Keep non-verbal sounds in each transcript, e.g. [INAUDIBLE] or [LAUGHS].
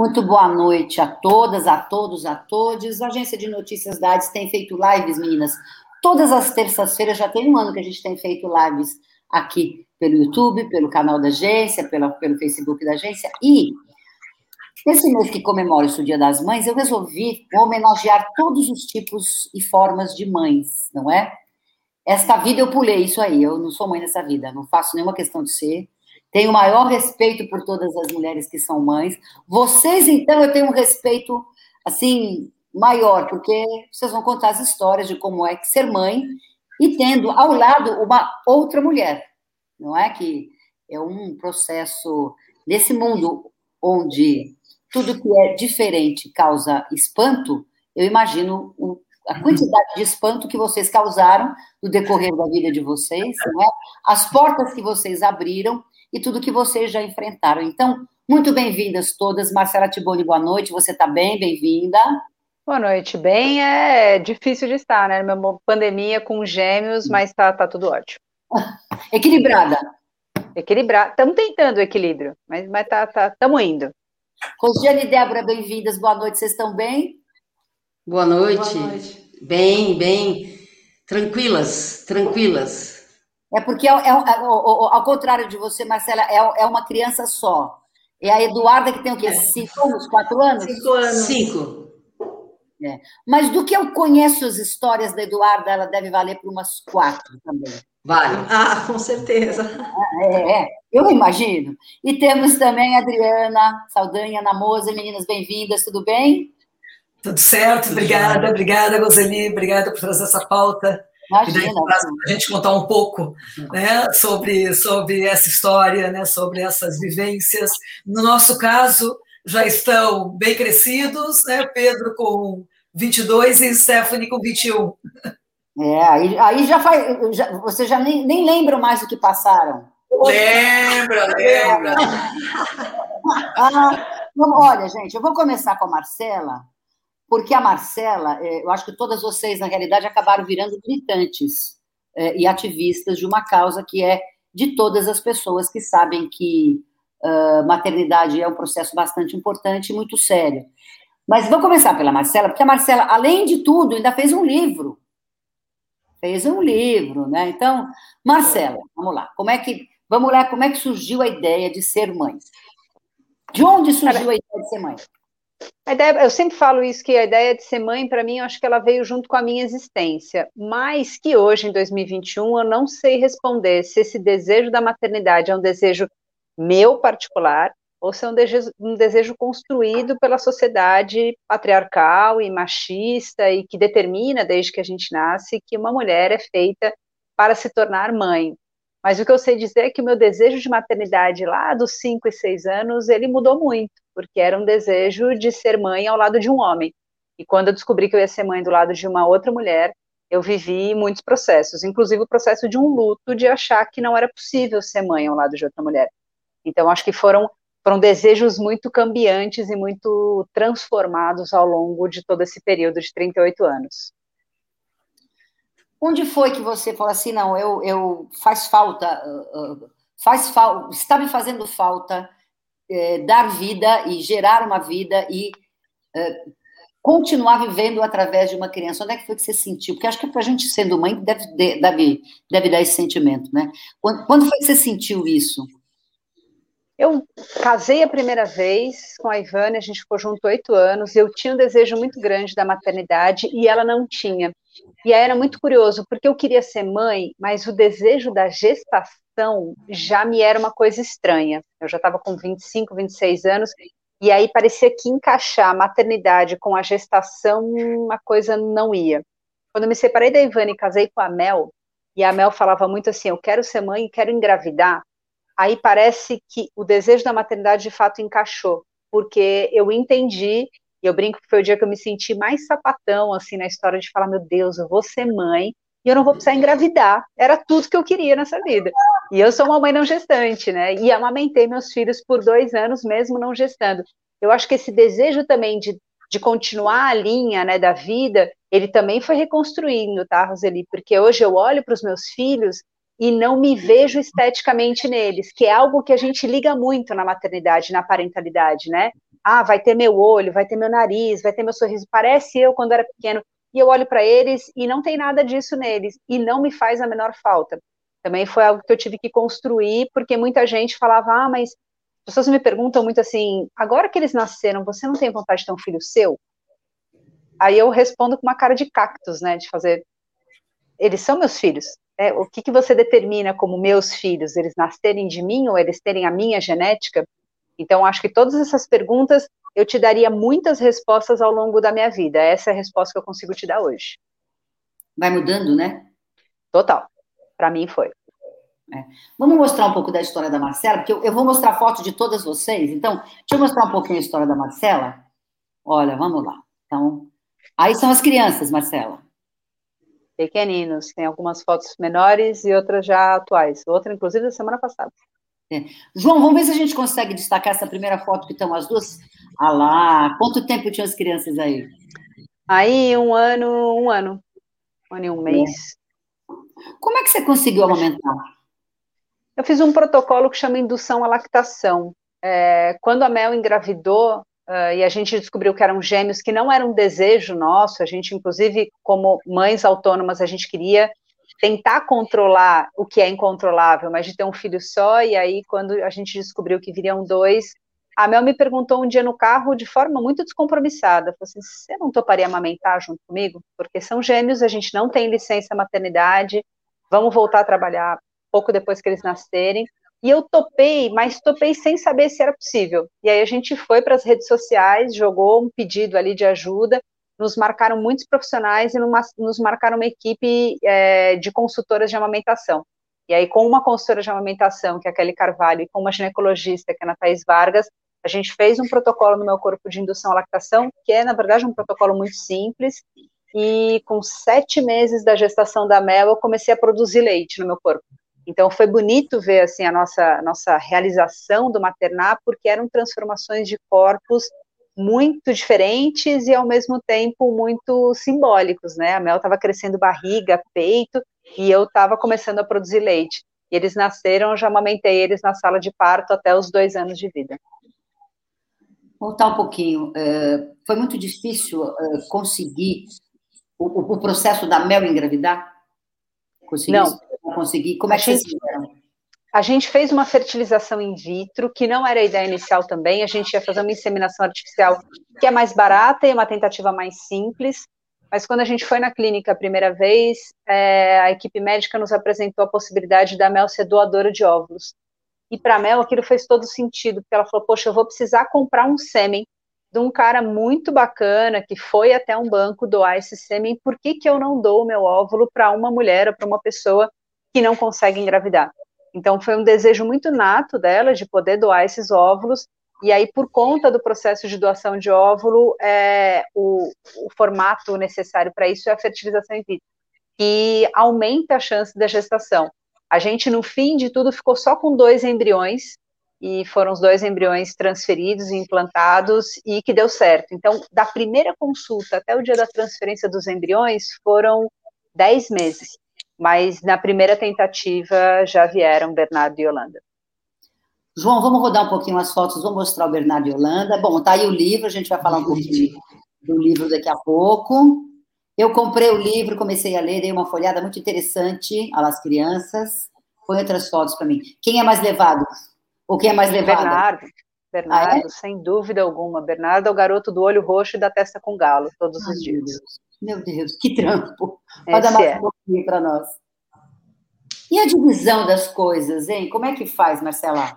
Muito boa noite a todas, a todos, a todos. A Agência de Notícias Dades tem feito lives, meninas. Todas as terças-feiras, já tem um ano que a gente tem feito lives aqui pelo YouTube, pelo canal da agência, pela, pelo Facebook da agência. E nesse mês que comemora o Dia das Mães, eu resolvi homenagear todos os tipos e formas de mães, não é? Esta vida eu pulei isso aí, eu não sou mãe nessa vida, não faço nenhuma questão de ser. Tenho o maior respeito por todas as mulheres que são mães. Vocês, então, eu tenho um respeito, assim, maior, porque vocês vão contar as histórias de como é ser mãe e tendo ao lado uma outra mulher, não é? Que é um processo nesse mundo onde tudo que é diferente causa espanto, eu imagino a quantidade de espanto que vocês causaram no decorrer da vida de vocês, não é? as portas que vocês abriram e tudo que vocês já enfrentaram. Então, muito bem-vindas todas. Marcela Tiboni, boa noite. Você está bem? Bem-vinda. Boa noite. Bem, é difícil de estar, né? Uma pandemia com gêmeos, mas tá, tá tudo ótimo. [LAUGHS] Equilibrada. Equilibrada. Estamos tentando equilíbrio, mas, mas tá, tá, estamos indo. Rosiane e Débora, bem-vindas. Boa noite. Vocês estão bem? Boa noite. Boa noite. Bem, bem. Tranquilas, tranquilas. É porque, é, é, é ao contrário de você, Marcela, é, é uma criança só. É a Eduarda que tem o quê? É. Cinco anos? Quatro anos? Cinco anos. Cinco. É. Mas do que eu conheço as histórias da Eduarda, ela deve valer para umas quatro também. Vale. Ah, com certeza. É, é, eu imagino. E temos também a Adriana Saldanha Namosa. Meninas, bem-vindas, tudo bem? Tudo certo, obrigada, obrigada, Roseli, obrigada por trazer essa pauta. Imagina. Para a gente contar um pouco né, sobre, sobre essa história, né, sobre essas vivências. No nosso caso, já estão bem crescidos, né, Pedro com 22 e Stephanie com 21. É, aí, aí já faz. Já, você já nem, nem lembra mais o que passaram. Lembra, lembra. [LAUGHS] ah, olha, gente, eu vou começar com a Marcela, porque a Marcela, é, eu acho que todas vocês, na realidade, acabaram virando militantes é, e ativistas de uma causa que é de todas as pessoas que sabem que uh, maternidade é um processo bastante importante e muito sério. Mas vou começar pela Marcela, porque a Marcela, além de tudo, ainda fez um livro. Fez um livro, né? Então, Marcela, vamos lá. Como é que vamos lá? Como é que surgiu a ideia de ser mãe? De onde surgiu a ideia de ser mãe? A ideia, eu sempre falo isso, que a ideia de ser mãe, para mim, eu acho que ela veio junto com a minha existência, mas que hoje, em 2021, eu não sei responder se esse desejo da maternidade é um desejo meu particular, ou se é um desejo, um desejo construído pela sociedade patriarcal e machista, e que determina, desde que a gente nasce, que uma mulher é feita para se tornar mãe. Mas o que eu sei dizer é que o meu desejo de maternidade lá dos 5 e 6 anos, ele mudou muito, porque era um desejo de ser mãe ao lado de um homem. E quando eu descobri que eu ia ser mãe do lado de uma outra mulher, eu vivi muitos processos, inclusive o processo de um luto de achar que não era possível ser mãe ao lado de outra mulher. Então, acho que foram, foram desejos muito cambiantes e muito transformados ao longo de todo esse período de 38 anos. Onde foi que você falou assim, não, eu, eu faz falta, uh, faz falta, está me fazendo falta uh, dar vida e gerar uma vida e uh, continuar vivendo através de uma criança? Onde é que foi que você sentiu? Porque acho que para a gente sendo mãe deve, deve, deve dar esse sentimento, né? Quando, quando foi que você sentiu isso? Eu casei a primeira vez com a Ivana, a gente ficou junto oito anos. Eu tinha um desejo muito grande da maternidade e ela não tinha. E aí era muito curioso, porque eu queria ser mãe, mas o desejo da gestação já me era uma coisa estranha. Eu já estava com 25, 26 anos, e aí parecia que encaixar a maternidade com a gestação, uma coisa não ia. Quando me separei da Ivana e casei com a Mel, e a Mel falava muito assim: eu quero ser mãe quero engravidar aí parece que o desejo da maternidade de fato encaixou, porque eu entendi, e eu brinco que foi o dia que eu me senti mais sapatão, assim, na história de falar, meu Deus, eu vou ser mãe, e eu não vou precisar engravidar, era tudo que eu queria nessa vida. E eu sou uma mãe não gestante, né, e amamentei meus filhos por dois anos, mesmo não gestando. Eu acho que esse desejo também de, de continuar a linha, né, da vida, ele também foi reconstruindo, tá, Roseli? Porque hoje eu olho para os meus filhos e não me vejo esteticamente neles, que é algo que a gente liga muito na maternidade, na parentalidade, né? ah, vai ter meu olho, vai ter meu nariz, vai ter meu sorriso, parece eu quando era pequeno, e eu olho para eles e não tem nada disso neles, e não me faz a menor falta. Também foi algo que eu tive que construir, porque muita gente falava, ah, mas as pessoas me perguntam muito assim, agora que eles nasceram, você não tem vontade de ter um filho seu? Aí eu respondo com uma cara de cactus, né, de fazer, eles são meus filhos, é, o que, que você determina como meus filhos? Eles nascerem de mim ou eles terem a minha genética? Então, acho que todas essas perguntas eu te daria muitas respostas ao longo da minha vida. Essa é a resposta que eu consigo te dar hoje. Vai mudando, né? Total. Para mim foi. É. Vamos mostrar um pouco da história da Marcela, porque eu, eu, vou mostrar foto de todas vocês. Então, deixa eu mostrar um pouquinho a história da Marcela. Olha, vamos lá. Então, aí são as crianças, Marcela pequeninos. Tem algumas fotos menores e outras já atuais. Outra, inclusive, da semana passada. É. João, vamos ver se a gente consegue destacar essa primeira foto que estão as duas. Ah lá, quanto tempo tinham as crianças aí? Aí, um ano, um ano. Um ano e um mês. Como é que você conseguiu amamentar? Eu fiz um protocolo que chama indução à lactação. É, quando a Mel engravidou, Uh, e a gente descobriu que eram gêmeos que não era um desejo nosso, a gente, inclusive, como mães autônomas, a gente queria tentar controlar o que é incontrolável, mas de ter um filho só, e aí, quando a gente descobriu que viriam dois, a Mel me perguntou um dia no carro, de forma muito descompromissada, falou assim, você não toparia amamentar junto comigo? Porque são gêmeos, a gente não tem licença maternidade, vamos voltar a trabalhar pouco depois que eles nascerem, e eu topei, mas topei sem saber se era possível. E aí a gente foi para as redes sociais, jogou um pedido ali de ajuda, nos marcaram muitos profissionais e nos marcaram uma equipe é, de consultoras de amamentação. E aí, com uma consultora de amamentação, que é a Kelly Carvalho, e com uma ginecologista, que é a Ana Thaís Vargas, a gente fez um protocolo no meu corpo de indução à lactação, que é, na verdade, um protocolo muito simples, e com sete meses da gestação da Mel, eu comecei a produzir leite no meu corpo. Então foi bonito ver assim a nossa nossa realização do maternar, porque eram transformações de corpos muito diferentes e ao mesmo tempo muito simbólicos, né? A Mel estava crescendo barriga, peito e eu estava começando a produzir leite. E eles nasceram, eu já amamentei eles na sala de parto até os dois anos de vida. Voltar um pouquinho, é, foi muito difícil é, conseguir o, o, processo da Mel engravidar? Conseguir Não, conseguir? Como é que vocês fizeram? A gente fez uma fertilização in vitro, que não era a ideia inicial também, a gente ia fazer uma inseminação artificial, que é mais barata e uma tentativa mais simples, mas quando a gente foi na clínica a primeira vez, é, a equipe médica nos apresentou a possibilidade da Mel ser doadora de óvulos. E para a Mel aquilo fez todo sentido, porque ela falou, poxa, eu vou precisar comprar um sêmen de um cara muito bacana que foi até um banco doar esse sêmen, por que, que eu não dou o meu óvulo para uma mulher ou para uma pessoa que não consegue engravidar. Então, foi um desejo muito nato dela de poder doar esses óvulos, e aí, por conta do processo de doação de óvulo, é, o, o formato necessário para isso é a fertilização in vitro, que aumenta a chance da gestação. A gente, no fim de tudo, ficou só com dois embriões, e foram os dois embriões transferidos e implantados, e que deu certo. Então, da primeira consulta até o dia da transferência dos embriões, foram dez meses mas na primeira tentativa já vieram Bernardo e Yolanda. João, vamos rodar um pouquinho as fotos, vamos mostrar o Bernardo e Yolanda. Bom, tá aí o livro, a gente vai falar um pouquinho do livro daqui a pouco. Eu comprei o livro, comecei a ler, dei uma folhada muito interessante às crianças. Põe outras fotos para mim. Quem é mais levado? Ou quem é mais levado? Bernardo. Bernardo, ah, é? sem dúvida alguma. Bernardo é o garoto do olho roxo e da testa com galo, todos Ai, os dias. Deus. Meu Deus, que trampo. Pode dar mais é. um pouquinho para nós. E a divisão das coisas, hein? Como é que faz, Marcela?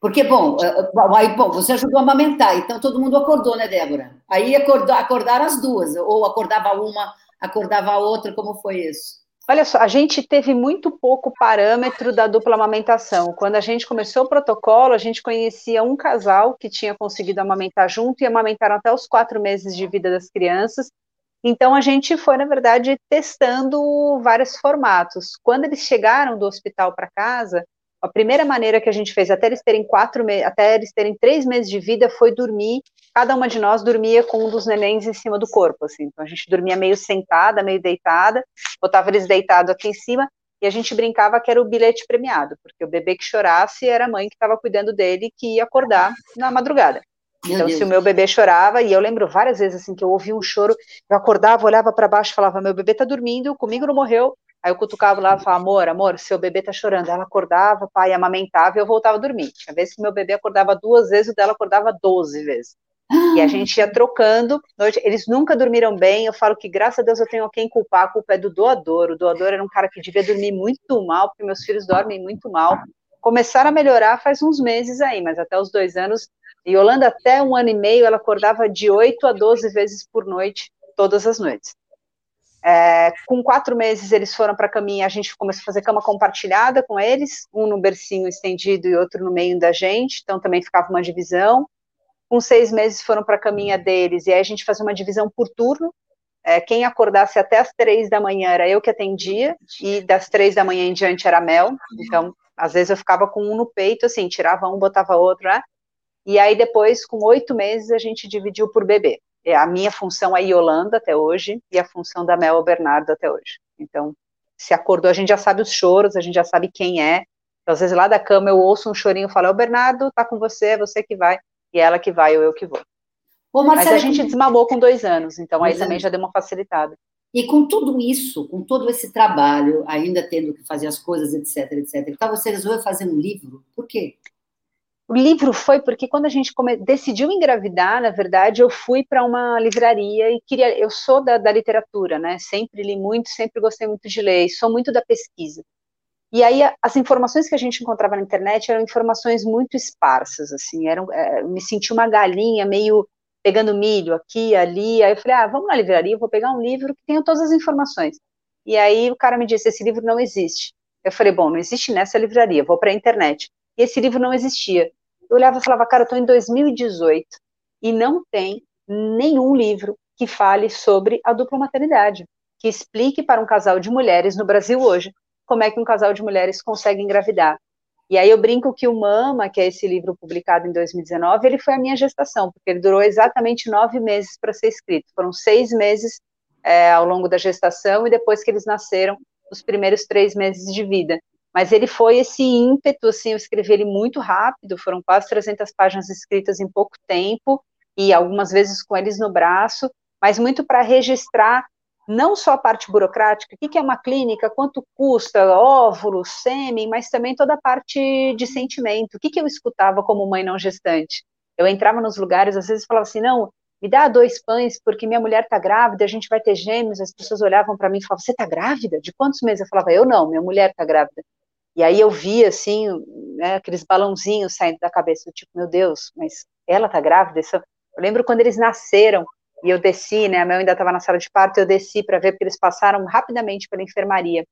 Porque, bom, eh, eh, aí, bom, você ajudou a amamentar, então todo mundo acordou, né, Débora? Aí acordou, acordaram as duas, ou acordava uma, acordava a outra, como foi isso? Olha só, a gente teve muito pouco parâmetro da dupla amamentação. Quando a gente começou o protocolo, a gente conhecia um casal que tinha conseguido amamentar junto e amamentaram até os quatro meses de vida das crianças, então a gente foi, na verdade, testando vários formatos. Quando eles chegaram do hospital para casa, a primeira maneira que a gente fez, até eles terem quatro até eles terem três meses de vida, foi dormir. Cada uma de nós dormia com um dos nenéns em cima do corpo, assim. Então a gente dormia meio sentada, meio deitada, botava eles deitados aqui em cima e a gente brincava que era o bilhete premiado, porque o bebê que chorasse era a mãe que estava cuidando dele que ia acordar na madrugada. Meu então, Deus. se o meu bebê chorava, e eu lembro várias vezes assim que eu ouvia um choro, eu acordava, olhava para baixo, falava: "Meu bebê tá dormindo, comigo não morreu". Aí eu cutucava lá e falava: "Amor, amor, seu bebê tá chorando". Ela acordava, pai amamentava e eu voltava a dormir. Tinha vezes que meu bebê acordava duas vezes, o dela acordava doze vezes. E a gente ia trocando. Eles nunca dormiram bem. Eu falo que, graças a Deus, eu tenho a quem culpar. A culpa é do doador. O doador era um cara que devia dormir muito mal, porque meus filhos dormem muito mal. Começaram a melhorar faz uns meses aí, mas até os dois anos. E Yolanda, até um ano e meio, ela acordava de 8 a 12 vezes por noite, todas as noites. É, com quatro meses, eles foram para a caminha, a gente começou a fazer cama compartilhada com eles, um no bercinho estendido e outro no meio da gente, então também ficava uma divisão com seis meses foram para a caminha deles, e aí a gente fazia uma divisão por turno, é, quem acordasse até as três da manhã era eu que atendia, e das três da manhã em diante era Mel, então, às vezes eu ficava com um no peito, assim, tirava um, botava outro, né? E aí depois, com oito meses, a gente dividiu por bebê. A minha função é Yolanda até hoje, e a função da Mel é Bernardo até hoje. Então, se acordou, a gente já sabe os choros, a gente já sabe quem é, então, às vezes lá da cama eu ouço um chorinho e falo, é o Bernardo, tá com você, é você que vai e ela que vai ou eu que vou. Ô, Marcela, Mas a gente desmamou com dois anos, então aí também já deu uma facilitada. E com tudo isso, com todo esse trabalho, ainda tendo que fazer as coisas, etc, etc, então você resolveu fazer um livro? Por quê? O livro foi porque quando a gente come... decidiu engravidar, na verdade, eu fui para uma livraria e queria. Eu sou da, da literatura, né? Sempre li muito, sempre gostei muito de ler, sou muito da pesquisa. E aí as informações que a gente encontrava na internet eram informações muito esparsas, assim, eram, é, me senti uma galinha meio pegando milho aqui, ali, aí eu falei, ah, vamos na livraria, vou pegar um livro que tenha todas as informações. E aí o cara me disse, esse livro não existe. Eu falei, bom, não existe nessa livraria, vou para a internet. E esse livro não existia. Eu olhava e falava, cara, eu estou em 2018 e não tem nenhum livro que fale sobre a dupla maternidade, que explique para um casal de mulheres no Brasil hoje como é que um casal de mulheres consegue engravidar. E aí eu brinco que o Mama, que é esse livro publicado em 2019, ele foi a minha gestação, porque ele durou exatamente nove meses para ser escrito. Foram seis meses é, ao longo da gestação e depois que eles nasceram, os primeiros três meses de vida. Mas ele foi esse ímpeto, assim, eu escrevi ele muito rápido, foram quase 300 páginas escritas em pouco tempo, e algumas vezes com eles no braço, mas muito para registrar não só a parte burocrática, o que é uma clínica, quanto custa, óvulo, sêmen, mas também toda a parte de sentimento. O que eu escutava como mãe não gestante? Eu entrava nos lugares, às vezes falava assim, não, me dá dois pães porque minha mulher está grávida, a gente vai ter gêmeos. As pessoas olhavam para mim e falavam, você está grávida? De quantos meses? Eu falava, eu não, minha mulher está grávida. E aí eu via, assim, né, aqueles balãozinhos saindo da cabeça, tipo, meu Deus, mas ela está grávida? Eu lembro quando eles nasceram, e eu desci, né, a Mel ainda estava na sala de parto, eu desci para ver, porque eles passaram rapidamente pela enfermaria.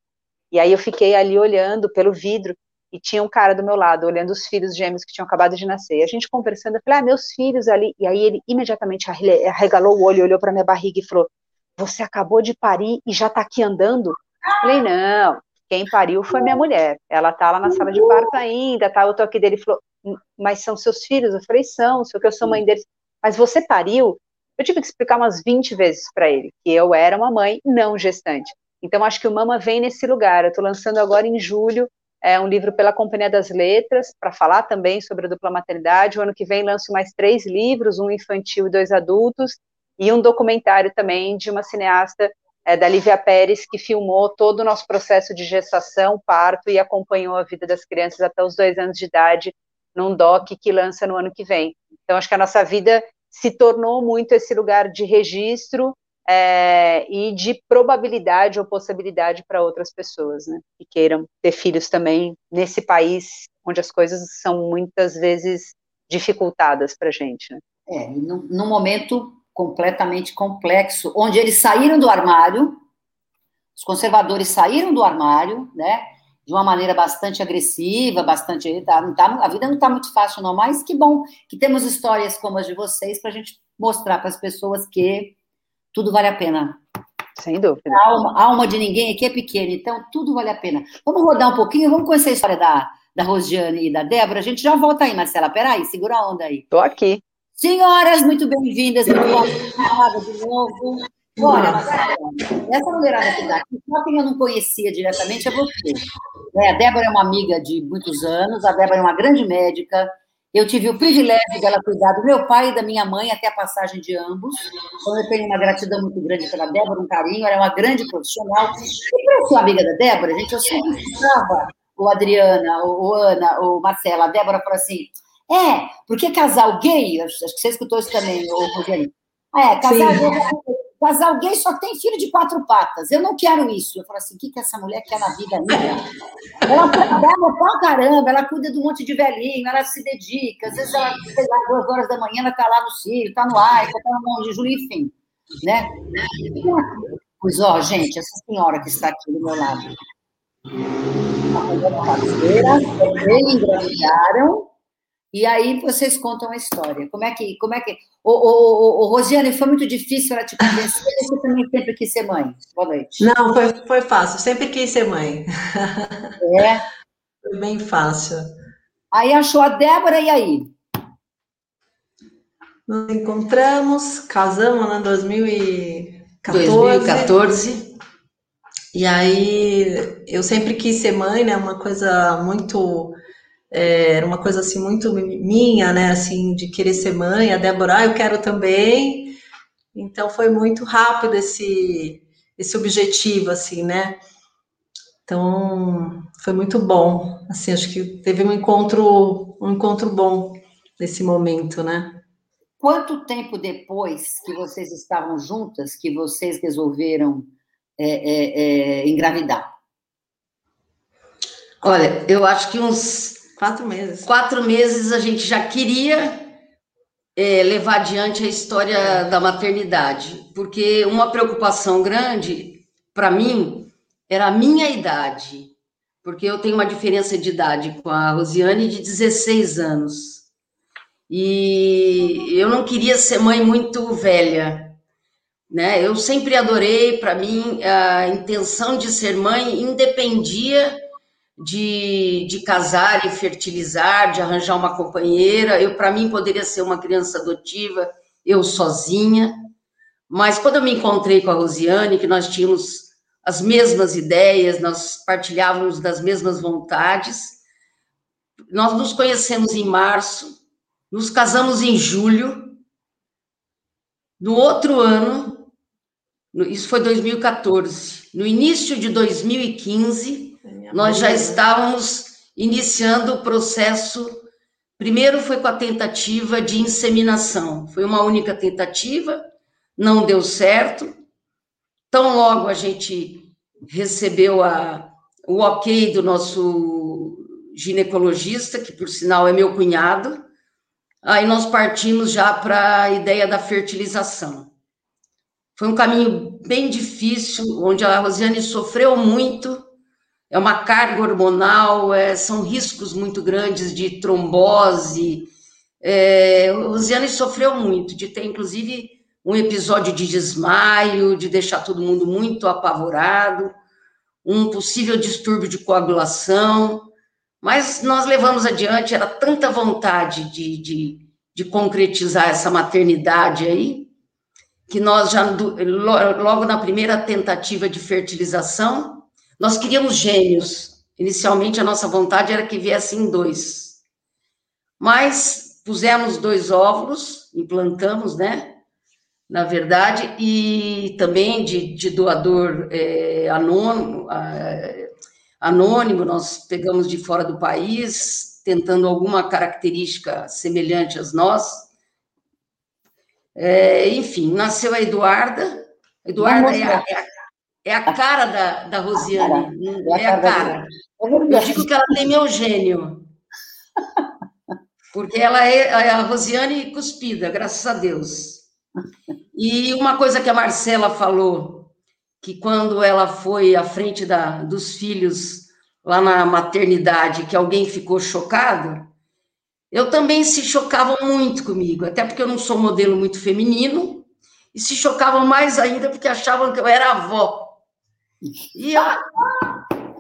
E aí eu fiquei ali olhando pelo vidro, e tinha um cara do meu lado, olhando os filhos gêmeos que tinham acabado de nascer. E a gente conversando, eu falei, ah, meus filhos ali. E aí ele imediatamente arregalou o olho, olhou para minha barriga e falou, você acabou de parir e já está aqui andando? Eu falei, não, quem pariu foi minha mulher. Ela tá lá na sala de parto ainda, tá? Eu tô aqui dele, falou, hum, mas são seus filhos? Eu falei, são, só que eu sou mãe deles. Mas você pariu? Eu tive que explicar umas 20 vezes para ele que eu era uma mãe não gestante. Então, acho que o Mama vem nesse lugar. Eu estou lançando agora em julho é, um livro pela Companhia das Letras, para falar também sobre a dupla maternidade. O ano que vem lanço mais três livros, um infantil e dois adultos, e um documentário também de uma cineasta é, da Lívia Pérez, que filmou todo o nosso processo de gestação, parto e acompanhou a vida das crianças até os dois anos de idade, num doc que lança no ano que vem. Então, acho que a nossa vida se tornou muito esse lugar de registro é, e de probabilidade ou possibilidade para outras pessoas, né, que queiram ter filhos também nesse país onde as coisas são muitas vezes dificultadas para a gente. Né. É, num momento completamente complexo, onde eles saíram do armário, os conservadores saíram do armário, né, de uma maneira bastante agressiva, bastante. Tá, não tá, a vida não está muito fácil, não, mas que bom que temos histórias como as de vocês para a gente mostrar para as pessoas que tudo vale a pena. Sem dúvida. A alma, a alma de ninguém aqui é pequena, então tudo vale a pena. Vamos rodar um pouquinho, vamos conhecer a história da, da Rosiane e da Débora. A gente já volta aí, Marcela. Peraí, segura a onda aí. Estou aqui. Senhoras, muito bem-vindas. Muito de novo. Olha, essa mulherada que dá aqui, só quem eu não conhecia diretamente é você. É, a Débora é uma amiga de muitos anos, a Débora é uma grande médica, Eu tive o privilégio dela cuidar do meu pai e da minha mãe até a passagem de ambos. Então, eu tenho uma gratidão muito grande pela Débora, um carinho. Ela é uma grande profissional. E para eu ser amiga da Débora, gente, eu sempre escutava o Adriana, o Ana, o Marcela. A Débora falou assim: é, porque casal gay, acho que você escutou isso também, Rogério. É, casal gay, casal gay só tem filho de quatro patas. Eu não quero isso. Eu falo assim: o que, que essa mulher quer na vida ainda? Ela trabalha pra caramba, ela cuida de um monte de velhinho, ela se dedica. Às vezes ela, sei lá, duas horas da manhã, ela tá lá no Ciro, tá no AICA, tá no Monte de Júlio, enfim. Né? Pois, ó, gente, essa senhora que está aqui do meu lado. Parceira, engravidaram e aí vocês contam a história. Como é que. Como é que... Ô, ô, ô, ô Rosiane, foi muito difícil ela te convencer você também sempre quis ser mãe? Boa noite. Não, foi, foi fácil, sempre quis ser mãe. É. [LAUGHS] Foi bem fácil. Aí achou a Débora, e aí? Nos encontramos, casamos em 2014. 2014. E aí eu sempre quis ser mãe, né? Uma coisa muito era uma coisa assim muito minha, né, assim, de querer ser mãe, a Débora, ah, eu quero também, então foi muito rápido esse, esse objetivo, assim, né, então foi muito bom, assim, acho que teve um encontro, um encontro bom nesse momento, né. Quanto tempo depois que vocês estavam juntas que vocês resolveram é, é, é engravidar? Olha, eu acho que uns Quatro meses. Quatro meses a gente já queria é, levar adiante a história da maternidade, porque uma preocupação grande para mim era a minha idade, porque eu tenho uma diferença de idade com a Rosiane de 16 anos. E eu não queria ser mãe muito velha, né? Eu sempre adorei, para mim, a intenção de ser mãe independia de, de casar e fertilizar, de arranjar uma companheira. Eu, para mim, poderia ser uma criança adotiva, eu sozinha. Mas quando eu me encontrei com a Rosiane, que nós tínhamos as mesmas ideias, nós partilhávamos das mesmas vontades, nós nos conhecemos em março, nos casamos em julho. No outro ano, isso foi 2014, no início de 2015, nós já estávamos iniciando o processo. Primeiro foi com a tentativa de inseminação, foi uma única tentativa, não deu certo. Tão logo a gente recebeu a, o ok do nosso ginecologista, que por sinal é meu cunhado, aí nós partimos já para a ideia da fertilização. Foi um caminho bem difícil, onde a Rosiane sofreu muito, é uma carga hormonal, é, são riscos muito grandes de trombose. É, Rosiane sofreu muito, de ter, inclusive, um episódio de desmaio, de deixar todo mundo muito apavorado, um possível distúrbio de coagulação, mas nós levamos adiante, era tanta vontade de, de, de concretizar essa maternidade aí, que nós já, logo na primeira tentativa de fertilização, nós queríamos gêmeos. Inicialmente, a nossa vontade era que viessem dois. Mas pusemos dois óvulos, implantamos, né? Na verdade, e também de, de doador é, anônimo, anônimo, nós pegamos de fora do país, tentando alguma característica semelhante às nossas. É, enfim, nasceu a Eduarda. Eduarda é a, é a, é a cara da, da Rosiane. É, é a cara. Eu digo que ela tem meu gênio. [LAUGHS] Porque ela é, é a Rosiane cuspida, graças a Deus. E uma coisa que a Marcela falou, que quando ela foi à frente da, dos filhos lá na maternidade, que alguém ficou chocado, eu também se chocavam muito comigo, até porque eu não sou modelo muito feminino, e se chocavam mais ainda porque achavam que eu era avó. E eu,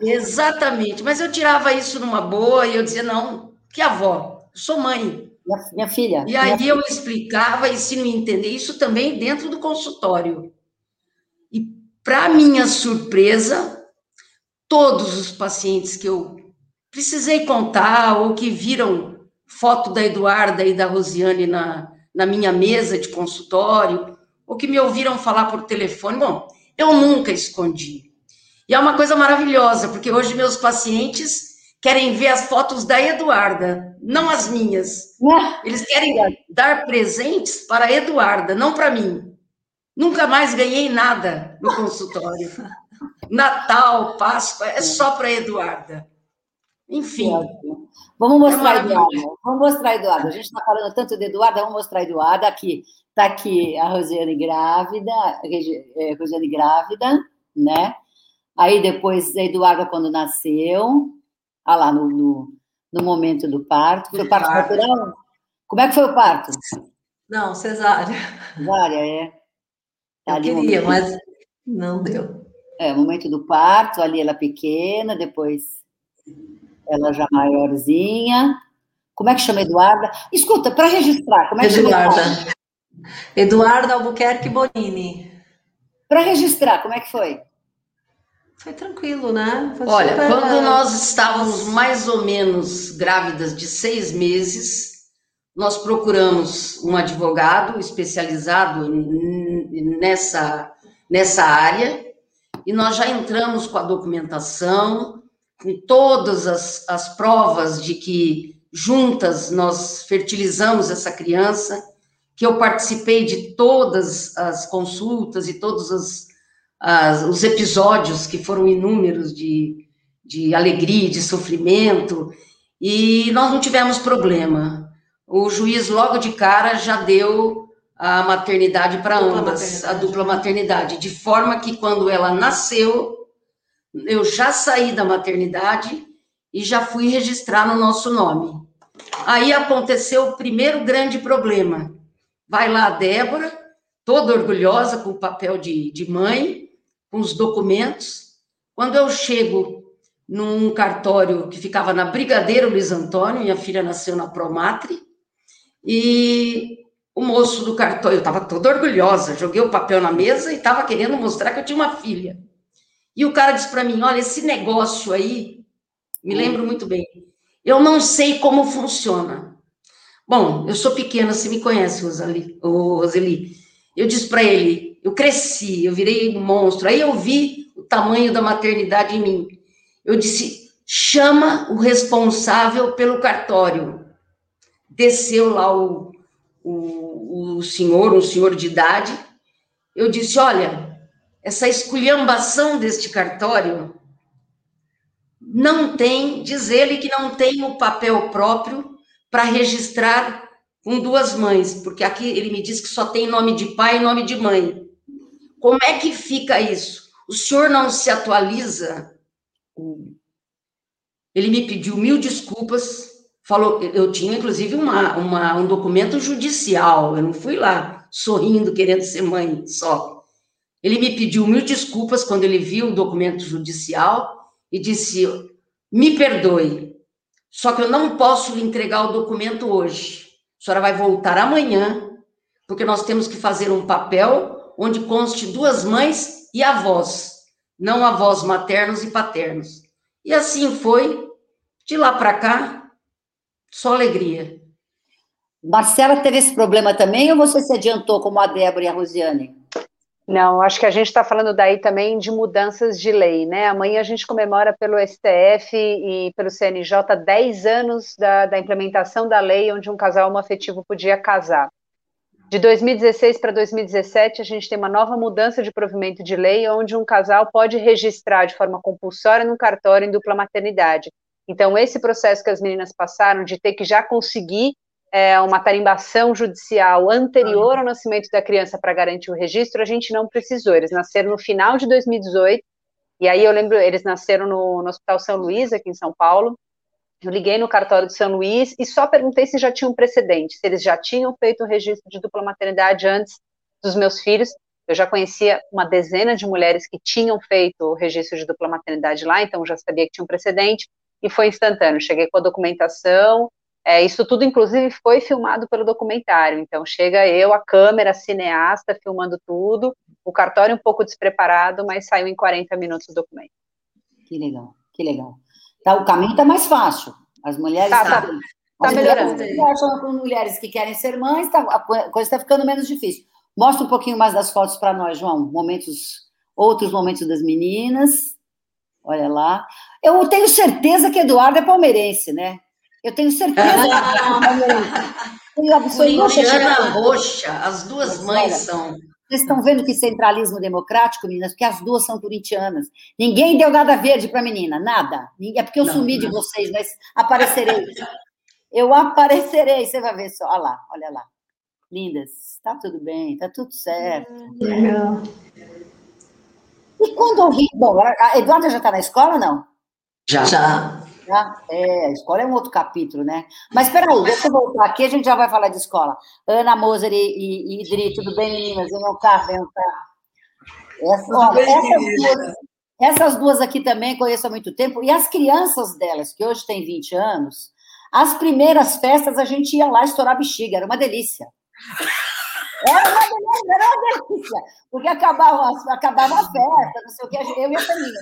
exatamente, mas eu tirava isso numa boa e eu dizia, não, que avó, sou mãe. Minha, minha filha. E aí eu explicava, e se não entender, isso também dentro do consultório. E, para minha surpresa, todos os pacientes que eu precisei contar ou que viram foto da Eduarda e da Rosiane na, na minha mesa de consultório, ou que me ouviram falar por telefone. Bom, eu nunca escondi. E é uma coisa maravilhosa, porque hoje meus pacientes querem ver as fotos da Eduarda, não as minhas. [LAUGHS] Eles querem dar presentes para a Eduarda, não para mim. Nunca mais ganhei nada no consultório. Natal, Páscoa, é só para a Eduarda. Enfim. Vamos mostrar, é Eduarda. Vamos mostrar, Eduarda. A gente está falando tanto de Eduarda, vamos mostrar Eduarda aqui. Está aqui a Rosiane grávida, a é, Rosiane grávida, né? Aí depois a Eduarda quando nasceu, ah lá, no, no, no momento do parto. Foi parto natural? Como é que foi o parto? Não, cesárea. Cesárea, é. Tá Eu queria, mas não deu. É, o momento do parto, ali ela pequena, depois ela já maiorzinha. Como é que chama Eduarda? Escuta, para registrar, como é que Eduarda. chama Eduarda? Eduarda Albuquerque Bonini. Para registrar, como é que foi? Foi tranquilo, né? Foi Olha, super... quando nós estávamos mais ou menos grávidas de seis meses, nós procuramos um advogado especializado nessa, nessa área e nós já entramos com a documentação, com todas as, as provas de que juntas nós fertilizamos essa criança, que eu participei de todas as consultas e todos os, as, os episódios que foram inúmeros de, de alegria, de sofrimento, e nós não tivemos problema. O juiz, logo de cara, já deu a maternidade para ambas, maternidade. a dupla maternidade, de forma que quando ela nasceu, eu já saí da maternidade e já fui registrar no nosso nome. Aí aconteceu o primeiro grande problema. Vai lá a Débora, toda orgulhosa com o papel de, de mãe, com os documentos. Quando eu chego num cartório que ficava na Brigadeiro Luiz Antônio, minha filha nasceu na Promatre, e o moço do cartório, eu estava toda orgulhosa, joguei o papel na mesa e estava querendo mostrar que eu tinha uma filha. E o cara disse para mim: Olha, esse negócio aí, me lembro muito bem, eu não sei como funciona. Bom, eu sou pequena, você me conhece, Roseli. Eu disse para ele: Eu cresci, eu virei monstro. Aí eu vi o tamanho da maternidade em mim. Eu disse: Chama o responsável pelo cartório. Desceu lá o, o, o senhor, um senhor de idade. Eu disse: Olha, essa esculhambação deste cartório não tem, diz ele que não tem o papel próprio para registrar com duas mães, porque aqui ele me diz que só tem nome de pai e nome de mãe. Como é que fica isso? O senhor não se atualiza? Ele me pediu mil desculpas, falou, eu tinha inclusive uma, uma, um documento judicial, eu não fui lá sorrindo, querendo ser mãe só. Ele me pediu mil desculpas quando ele viu o documento judicial e disse: me perdoe, só que eu não posso lhe entregar o documento hoje. A senhora vai voltar amanhã, porque nós temos que fazer um papel onde conste duas mães e avós, não avós maternos e paternos. E assim foi, de lá para cá, só alegria. Marcela teve esse problema também ou você se adiantou como a Débora e a Rosiane? Não, acho que a gente está falando daí também de mudanças de lei, né? Amanhã a gente comemora pelo STF e pelo CNJ 10 anos da, da implementação da lei onde um casal homoafetivo podia casar. De 2016 para 2017, a gente tem uma nova mudança de provimento de lei, onde um casal pode registrar de forma compulsória no cartório em dupla maternidade. Então, esse processo que as meninas passaram de ter que já conseguir é, uma tarimbação judicial anterior ao nascimento da criança para garantir o registro, a gente não precisou. Eles nasceram no final de 2018, e aí eu lembro, eles nasceram no, no Hospital São Luís, aqui em São Paulo. Eu liguei no cartório de São Luís e só perguntei se já tinham precedente, se eles já tinham feito o registro de dupla maternidade antes dos meus filhos. Eu já conhecia uma dezena de mulheres que tinham feito o registro de dupla maternidade lá, então já sabia que tinha um precedente, e foi instantâneo. Cheguei com a documentação, é, isso tudo, inclusive, foi filmado pelo documentário. Então, chega eu, a câmera, cineasta, filmando tudo, o cartório um pouco despreparado, mas saiu em 40 minutos o documento. Que legal, que legal. Tá, o caminho está mais fácil. As mulheres tá, tá. Está melhorando. Acham com mulheres que querem ser mães, tá, a coisa está ficando menos difícil. Mostra um pouquinho mais das fotos para nós, João. Momentos, outros momentos das meninas. Olha lá. Eu tenho certeza que Eduardo é palmeirense, né? Eu tenho certeza que é [LAUGHS] palmeirense. Corintiana roxa, as duas mães são. Vocês estão vendo que centralismo democrático, meninas? Porque as duas são corintianas. Ninguém deu nada verde para a menina, nada. É porque eu não, sumi não. de vocês, mas aparecerei. Eu aparecerei, você vai ver só. Olha lá, olha lá. Lindas, tá tudo bem, tá tudo certo. Legal. E quando eu vi. Bom, a Eduarda já está na escola ou não? Já. Já. Já? É, a escola é um outro capítulo, né? Mas peraí, deixa eu voltar aqui, a gente já vai falar de escola. Ana Moser e, e, e Idri, tudo bem, meninas? Venham cá, venham cá. Essa, ó, bem, essas, duas, essas, duas, aqui também conheço há muito tempo, e as crianças delas, que hoje têm 20 anos, as primeiras festas a gente ia lá estourar bexiga, era uma delícia. [LAUGHS] Era uma delícia, era uma delícia. Porque acabava, acabava a festa, não sei o que, eu e a família.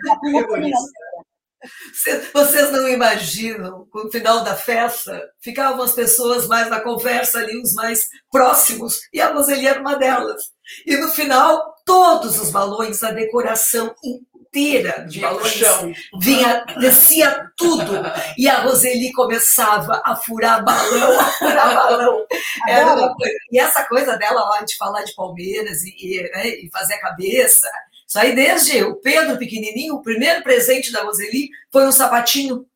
Vocês não imaginam, no final da festa, ficavam as pessoas mais na conversa ali, os mais próximos, e a Roseli era uma delas. E no final, todos os balões, a decoração inteira de balões vinha, descia tudo. E a Roseli começava a furar balão, a furar balão. [LAUGHS] Era uma coisa. E essa coisa dela ó, de falar de Palmeiras e, e, né, e fazer a cabeça isso aí desde o Pedro pequenininho, o primeiro presente da Roseli foi um sapatinho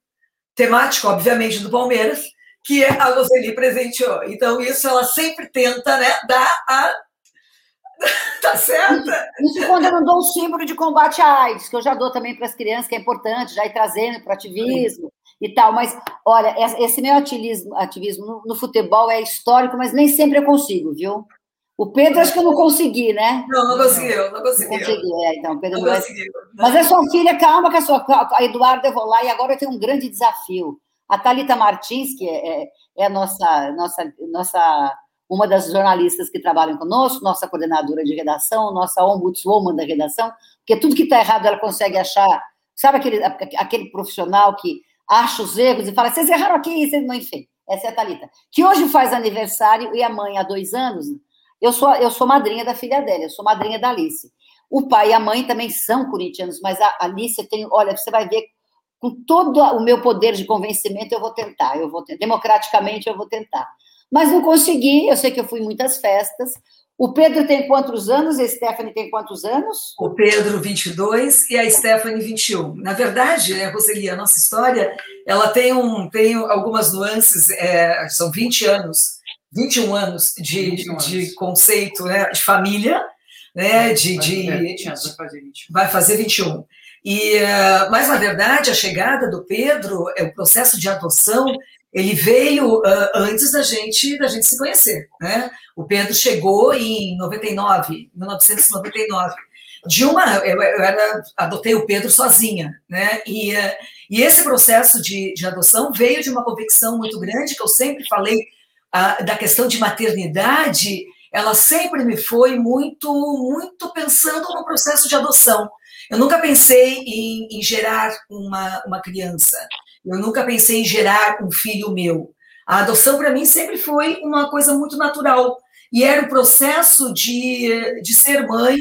temático, obviamente, do Palmeiras, que a Roseli presenteou. Então, isso ela sempre tenta né, dar a. [LAUGHS] tá certa? Isso, isso quando eu não dou um símbolo de combate à AIDS, que eu já dou também para as crianças, que é importante, já ir trazendo para o ativismo e tal. Mas, olha, esse meu ativismo, ativismo no, no futebol é histórico, mas nem sempre eu consigo, viu? O Pedro acho que eu não consegui, né? Não, não conseguiu, não conseguiu. Não consegui, é, então, Pedro não, conseguiu. Mas é sua filha, calma que a sua. A Eduardo, eu vou lá e agora eu tenho um grande desafio. A Thalita Martins, que é, é, é a nossa, nossa, nossa, uma das jornalistas que trabalham conosco, nossa coordenadora de redação, nossa ombudswoman da redação, porque tudo que está errado ela consegue achar. Sabe aquele, aquele profissional que acha os erros e fala, vocês erraram aqui, vocês não, enfim. Essa é a Thalita. Que hoje faz aniversário e a mãe há dois anos eu sou, eu sou madrinha da filha dela, eu sou madrinha da Alice. O pai e a mãe também são corintianos, mas a Alice tem, olha, você vai ver, com todo o meu poder de convencimento, eu vou tentar, eu vou democraticamente eu vou tentar. Mas não consegui, eu sei que eu fui em muitas festas. O Pedro tem quantos anos? A Stephanie tem quantos anos? O Pedro, 22, e a Stephanie, 21. Na verdade, né, Roseli, a nossa história, ela tem, um, tem algumas nuances, é, são 20 anos 21 anos de, 21 anos. de conceito né, de família, né, de, de, é, 20 anos, vai fazer 21. Vai fazer 21. E, uh, mas, na verdade, a chegada do Pedro, é o processo de adoção, ele veio uh, antes da gente, da gente se conhecer. Né? O Pedro chegou em 99, 1999. De uma, eu, eu era, adotei o Pedro sozinha, né? E, uh, e esse processo de, de adoção veio de uma convicção muito grande que eu sempre falei a, da questão de maternidade, ela sempre me foi muito, muito pensando no processo de adoção. Eu nunca pensei em, em gerar uma, uma criança. Eu nunca pensei em gerar um filho meu. A adoção, para mim, sempre foi uma coisa muito natural. E era o processo de, de ser mãe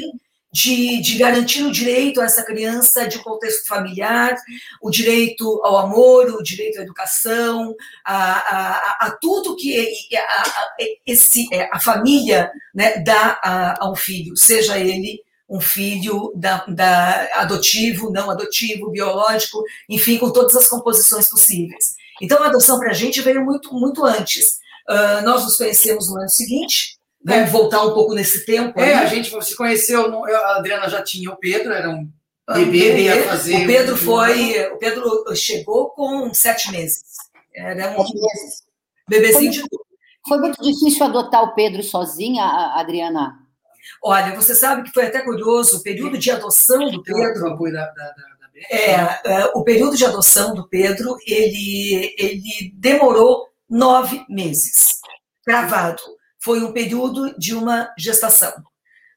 de, de, garantir o direito a essa criança de contexto familiar, o direito ao amor, o direito à educação, a, a, a tudo que a, a, esse, é, a família né, dá a, a, um filho, seja ele um filho da, da adotivo, não adotivo, biológico, enfim, com todas as composições possíveis. Então, a adoção para a gente veio muito, muito antes. Uh, nós nos conhecemos no ano seguinte, Vamos voltar um pouco nesse tempo. É, a gente se conheceu, a Adriana já tinha o Pedro, era um bebê, bebê ia fazer. O Pedro foi, o Pedro chegou com sete meses. Era um meses. bebezinho de tudo. Foi muito difícil adotar o Pedro sozinha, Adriana? Olha, você sabe que foi até curioso, o período de adoção do Pedro. Da, da, da, é, é, o período de adoção do Pedro, ele, ele demorou nove meses, gravado foi um período de uma gestação.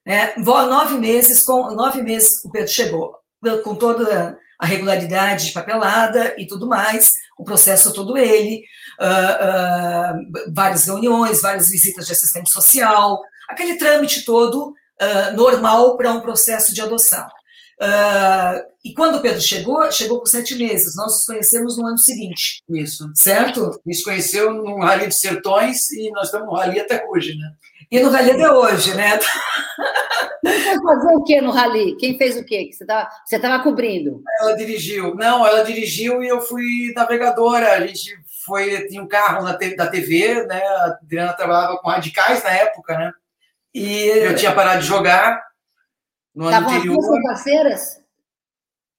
Né? Nove meses, com nove meses o Pedro chegou. com toda a regularidade de papelada e tudo mais, o processo todo ele, uh, uh, várias reuniões, várias visitas de assistente social, aquele trâmite todo uh, normal para um processo de adoção. E quando o Pedro chegou, chegou por sete meses. Nós nos conhecemos no ano seguinte. Isso. Certo? Nos conheceu no Rally de Sertões e nós estamos no Rally até hoje, né? E no Rally até hoje, né? Você foi fazer o que no Rally? Quem fez o quê? Que você estava você tava cobrindo? Ela dirigiu. Não, ela dirigiu e eu fui navegadora. A gente foi, tinha um carro na, da TV, né? A Adriana trabalhava com radicais na época, né? E eu tinha parado de jogar no ano Tavam anterior. Estavam as duas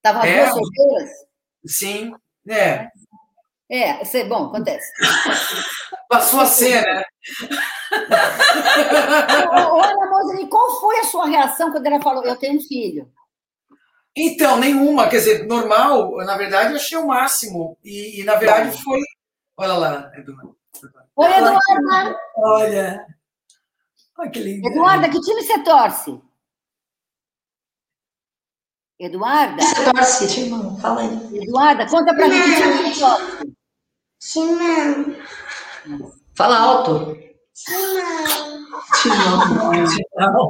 as é, duas solteiras? Sim, é. É, sei, bom, acontece. [LAUGHS] Passou a ser, né? Olha, Moseli, qual foi a sua reação quando ela falou, eu tenho um filho? Então, nenhuma. Quer dizer, normal, na verdade, eu achei o máximo. E, e na verdade, foi. Olha lá, Eduardo. Oi, Eduarda. Olha. Olha que lindo. Eduarda, que time você torce? Eduarda? Você torce, Timão? Fala aí. Eduarda, conta pra mim que time você torce. Timão. Fala alto. Timão. Timão.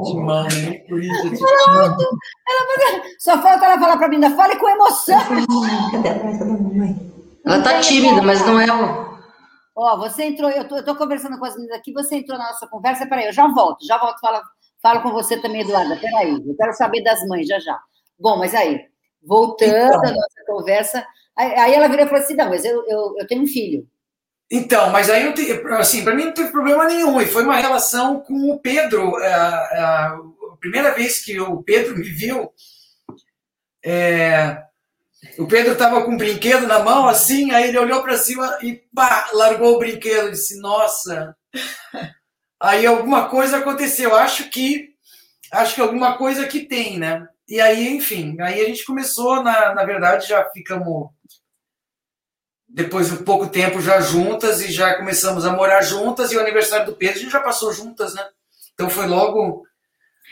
Timão. Fala alto. Ela, só falta ela falar pra mim, ainda fale com emoção. Cadê a Cadê a mamãe? Ela tá tímida, mas não é. Ó, você entrou, eu tô, eu tô conversando com as meninas aqui, você entrou na nossa conversa, peraí, eu já volto, já volto, falo, falo com você também, Eduarda, peraí, eu quero saber das mães, já já. Bom, mas aí, voltando então, à nossa conversa, aí, ela virou e falou assim, não, mas eu, eu, eu tenho um filho. Então, mas aí, assim, para mim não teve problema nenhum. E foi uma relação com o Pedro. A, a, a primeira vez que o Pedro me viu, é, o Pedro estava com um brinquedo na mão, assim, aí ele olhou para cima e pá, largou o brinquedo. e disse, nossa. Aí alguma coisa aconteceu. Acho que acho que alguma coisa que tem, né? E aí, enfim, aí a gente começou, na, na verdade, já ficamos depois de um pouco tempo já juntas e já começamos a morar juntas e o aniversário do Pedro a gente já passou juntas, né? Então foi logo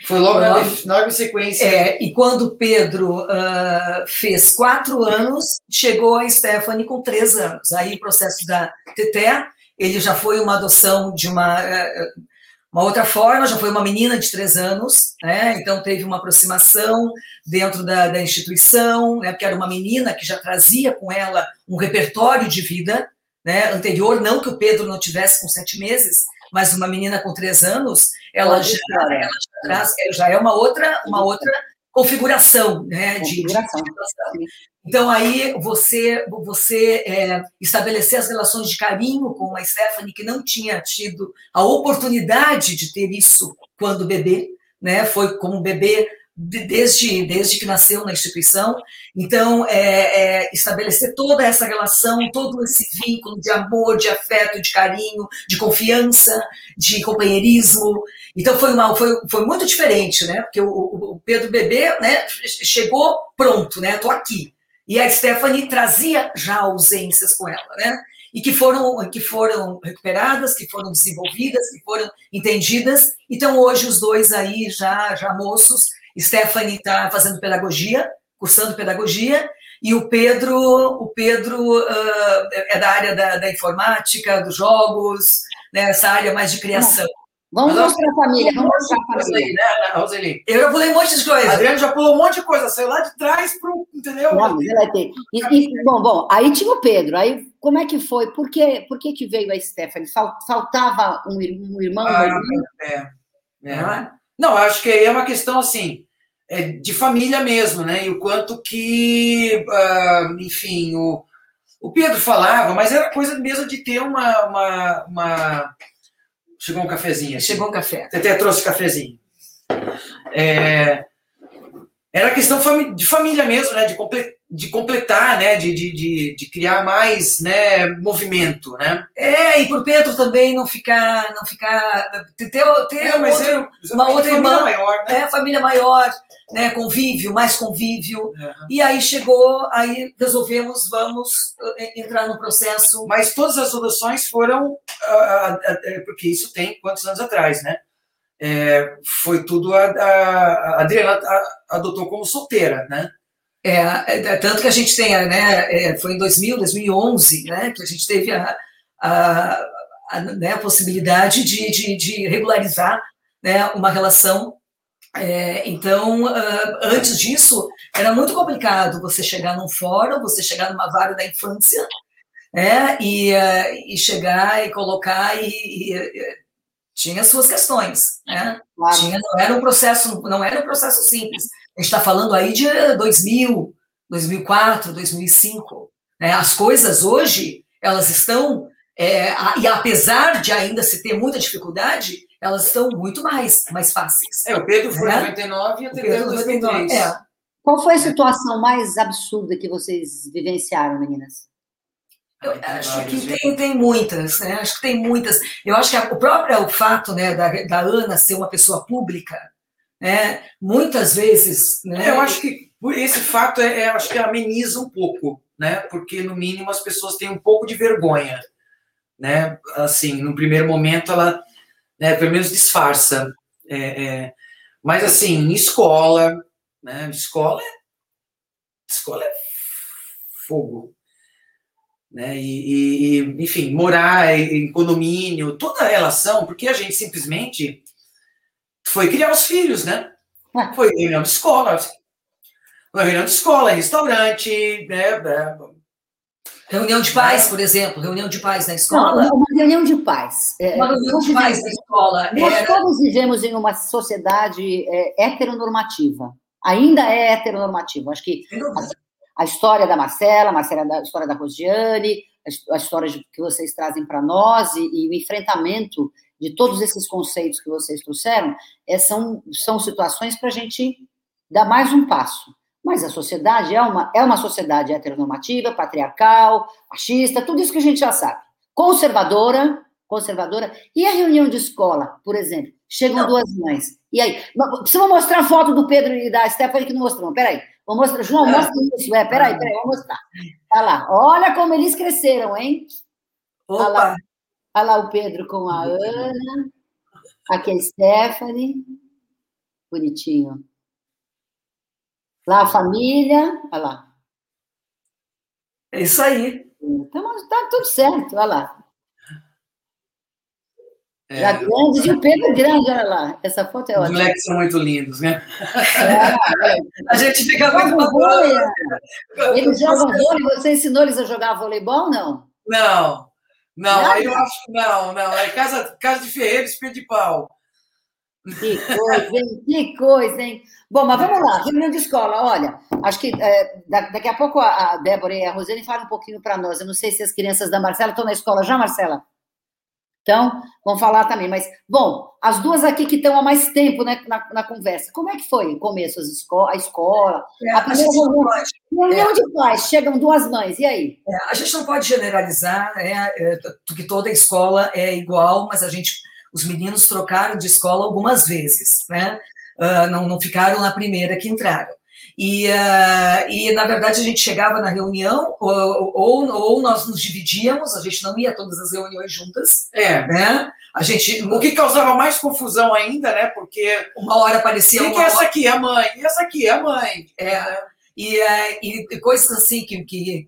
foi logo na, na sequência. É, e quando o Pedro uh, fez quatro anos, chegou a Stephanie com três anos. Aí o processo da Teté, ele já foi uma adoção de uma uh, uma outra forma, já foi uma menina de três anos, né? então teve uma aproximação dentro da, da instituição, né? porque era uma menina que já trazia com ela um repertório de vida né? anterior, não que o Pedro não tivesse com sete meses, mas uma menina com três anos, ela, já, ela já, traz, já é uma outra, uma outra configuração, né, de, configuração. de, Então aí você você é, estabelecer as relações de carinho com a Stephanie que não tinha tido a oportunidade de ter isso quando bebê, né, foi como bebê desde, desde que nasceu na instituição. Então, é, é, estabelecer toda essa relação, todo esse vínculo de amor, de afeto, de carinho, de confiança, de companheirismo. Então, foi, uma, foi, foi muito diferente, né? Porque o, o Pedro Bebê né, chegou pronto, né? Estou aqui. E a Stephanie trazia já ausências com ela, né? e que foram, que foram recuperadas, que foram desenvolvidas, que foram entendidas. Então, hoje, os dois aí, já, já moços, Stephanie está fazendo pedagogia, cursando pedagogia, e o Pedro, o Pedro uh, é da área da, da, informática, dos jogos, né, essa área mais de criação. Vamos Mas mostrar a família, vamos mostrar a família. Né, Roseli? Eu já pulei um monte de coisa. Adriano já pulou um monte de coisa, saiu lá de trás pro, entendeu? Não. E, e, bom, bom, aí tinha o Pedro, aí como é que foi? Por que, por que, que veio a Stephanie? Faltava um, um irmão? Ah, um é, é. Não, acho que é uma questão assim é, de família mesmo, né? E o quanto que, uh, enfim, o, o Pedro falava, mas era coisa mesmo de ter uma, uma, uma... Chegou um cafezinho. Chegou um café. Até trouxe cafezinho. É, era questão de família mesmo, né? De, de completar, né? De, de, de, criar mais né? movimento, né? É, e por Pedro também não ficar, não ficar ter, ter é, outro, é, uma outra família irmã, maior, né? É, família maior, né? Convívio, mais convívio. Uhum. E aí chegou, aí resolvemos, vamos eh, entrar no processo. Mas todas as soluções foram, uh, uh, porque isso tem quantos anos atrás, né? É, foi tudo a, a, a Adriana adotou como solteira, né? É, é, tanto que a gente tem, né, é, foi em 2000, 2011, né, que a gente teve a, a, a, né, a possibilidade de, de, de, regularizar né, uma relação. É, então, uh, antes disso, era muito complicado você chegar num fórum, você chegar numa vara da infância, né, e, uh, e chegar e colocar e, e tinha suas questões, né? Claro. Tinha, não era um processo, não era um processo simples. A gente está falando aí de 2000, 2004, 2005. Né? As coisas hoje elas estão é, e apesar de ainda se ter muita dificuldade, elas estão muito mais mais fáceis. É, o Pedro foi em né? 99 e a Pedro 2003. É. Qual foi a situação mais absurda que vocês vivenciaram, meninas? Eu acho que tem, tem muitas, né? Acho que tem muitas. Eu acho que a, o próprio o fato né, da, da Ana ser uma pessoa pública, né? Muitas vezes. Né, eu acho que por esse fato é, é, acho que ameniza um pouco, né? Porque no mínimo as pessoas têm um pouco de vergonha, né? Assim, no primeiro momento ela, né, pelo menos disfarça. É, é, mas assim, em escola, né? Escola é, escola é fogo, né? E, e, enfim, morar em condomínio, toda a relação, porque a gente simplesmente foi criar os filhos, né? Foi reunião de escola, uma reunião de escola, restaurante, né? Reunião de pais, por exemplo, reunião de pais na escola. Não, uma reunião de pais. É, uma reunião de pais na escola. Nós era... todos vivemos em uma sociedade é, heteronormativa. Ainda é heteronormativa. Acho que a história da Marcela, a, Marcela, a história da Rosiane, a história que vocês trazem para nós e, e, o enfrentamento de todos esses conceitos que vocês trouxeram é, são, são situações para a gente dar mais um passo. Mas a sociedade é uma, é uma sociedade heteronormativa, patriarcal, machista, tudo isso que a gente já sabe. Conservadora, conservadora. E a reunião de escola, por exemplo? Chegam Não. duas mães. E aí? Precisa mostrar a foto do Pedro e da Stephanie que não mostrou. Peraí. Vou mostrar. João, é. mostra isso. É, peraí, peraí, vou mostrar. Olha lá. Olha como eles cresceram, hein? Opa. Olha lá, o Pedro com a Ana. Aqui a Stephanie. Bonitinho. Lá a família. Olha lá. É isso aí. Então, tá tudo certo. Olha lá. É, Já grande, e o Pedro grande, olha lá. Essa foto é ótima. Os moleques são muito lindos, né? É, é. [LAUGHS] A gente fica muito vôlei. Eles jogam vôlei, você ensinou eles a jogar voleibol, não? Não, não, aí eu acho que não, não. É casa, casa de ferreiro, espelho de pau. Que coisa, hein? Que coisa, hein? Bom, mas vamos lá, reunião de escola. Olha, acho que é, daqui a pouco a Débora e a Rosane falam um pouquinho para nós. Eu não sei se as crianças da Marcela estão na escola já, Marcela? Então, vamos falar também. Mas, bom, as duas aqui que estão há mais tempo né, na, na conversa, como é que foi o começo, as esco a escola? É, a primeira reunião, é. de pais, chegam duas mães, e aí? É, a gente não pode generalizar, né, é, que toda escola é igual, mas a gente, os meninos trocaram de escola algumas vezes, né? Uh, não, não ficaram na primeira que entraram. E, uh, e, na verdade, a gente chegava na reunião, ou, ou, ou, nós nos dividíamos, a gente não ia todas as reuniões juntas. É. Né? A gente, o que causava mais confusão ainda, né? Porque uma hora aparecia. O que, essa aqui? É a mãe. E essa aqui? É a mãe. É. E, uh, e coisas assim que, que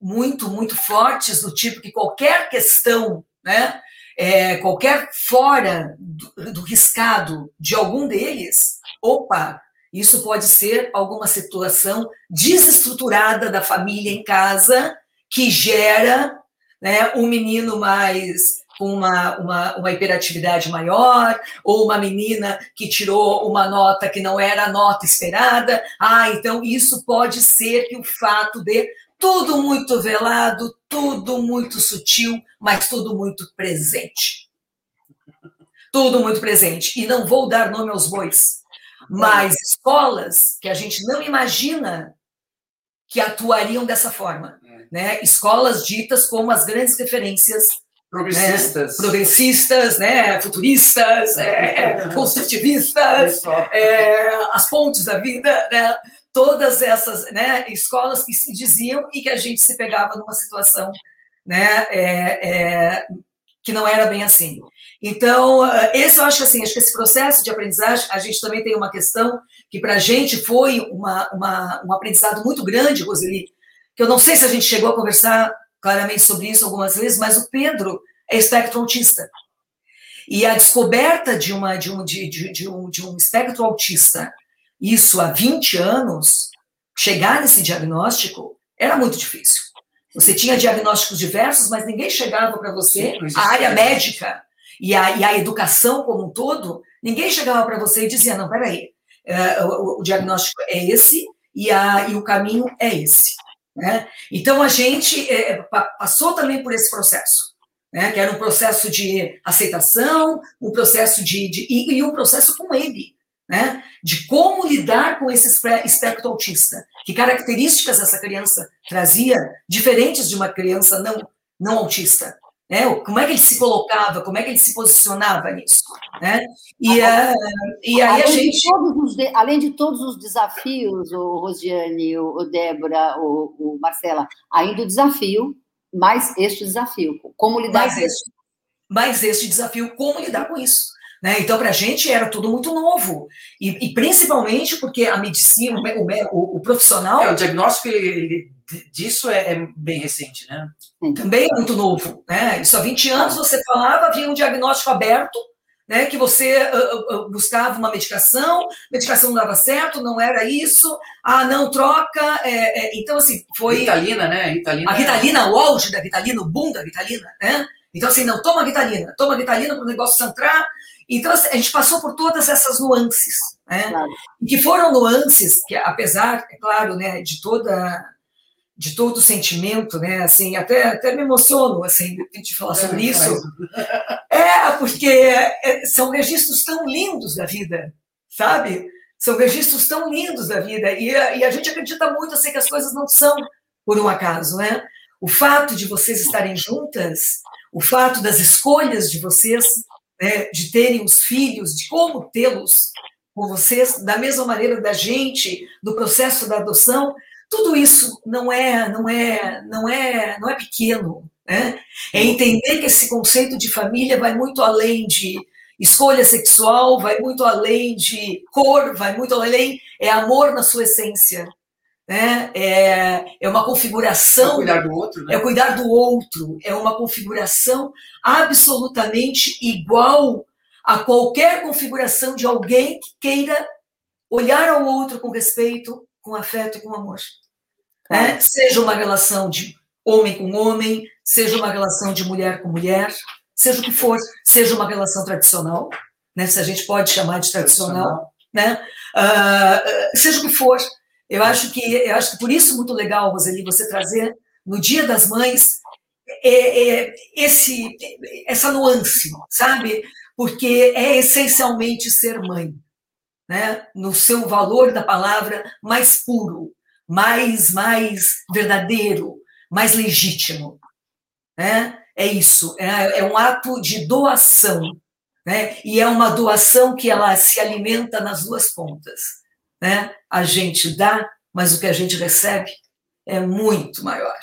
muito, muito fortes, do tipo que qualquer questão, né? É, qualquer fora do, do riscado de algum deles, opa, isso pode ser alguma situação desestruturada da família em casa que gera né, um menino mais com uma, uma, uma hiperatividade maior, ou uma menina que tirou uma nota que não era a nota esperada. Ah, então isso pode ser que o fato de tudo muito velado, tudo muito sutil, mas tudo muito presente. Tudo muito presente. E não vou dar nome aos bois, mas escolas que a gente não imagina que atuariam dessa forma, é. né? Escolas ditas como as grandes referências progressistas, né? progressistas, né? Futuristas, é, é construtivistas, é, as pontes da vida, né? Todas essas, né? Escolas que se diziam e que a gente se pegava numa situação, né? É, é, que não era bem assim. Então, eh, esse eu acho assim, acho que esse processo de aprendizagem, a gente também tem uma questão que para a gente foi uma, uma, um aprendizado muito grande, Roseli, que eu não sei se a gente chegou a conversar claramente sobre isso algumas vezes, mas o Pedro é espectro autista. E a descoberta de, uma, de, um, de, de, de, um, de um espectro autista, isso há 20 anos, chegar nesse diagnóstico era muito difícil. Você tinha diagnósticos diversos, mas ninguém chegava para você, a área médica e a, e a educação como um todo, ninguém chegava para você e dizia: não, peraí, é, o, o, diagnóstico é esse e, a, e o caminho é esse. Né? Então a gente é, passou também por esse processo, né? que era um processo de aceitação, um processo de, de e, e um processo com ele, né? de como lidar com esse espectro autista, que características essa criança trazia diferentes de uma criança não, não autista. Né? Como é que ele se colocava, como é que ele se posicionava nisso. Né? E, uh, e aí além a gente. De de, além de todos os desafios, o Rosiane, o, o Débora, o, o Marcela, ainda o desafio, mais este desafio, como lidar mais com isso. Mais este desafio, como lidar com isso. Né? Então, para a gente era tudo muito novo. E, e principalmente porque a medicina, o, o, o profissional. É, o diagnóstico ele, ele, disso é, é, bem recente, né? Também é muito novo. Né? Isso há 20 anos você falava, havia um diagnóstico aberto. Né, que você uh, uh, buscava uma medicação, medicação não dava certo, não era isso, ah, não troca, é, é, então assim, foi... Ritalina, né? Ritalina a Ritalina, o auge da Ritalina, o boom da Ritalina, né? Então assim, não, toma Ritalina, toma Ritalina para o negócio centrar, então, assim, a gente passou por todas essas nuances, né? Claro. que foram nuances que, apesar, é claro, né, de toda de todo o sentimento, né, assim, até, até me emociono, assim, de falar sobre é, isso. É, porque é, são registros tão lindos da vida, sabe? São registros tão lindos da vida, e, e a gente acredita muito, assim, que as coisas não são por um acaso, né? O fato de vocês estarem juntas, o fato das escolhas de vocês né, de terem os filhos, de como tê-los com vocês, da mesma maneira da gente, do processo da adoção, tudo isso não é, não é, não é, não é pequeno, né? É entender que esse conceito de família vai muito além de escolha sexual, vai muito além de cor, vai muito além, é amor na sua essência, né? É, é uma configuração. É cuidar do outro, né? É cuidar do outro, é uma configuração absolutamente igual a qualquer configuração de alguém que queira olhar ao outro com respeito, com afeto e com amor. Né? Seja uma relação de homem com homem, seja uma relação de mulher com mulher, seja o que for, seja uma relação tradicional, né? se a gente pode chamar de tradicional, tradicional. né? Uh, seja o que for, eu acho que eu acho que por isso muito legal, Roseli, você trazer no Dia das Mães é, é, esse essa nuance, sabe? Porque é essencialmente ser mãe, né? No seu valor da palavra mais puro, mais mais verdadeiro, mais legítimo, né? É isso, é, é um ato de doação, né? E é uma doação que ela se alimenta nas duas pontas né? A gente dá, mas o que a gente recebe é muito maior.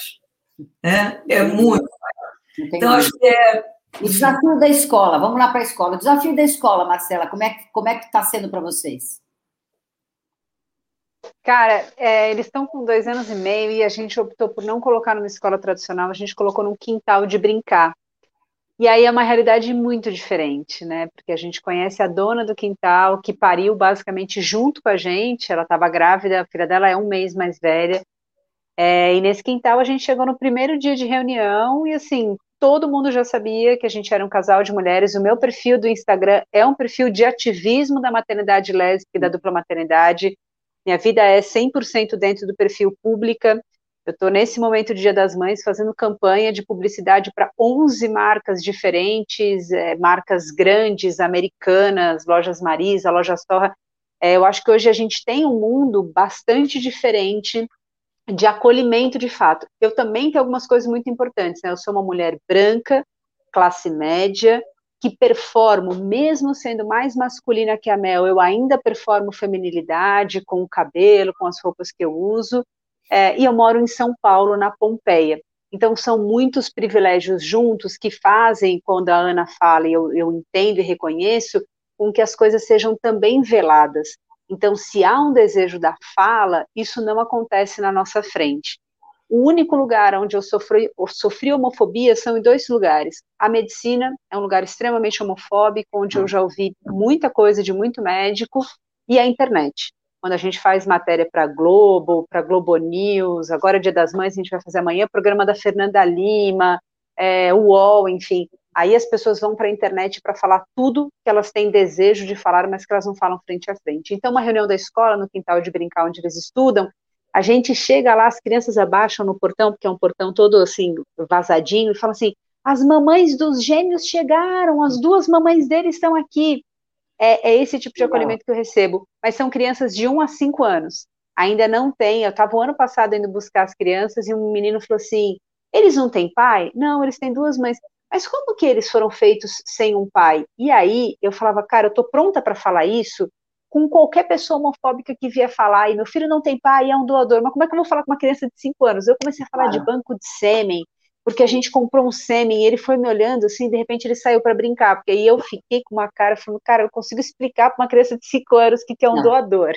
Né? É muito maior. Então, acho que é. O desafio da escola, vamos lá para a escola. O desafio da escola, Marcela, como é, como é que está sendo para vocês? Cara, é, eles estão com dois anos e meio e a gente optou por não colocar numa escola tradicional, a gente colocou num quintal de brincar. E aí é uma realidade muito diferente, né? Porque a gente conhece a dona do quintal, que pariu basicamente junto com a gente, ela estava grávida, a filha dela é um mês mais velha. É, e nesse quintal a gente chegou no primeiro dia de reunião e assim, todo mundo já sabia que a gente era um casal de mulheres. O meu perfil do Instagram é um perfil de ativismo da maternidade lésbica e da dupla maternidade. Minha vida é 100% dentro do perfil pública. Eu estou nesse momento do Dia das Mães fazendo campanha de publicidade para 11 marcas diferentes, é, marcas grandes, americanas, lojas Marisa, lojas Torra. É, eu acho que hoje a gente tem um mundo bastante diferente de acolhimento de fato. Eu também tenho algumas coisas muito importantes. Né? Eu sou uma mulher branca, classe média, que performo, mesmo sendo mais masculina que a Mel, eu ainda performo feminilidade com o cabelo, com as roupas que eu uso é, e eu moro em São Paulo, na Pompeia. Então, são muitos privilégios juntos que fazem, quando a Ana fala, e eu, eu entendo e reconheço, com que as coisas sejam também veladas. Então, se há um desejo da fala, isso não acontece na nossa frente. O único lugar onde eu sofri, eu sofri homofobia são em dois lugares. A medicina é um lugar extremamente homofóbico, onde eu já ouvi muita coisa de muito médico, e a internet. Quando a gente faz matéria para Globo, para Globo News, agora é Dia das Mães, a gente vai fazer amanhã programa da Fernanda Lima, é, o UOL, enfim. Aí as pessoas vão para a internet para falar tudo que elas têm desejo de falar, mas que elas não falam frente a frente. Então, uma reunião da escola, no quintal de brincar onde eles estudam, a gente chega lá, as crianças abaixam no portão, porque é um portão todo assim, vazadinho, e falam assim: as mamães dos gêmeos chegaram, as duas mamães deles estão aqui. É, é esse tipo de acolhimento que eu recebo. Mas são crianças de 1 a 5 anos. Ainda não tem. Eu estava o ano passado indo buscar as crianças e um menino falou assim: eles não têm pai? Não, eles têm duas mães. Mas como que eles foram feitos sem um pai? E aí eu falava, cara, eu tô pronta para falar isso com qualquer pessoa homofóbica que vier falar, e meu filho não tem pai, é um doador, mas como é que eu vou falar com uma criança de 5 anos? Eu comecei a falar de banco de sêmen, porque a gente comprou um sêmen, e ele foi me olhando assim, de repente ele saiu para brincar, porque aí eu fiquei com uma cara, falando, cara, eu consigo explicar para uma criança de 5 anos que, que é um não. doador,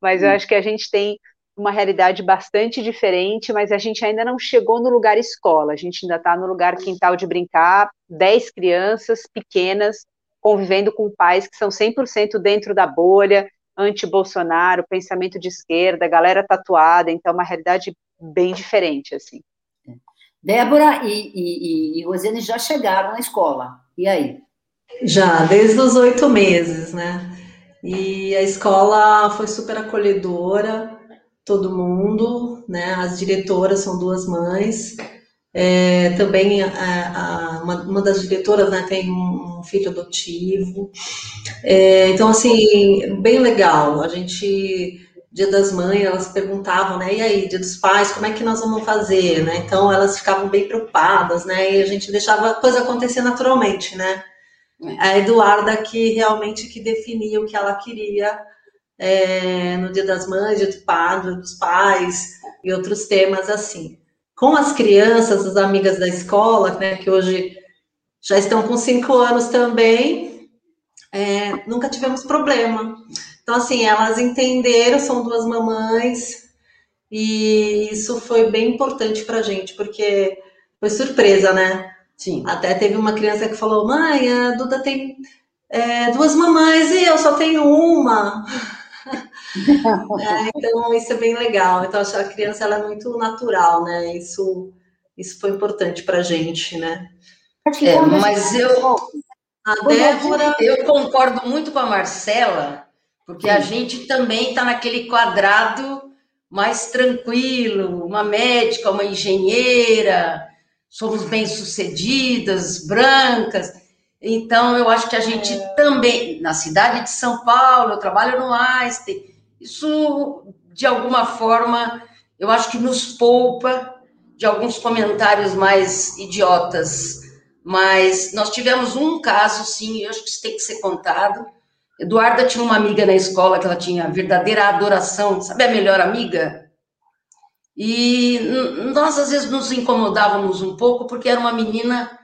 mas eu acho que a gente tem uma realidade bastante diferente, mas a gente ainda não chegou no lugar escola, a gente ainda está no lugar quintal de brincar, 10 crianças pequenas, convivendo com pais que são 100% dentro da bolha, anti-Bolsonaro, pensamento de esquerda, galera tatuada, então é uma realidade bem diferente, assim. Débora e, e, e Rosane já chegaram na escola, e aí? Já, desde os oito meses, né? E a escola foi super acolhedora, todo mundo, né? As diretoras são duas mães, é, também a, a, uma, uma, das diretoras né, tem um filho adotivo. É, então, assim, bem legal. A gente, dia das mães, elas perguntavam, né? E aí, dia dos pais, como é que nós vamos fazer, né? Então, elas ficavam bem preocupadas, né? E a gente deixava a coisa acontecer naturalmente, né? A Eduarda que realmente que definia o que ela queria é, no dia das mães, dia do padre, dos pais e outros temas assim com as crianças, as amigas da escola, né, que hoje já estão com cinco anos também, é, nunca tivemos problema. Então, assim, elas entenderam, são duas mamães, e isso foi bem importante para a gente, porque foi surpresa, né? Sim. Até teve uma criança que falou: mãe, a Duda tem é, duas mamães e eu só tenho uma. É, então, isso é bem legal. Então, a criança ela é muito natural, né? Isso, isso foi importante para a gente, né? É, mas eu, a Débora, eu concordo muito com a Marcela, porque a gente também está naquele quadrado mais tranquilo, uma médica, uma engenheira, somos bem-sucedidas, brancas. Então, eu acho que a gente é. também, na cidade de São Paulo, eu trabalho no Einstein, isso, de alguma forma, eu acho que nos poupa de alguns comentários mais idiotas. Mas nós tivemos um caso, sim, eu acho que isso tem que ser contado. Eduarda tinha uma amiga na escola que ela tinha verdadeira adoração, sabe a melhor amiga? E nós, às vezes, nos incomodávamos um pouco, porque era uma menina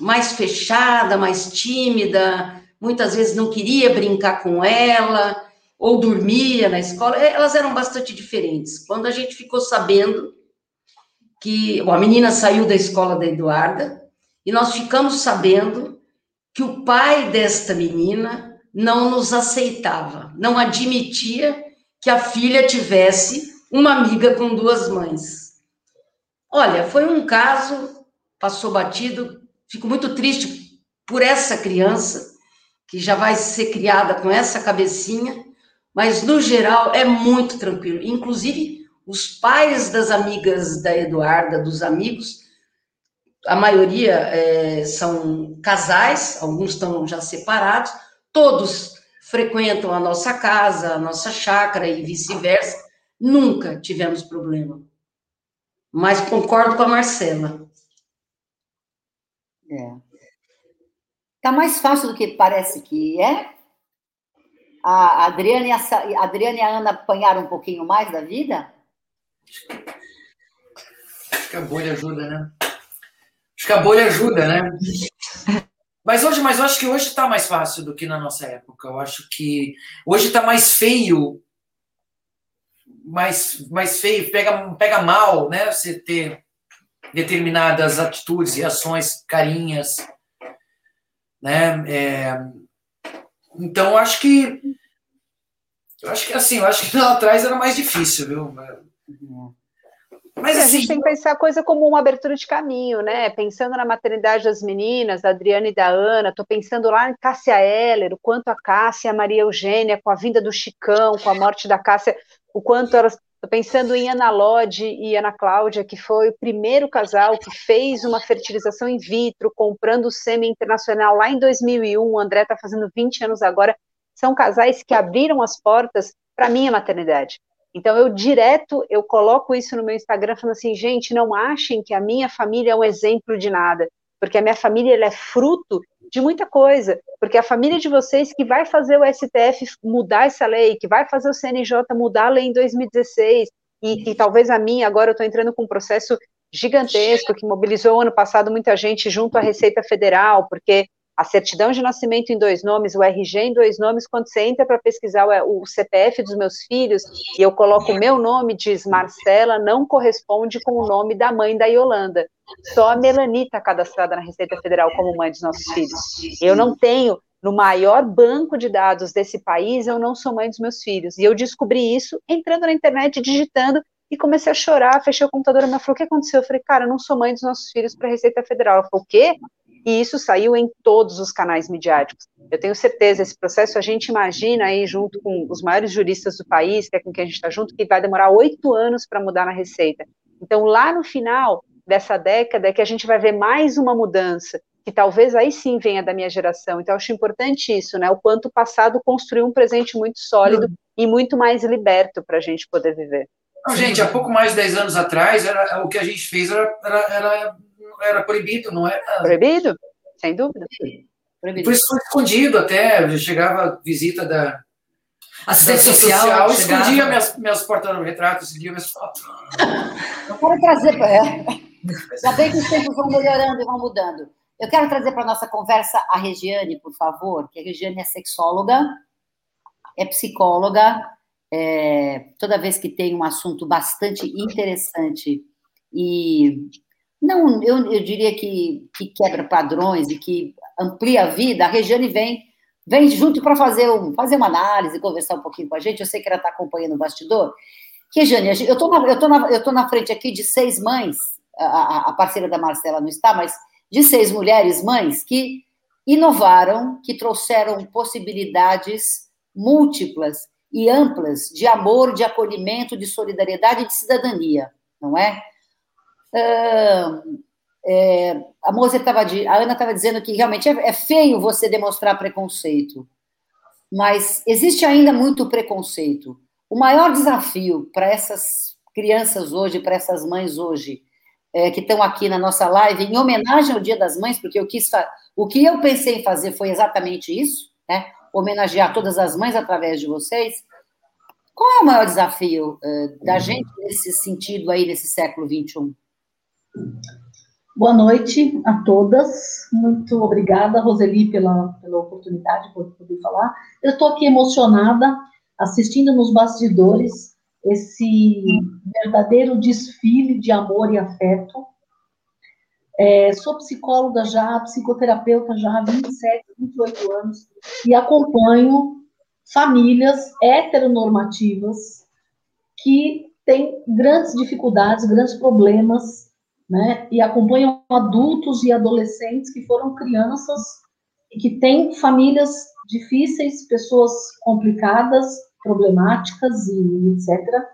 mais fechada, mais tímida, muitas vezes não queria brincar com ela, ou dormia na escola, é, elas eram bastante diferentes. Quando a gente ficou sabendo que bom, a menina saiu da escola da Eduarda, e nós ficamos sabendo que o pai desta menina não nos aceitava, não admitia que a filha tivesse uma amiga com duas mães. Olha, foi um caso, passou batido, fico muito triste por essa criança, que já vai ser criada com essa cabecinha, mas no geral é muito tranquilo. Inclusive, os pais das amigas da Eduarda, dos amigos, a maioria é, são casais, alguns estão já separados, todos frequentam a nossa casa, a nossa chácara e vice-versa. Nunca tivemos problema. Mas concordo com a Marcela. É. Tá mais fácil do que parece que é, a Adriana e a, a Adriana e a Ana apanharam um pouquinho mais da vida? que a bolha ajuda, né? Acho que a bolha ajuda, né? Mas hoje, mas eu acho que hoje está mais fácil do que na nossa época. Eu acho que hoje está mais feio, mais, mais feio, pega, pega mal, né? Você ter determinadas atitudes e ações carinhas, né? É, então, acho que eu acho que assim, eu acho que [LAUGHS] lá atrás era mais difícil, viu? Mas assim, a gente tem que pensar a coisa como uma abertura de caminho, né? Pensando na maternidade das meninas, da Adriana e da Ana, estou pensando lá em Cássia Heller, o quanto a Cássia e a Maria Eugênia, com a vinda do Chicão, com a morte da Cássia, o quanto elas. Estou pensando em Ana Lodge e Ana Cláudia, que foi o primeiro casal que fez uma fertilização in vitro, comprando o sêmen internacional lá em 2001. O André está fazendo 20 anos agora. São casais que abriram as portas para a minha maternidade. Então eu direto eu coloco isso no meu Instagram falando assim, gente, não achem que a minha família é um exemplo de nada, porque a minha família é fruto de muita coisa, porque a família de vocês que vai fazer o STF mudar essa lei, que vai fazer o CNJ mudar a lei em 2016, e, e talvez a minha, agora eu estou entrando com um processo gigantesco que mobilizou ano passado muita gente junto à Receita Federal, porque a certidão de nascimento em dois nomes, o RG em dois nomes, quando você entra para pesquisar o CPF dos meus filhos e eu coloco o meu nome, diz Marcela, não corresponde com o nome da mãe da Yolanda. Só a Melanie está cadastrada na Receita Federal como mãe dos nossos filhos. Eu não tenho, no maior banco de dados desse país, eu não sou mãe dos meus filhos. E eu descobri isso entrando na internet, digitando, e comecei a chorar, fechei o computador, ela falou, o que aconteceu? Eu falei, cara, eu não sou mãe dos nossos filhos para a Receita Federal. Ela falou, o quê? e isso saiu em todos os canais midiáticos. Eu tenho certeza, esse processo a gente imagina aí, junto com os maiores juristas do país, que é com quem a gente está junto, que vai demorar oito anos para mudar na Receita. Então, lá no final dessa década, é que a gente vai ver mais uma mudança, que talvez aí sim venha da minha geração. Então, eu acho importante isso, né? O quanto o passado construiu um presente muito sólido uhum. e muito mais liberto para a gente poder viver. Não, gente, há pouco mais de 10 anos atrás, era, o que a gente fez era, era, era proibido, não era. Proibido, sem dúvida. Proibido. Por isso foi escondido até, chegava visita da. Assistência social, social escondia minhas, minhas porta-retratos, escondia minhas fotos. [LAUGHS] Eu quero trazer para. É. Já bem que os tempos vão melhorando e vão mudando. Eu quero trazer para a nossa conversa a Regiane, por favor, que a Regiane é sexóloga, é psicóloga, é, toda vez que tem um assunto bastante interessante e não, eu, eu diria que, que quebra padrões e que amplia a vida, a Regiane vem, vem junto para fazer, um, fazer uma análise, conversar um pouquinho com a gente. Eu sei que ela está acompanhando o bastidor. Regiane, eu estou na, eu na, eu na frente aqui de seis mães, a, a parceira da Marcela não está, mas de seis mulheres mães que inovaram, que trouxeram possibilidades múltiplas e amplas de amor, de acolhimento, de solidariedade e de cidadania, não é? é, a moça estava a Ana estava dizendo que realmente é, é, feio você demonstrar preconceito, mas existe ainda muito preconceito. O maior desafio para essas crianças hoje, para essas mães hoje, é, que estão aqui na nossa live, em homenagem ao Dia das Mães, porque eu quis o que eu pensei em fazer foi exatamente isso, né? Homenagear todas as mães através de vocês. Qual é o maior desafio uh, da gente nesse sentido aí, nesse século XXI? Boa noite a todas. Muito obrigada, Roseli, pela, pela oportunidade de poder falar. Eu estou aqui emocionada, assistindo nos bastidores esse verdadeiro desfile de amor e afeto. É, sou psicóloga já, psicoterapeuta já há 27, 28 anos e acompanho famílias heteronormativas que têm grandes dificuldades, grandes problemas né? E acompanham adultos e adolescentes que foram crianças e que têm famílias difíceis, pessoas complicadas, problemáticas e etc.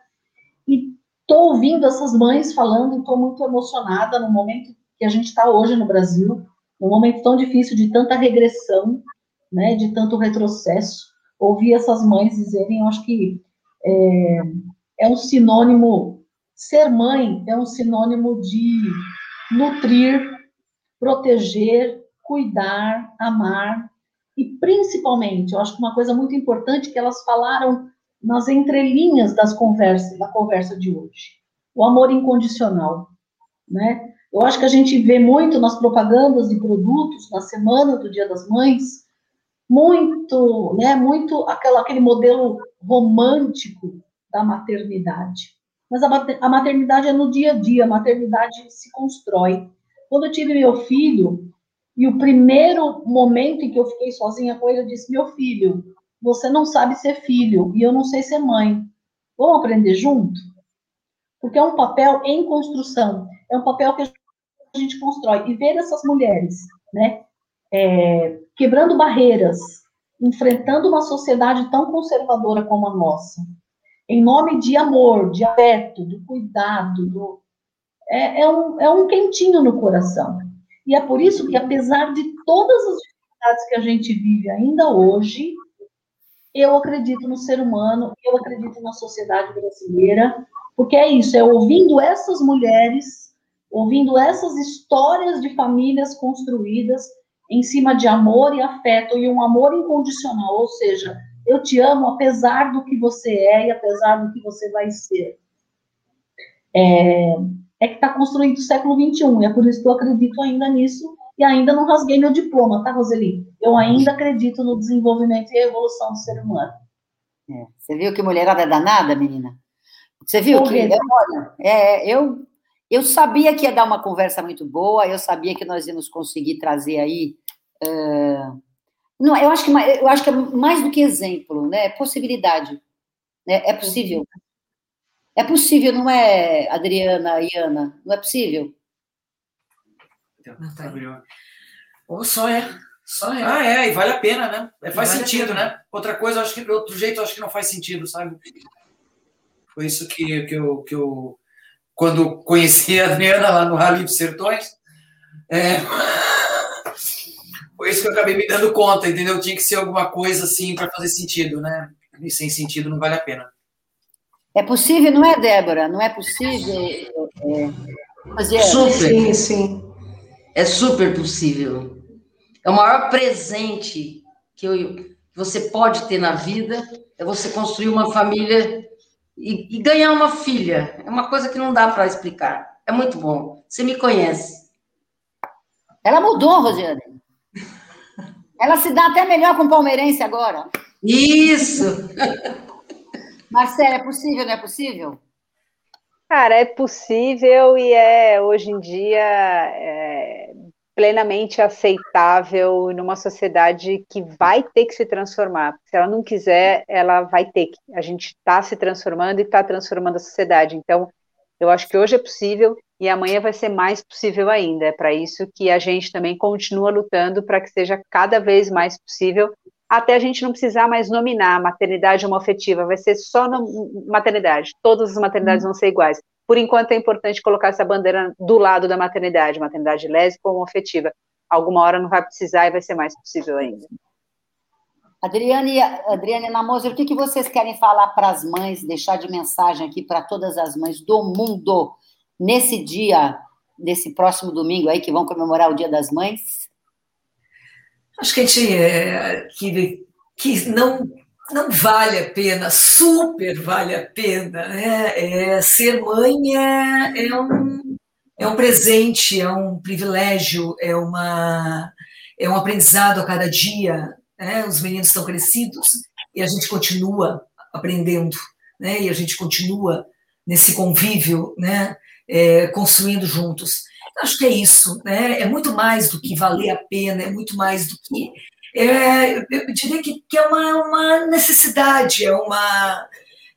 E estou ouvindo essas mães falando, estou muito emocionada no momento que a gente está hoje no Brasil, num momento tão difícil de tanta regressão, né, de tanto retrocesso. Ouvir essas mães dizerem, eu acho que é, é um sinônimo Ser mãe é um sinônimo de nutrir, proteger, cuidar, amar e principalmente, eu acho que uma coisa muito importante que elas falaram nas entrelinhas das conversas, da conversa de hoje, o amor incondicional. né? Eu acho que a gente vê muito nas propagandas de produtos na semana do Dia das Mães, muito, né, muito aquela, aquele modelo romântico da maternidade. Mas a, a maternidade é no dia a dia, a maternidade se constrói. Quando eu tive meu filho, e o primeiro momento em que eu fiquei sozinha com ele, eu disse: Meu filho, você não sabe ser filho e eu não sei ser mãe. Vamos aprender junto? Porque é um papel em construção, é um papel que a gente constrói. E ver essas mulheres, né, é, quebrando barreiras, enfrentando uma sociedade tão conservadora como a nossa, em nome de amor, de afeto, do cuidado, do, é, é, um, é um quentinho no coração. E é por isso que, apesar de todas as dificuldades que a gente vive ainda hoje, eu acredito no ser humano, eu acredito na sociedade brasileira, porque é isso, é ouvindo essas mulheres, ouvindo essas histórias de famílias construídas em cima de amor e afeto, e um amor incondicional, ou seja, eu te amo apesar do que você é e apesar do que você vai ser. É, é que está construindo o século XXI, e é por isso que eu acredito ainda nisso, e ainda não rasguei meu diploma, tá, Roseli? Eu ainda acredito no desenvolvimento e evolução do ser humano. É, você viu que mulherada é danada, menina? Você viu que, olha, é, eu, eu sabia que ia dar uma conversa muito boa, eu sabia que nós íamos conseguir trazer aí... Uh, não, eu acho que eu acho que é mais do que exemplo, né? Possibilidade, né? É possível. É possível, não é, Adriana e Ana? Não é possível? Ou só é. Só é. Ah, é, e vale a pena, né? É, faz vale sentido, né? Outra coisa, acho que outro jeito, acho que não faz sentido, sabe? Foi isso que, que, eu, que eu. Quando conheci a Adriana lá no Rally dos Sertões, é, [LAUGHS] foi isso que eu acabei me dando conta, entendeu? Tinha que ser alguma coisa assim para fazer sentido, né? E sem sentido não vale a pena. É possível, não é, Débora? Não é possível é, fazer. Super. Sim, sim. É super possível. É o maior presente que, eu, que você pode ter na vida é você construir uma família e, e ganhar uma filha. É uma coisa que não dá para explicar. É muito bom. Você me conhece. Ela mudou, Rosiane. Ela se dá até melhor com o palmeirense agora. Isso! [LAUGHS] Marcela, é possível, não é possível? Cara, é possível e é hoje em dia é, plenamente aceitável numa sociedade que vai ter que se transformar. Se ela não quiser, ela vai ter que. A gente está se transformando e está transformando a sociedade. Então, eu acho que hoje é possível e amanhã vai ser mais possível ainda. É para isso que a gente também continua lutando para que seja cada vez mais possível até a gente não precisar mais nominar maternidade homoafetiva, vai ser só maternidade. Todas as maternidades vão ser iguais. Por enquanto é importante colocar essa bandeira do lado da maternidade, maternidade lésbica ou homoafetiva. Alguma hora não vai precisar e vai ser mais possível ainda. Adriane, Adriane Namoser, o que, que vocês querem falar para as mães, deixar de mensagem aqui para todas as mães do mundo nesse dia, nesse próximo domingo aí que vão comemorar o Dia das Mães? Acho que a gente é, que, que não não vale a pena, super vale a pena. Né? É, ser mãe é, é, um, é um presente, é um privilégio, é, uma, é um aprendizado a cada dia. Né? Os meninos estão crescidos e a gente continua aprendendo, né? e a gente continua nesse convívio, né? É, construindo juntos. Acho que é isso, né? É muito mais do que valer a pena, é muito mais do que. É, eu diria que, que é uma, uma necessidade, é uma,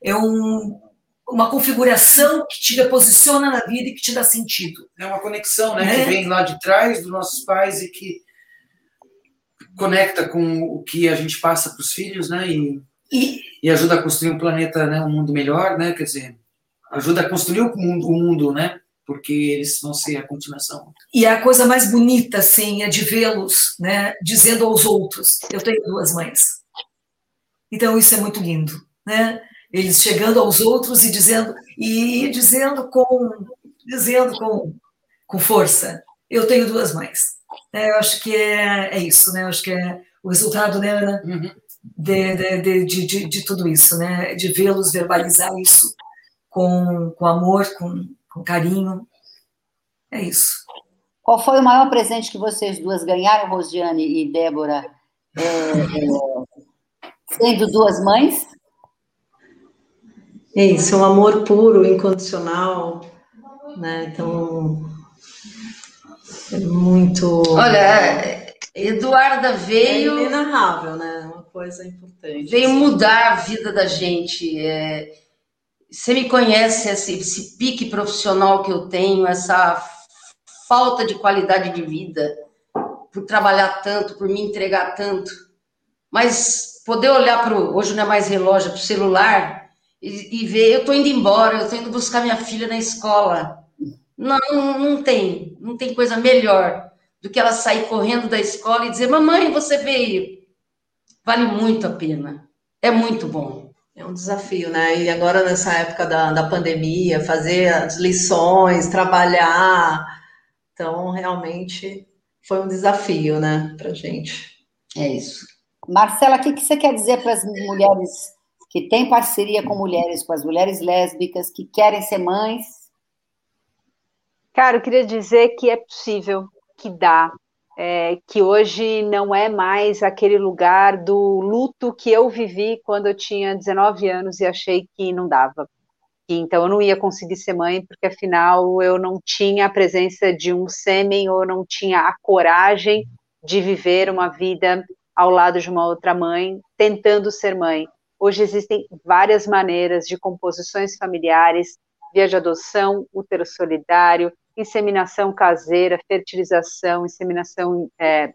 é um, uma configuração que te posiciona na vida e que te dá sentido. É uma conexão, né? É. Que vem lá de trás dos nossos pais e que conecta com o que a gente passa para os filhos, né? E, e, e, ajuda a construir um planeta, né? Um mundo melhor, né? Quer dizer, ajuda a construir o mundo, o mundo né? Porque eles vão ser a continuação. E a coisa mais bonita, assim, é de vê-los, né, dizendo aos outros: eu tenho duas mães. Então isso é muito lindo, né? Eles chegando aos outros e dizendo e dizendo com dizendo com, com força: eu tenho duas mães. É, eu acho que é, é isso, né? Eu acho que é o resultado, né, Ana? Uhum. De, de, de, de, de tudo isso, né? De vê-los verbalizar isso com, com amor, com, com carinho. É isso. Qual foi o maior presente que vocês duas ganharam, Rosiane e Débora, é, é, sendo duas mães? É isso, um amor puro, incondicional, né? Então, é muito. Olha, Eduarda veio. É inenarrável, né? Uma coisa importante. Veio assim. mudar a vida da gente. É, você me conhece, esse, esse pique profissional que eu tenho, essa falta de qualidade de vida, por trabalhar tanto, por me entregar tanto. Mas poder olhar para o. Hoje não é mais relógio, para o celular e, e ver, eu estou indo embora, eu estou indo buscar minha filha na escola. Não, não tem, não tem coisa melhor do que ela sair correndo da escola e dizer, mamãe, você veio. Vale muito a pena. É muito bom. É um desafio, né? E agora, nessa época da, da pandemia, fazer as lições, trabalhar. Então, realmente foi um desafio, né, para gente. É isso. Marcela, o que, que você quer dizer para as mulheres que tem parceria com mulheres, com as mulheres lésbicas que querem ser mães? Cara, eu queria dizer que é possível, que dá, é, que hoje não é mais aquele lugar do luto que eu vivi quando eu tinha 19 anos e achei que não dava. então eu não ia conseguir ser mãe, porque afinal eu não tinha a presença de um sêmen ou não tinha a coragem de viver uma vida ao lado de uma outra mãe, tentando ser mãe. Hoje existem várias maneiras de composições familiares, via de adoção, útero solidário, inseminação caseira, fertilização, inseminação. É,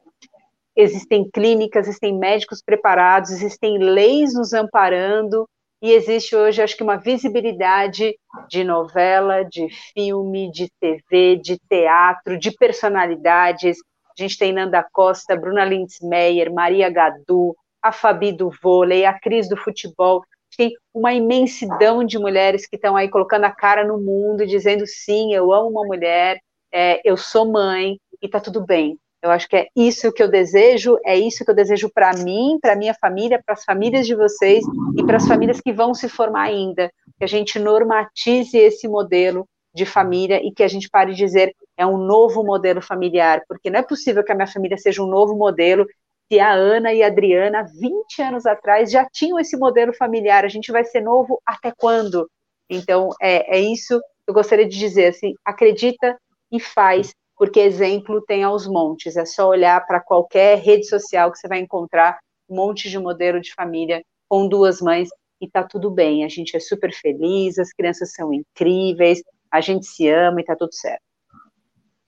existem clínicas, existem médicos preparados, existem leis nos amparando, e existe hoje, acho que, uma visibilidade de novela, de filme, de TV, de teatro, de personalidades. A gente tem Nanda Costa, Bruna Lindsmeyer, Maria Gadu, a Fabi do vôlei, a Cris do futebol. Tem uma imensidão de mulheres que estão aí colocando a cara no mundo, dizendo sim, eu amo uma mulher, é, eu sou mãe e tá tudo bem. Eu acho que é isso que eu desejo, é isso que eu desejo para mim, para minha família, para as famílias de vocês e para as famílias que vão se formar ainda. Que a gente normatize esse modelo de família e que a gente pare de dizer é um novo modelo familiar, porque não é possível que a minha família seja um novo modelo se a Ana e a Adriana, 20 anos atrás, já tinham esse modelo familiar, a gente vai ser novo até quando? Então, é, é isso que eu gostaria de dizer, assim, acredita e faz, porque exemplo tem aos montes, é só olhar para qualquer rede social que você vai encontrar um monte de modelo de família com duas mães e tá tudo bem, a gente é super feliz, as crianças são incríveis, a gente se ama e tá tudo certo.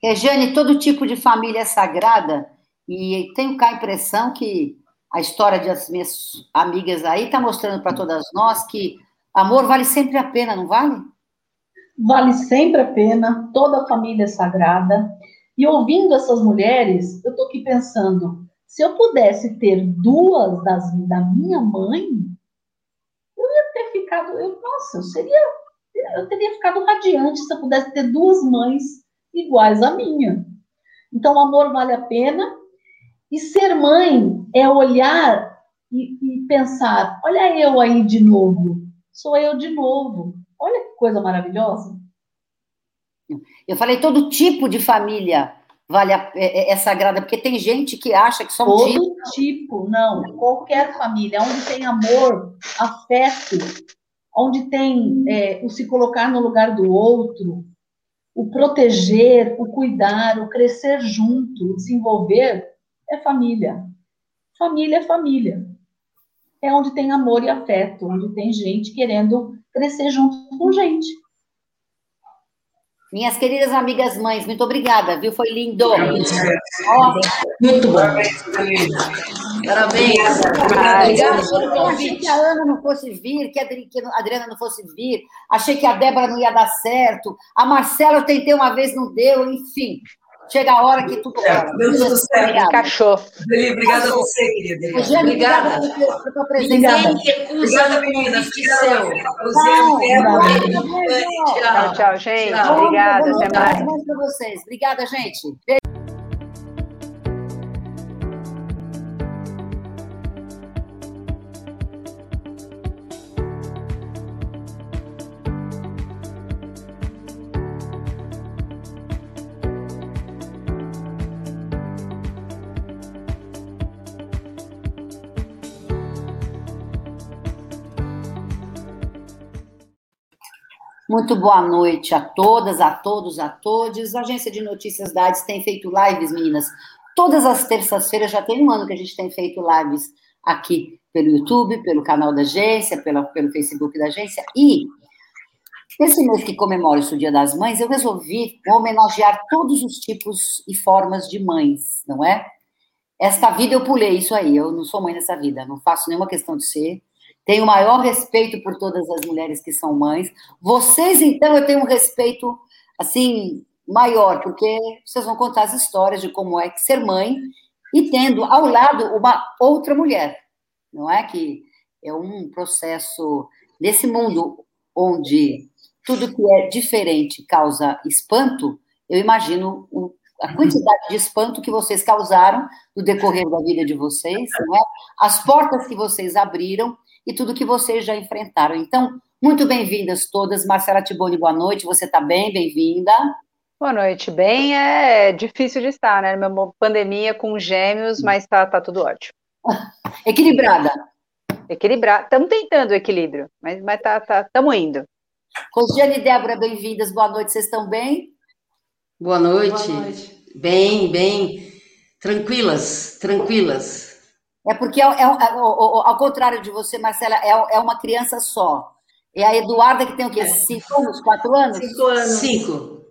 Rejane, todo tipo de família é sagrada? E tenho cá a impressão que a história das minhas amigas aí está mostrando para todas nós que amor vale sempre a pena, não vale? Vale sempre a pena, toda a família é sagrada. E ouvindo essas mulheres, eu estou aqui pensando, se eu pudesse ter duas das, da minha mãe, eu ia ter ficado, eu, nossa, eu seria, eu teria ficado radiante se eu pudesse ter duas mães iguais à minha. Então, amor vale a pena, e ser mãe é olhar e, e, pensar: olha eu aí de novo, sou eu de novo. Olha que coisa maravilhosa. Eu falei todo tipo de família vale a, é, é, é sagrada, porque tem gente que acha que só um todo tipo. tipo, não, qualquer família, onde tem amor, afeto, onde tem é, o se colocar no lugar do outro, o proteger, o cuidar, o crescer junto, o desenvolver, é família. Família é família. É onde tem amor e afeto, onde tem gente querendo crescer junto com gente. Minhas queridas amigas mães, muito obrigada, viu? Foi lindo. muito bom. Parabéns. Obrigada pelo Achei que a Ana não fosse vir, que a Adriana não fosse vir. Achei que a Débora não ia dar certo. A Marcela eu tentei uma vez, não deu, enfim. Chega a hora que tudo é, Deus do céu. Encaixou. Obrigada a você, querida. Eugênio, obrigada pela tua presença. Ninguém recusa obrigada, meninas. Tchau, tchau, gente. Obrigada. Até mais. Obrigada, gente. Muito boa noite a todas, a todos, a todos. A Agência de Notícias Dades tem feito lives, meninas. Todas as terças-feiras, já tem um ano que a gente tem feito lives aqui pelo YouTube, pelo canal da agência, pela, pelo Facebook da agência. E nesse mês que comemora o Dia das Mães, eu resolvi homenagear todos os tipos e formas de mães, não é? Esta vida eu pulei isso aí, eu não sou mãe nessa vida, não faço nenhuma questão de ser. Tenho o maior respeito por todas as mulheres que são mães. Vocês, então, eu tenho um respeito, assim, maior, porque vocês vão contar as histórias de como é ser mãe e tendo ao lado uma outra mulher, não é? Que é um processo nesse mundo onde tudo que é diferente causa espanto, eu imagino a quantidade de espanto que vocês causaram no decorrer da vida de vocês, é? as portas que vocês abriram e tudo que vocês já enfrentaram. Então, muito bem-vindas todas. Marcela Tiboni, boa noite. Você está bem? Bem-vinda. Boa noite. Bem, é difícil de estar, né? Uma pandemia com gêmeos, mas tá, tá tudo ótimo. [LAUGHS] Equilibrada. Equilibrada. Estamos tentando o equilíbrio, mas, mas tá, tá, estamos indo. Rosiane e Débora, bem-vindas. Boa noite. Vocês estão bem? Boa noite. Boa noite. Bem, bem. Tranquilas, tranquilas. É porque, é, é, é ao contrário de você, Marcela, é, é uma criança só. É a Eduarda que tem o quê? É. Cinco anos? Quatro anos? Cinco anos. Cinco.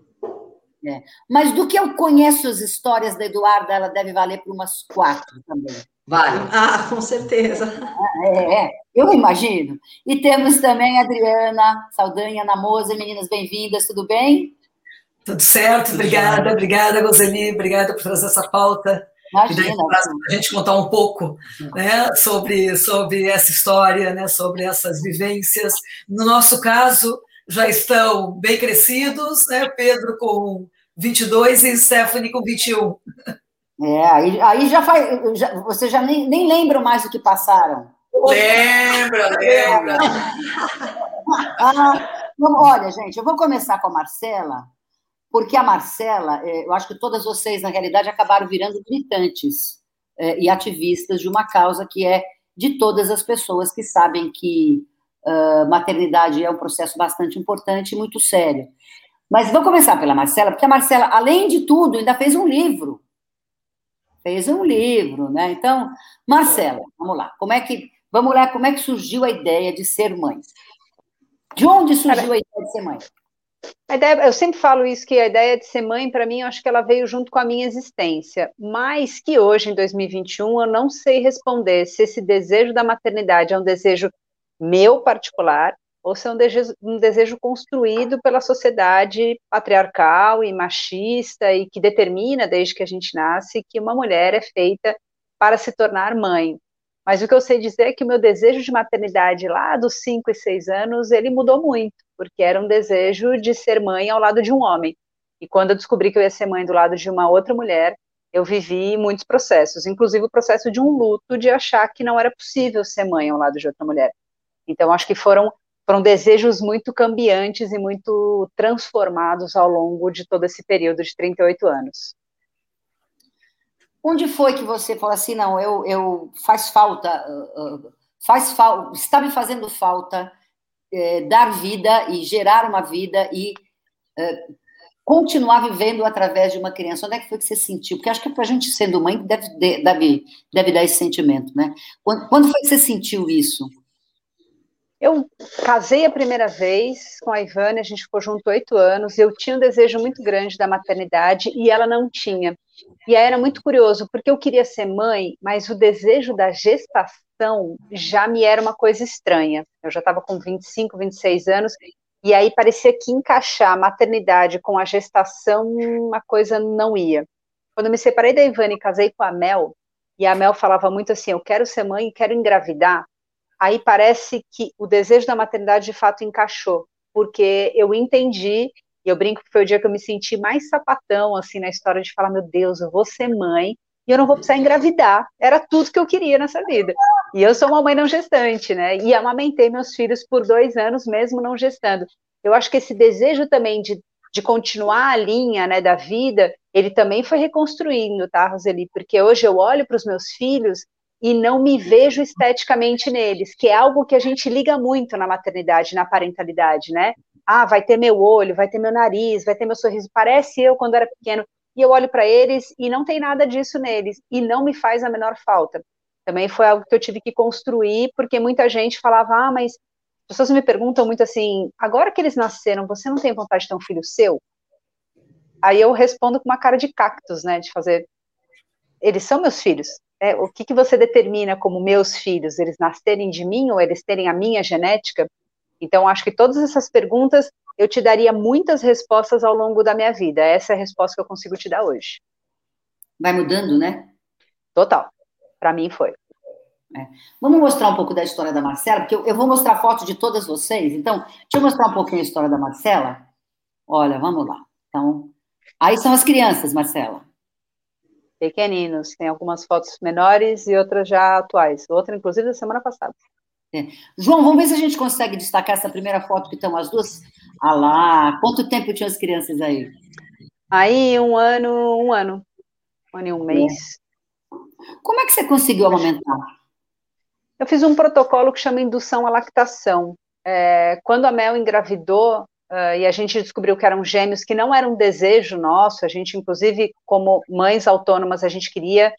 É. Mas do que eu conheço as histórias da Eduarda, ela deve valer para umas quatro também. Vale. Ah, com certeza. É, é, eu imagino. E temos também a Adriana Saldanha Namosa. Meninas, bem-vindas, tudo bem? Tudo certo, obrigada, obrigada, Roseli, obrigada por trazer essa pauta. Imagina. Para a gente contar um pouco né, sobre, sobre essa história, né, sobre essas vivências. No nosso caso, já estão bem crescidos, né, Pedro com 22 e Stephanie com 21. É, aí, aí já faz. Já, você já nem, nem lembra mais do que passaram. Lembra, lembra. [LAUGHS] ah, olha, gente, eu vou começar com a Marcela, porque a Marcela, é, eu acho que todas vocês, na realidade, acabaram virando militantes é, e ativistas de uma causa que é de todas as pessoas que sabem que uh, maternidade é um processo bastante importante e muito sério. Mas vou começar pela Marcela, porque a Marcela, além de tudo, ainda fez um livro. Fez um livro, né? Então, Marcela, vamos lá. Como é que vamos lá? Como é que surgiu a ideia de ser mãe? De onde surgiu a ideia de ser mãe? A ideia, eu sempre falo isso, que a ideia de ser mãe, para mim, eu acho que ela veio junto com a minha existência, mas que hoje, em 2021, eu não sei responder se esse desejo da maternidade é um desejo meu particular, ou se é um desejo, um desejo construído pela sociedade patriarcal e machista, e que determina, desde que a gente nasce, que uma mulher é feita para se tornar mãe. Mas o que eu sei dizer é que o meu desejo de maternidade lá dos 5 e 6 anos, ele mudou muito, porque era um desejo de ser mãe ao lado de um homem. E quando eu descobri que eu ia ser mãe do lado de uma outra mulher, eu vivi muitos processos, inclusive o processo de um luto de achar que não era possível ser mãe ao lado de outra mulher. Então, acho que foram, foram desejos muito cambiantes e muito transformados ao longo de todo esse período de 38 anos. Onde foi que você falou assim, não, eu, eu faz falta, uh, faz falta, está me fazendo falta uh, dar vida e gerar uma vida e uh, continuar vivendo através de uma criança? Onde é que foi que você sentiu? Porque acho que para a gente sendo mãe deve, deve, deve dar esse sentimento, né? Quando, quando foi que você sentiu isso? Eu casei a primeira vez com a Ivane, a gente ficou junto oito anos. Eu tinha um desejo muito grande da maternidade e ela não tinha. E aí era muito curioso, porque eu queria ser mãe, mas o desejo da gestação já me era uma coisa estranha. Eu já estava com 25, 26 anos, e aí parecia que encaixar a maternidade com a gestação, uma coisa não ia. Quando me separei da Ivane e casei com a Mel, e a Mel falava muito assim: eu quero ser mãe e quero engravidar aí parece que o desejo da maternidade de fato encaixou, porque eu entendi, e eu brinco que foi o dia que eu me senti mais sapatão, assim, na história de falar, meu Deus, eu vou ser mãe, e eu não vou precisar engravidar, era tudo que eu queria nessa vida. E eu sou uma mãe não gestante, né, e amamentei meus filhos por dois anos, mesmo não gestando. Eu acho que esse desejo também de, de continuar a linha, né, da vida, ele também foi reconstruindo, tá, Roseli? Porque hoje eu olho para os meus filhos e não me vejo esteticamente neles, que é algo que a gente liga muito na maternidade, na parentalidade, né? ah, vai ter meu olho, vai ter meu nariz, vai ter meu sorriso, parece eu quando era pequeno, e eu olho para eles e não tem nada disso neles, e não me faz a menor falta. Também foi algo que eu tive que construir, porque muita gente falava, ah, mas as pessoas me perguntam muito assim, agora que eles nasceram, você não tem vontade de ter um filho seu? Aí eu respondo com uma cara de cactus, né, de fazer, eles são meus filhos, é, o que, que você determina como meus filhos? Eles nascerem de mim ou eles terem a minha genética? Então, acho que todas essas perguntas eu te daria muitas respostas ao longo da minha vida. Essa é a resposta que eu consigo te dar hoje. Vai mudando, né? Total. Para mim foi. É. Vamos mostrar um pouco da história da Marcela, porque eu, eu, vou mostrar foto de todas vocês. Então, deixa eu mostrar um pouquinho a história da Marcela. Olha, vamos lá. Então, aí são as crianças, Marcela. Pequeninos. Tem algumas fotos menores e outras já atuais. Outra, inclusive, da semana passada. É. João, vamos ver se a gente consegue destacar essa primeira foto que estão as duas. Ah lá, quanto tempo tinham as crianças aí? Aí, um ano, um ano. Um ano e um mês. É. Como é que você conseguiu amamentar? Eu fiz um protocolo que chama indução à lactação. É, quando a Mel engravidou, uh, e a gente descobriu que eram gêmeos, que não era um desejo nosso, a gente, inclusive, como mães autônomas, a gente queria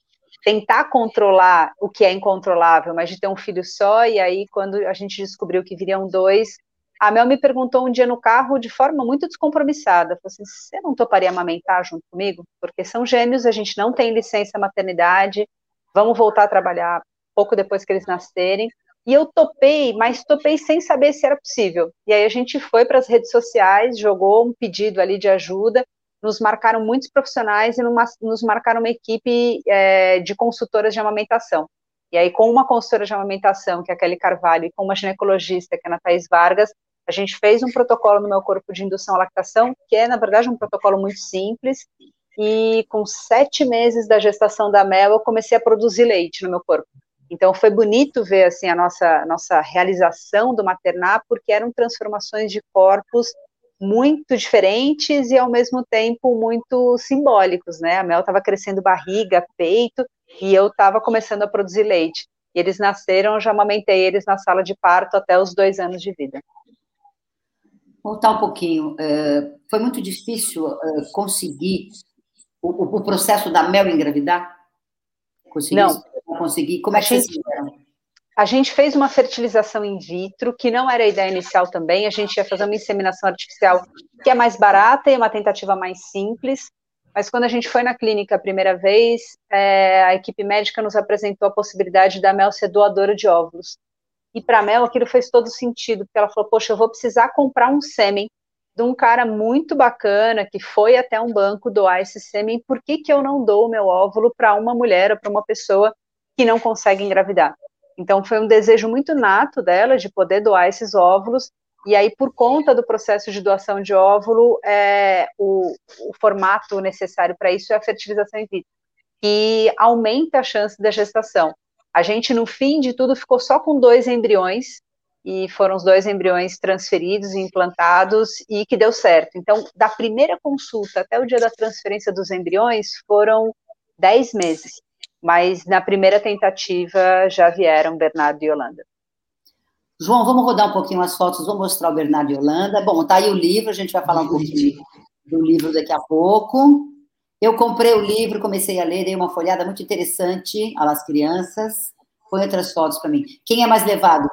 tentar controlar o que é incontrolável, mas de ter um filho só, e aí quando a gente descobriu que viriam dois, a Mel me perguntou um dia no carro, de forma muito descompromissada, falou assim, você não toparia amamentar junto comigo? Porque são gêmeos, a gente não tem licença maternidade, vamos voltar a trabalhar pouco depois que eles nascerem, e eu topei, mas topei sem saber se era possível. E aí a gente foi para as redes sociais, jogou um pedido ali de ajuda, nos marcaram muitos profissionais e numa, nos marcaram uma equipe é, de consultoras de amamentação. E aí, com uma consultora de amamentação, que é a Kelly Carvalho, e com uma ginecologista, que é a Ana Vargas, a gente fez um protocolo no meu corpo de indução à lactação, que é, na verdade, um protocolo muito simples, e com sete meses da gestação da Mel, eu comecei a produzir leite no meu corpo. Então, foi bonito ver, assim, a nossa, nossa realização do maternar, porque eram transformações de corpos muito diferentes e ao mesmo tempo muito simbólicos, né? A Mel estava crescendo barriga, peito e eu estava começando a produzir leite. E eles nasceram, eu já amamentei eles na sala de parto até os dois anos de vida. Voltar um pouquinho, é, foi muito difícil é, conseguir o, o, processo da Mel engravidar? Conseguir Não. Conseguir? Como é que vocês fizeram? A gente fez uma fertilização in vitro, que não era a ideia inicial também, a gente ia fazer uma inseminação artificial, que é mais barata e uma tentativa mais simples, mas quando a gente foi na clínica a primeira vez, é, a equipe médica nos apresentou a possibilidade da Mel ser doadora de óvulos. E para a Mel aquilo fez todo sentido, porque ela falou, poxa, eu vou precisar comprar um sêmen de um cara muito bacana que foi até um banco doar esse sêmen, por que, que eu não dou o meu óvulo para uma mulher ou para uma pessoa que não consegue engravidar? Então, foi um desejo muito nato dela de poder doar esses óvulos, e aí, por conta do processo de doação de óvulo, é, o, o formato necessário para isso é a fertilização in vitro, que aumenta a chance da gestação. A gente, no fim de tudo, ficou só com dois embriões, e foram os dois embriões transferidos e implantados, e que deu certo. Então, da primeira consulta até o dia da transferência dos embriões, foram dez meses mas na primeira tentativa já vieram Bernardo e Yolanda. João, vamos rodar um pouquinho as fotos, vamos mostrar o Bernardo e Yolanda. Bom, tá aí o livro, a gente vai falar um pouquinho do livro daqui a pouco. Eu comprei o livro, comecei a ler, dei uma folhada muito interessante às crianças. Põe outras fotos para mim. Quem é mais levado?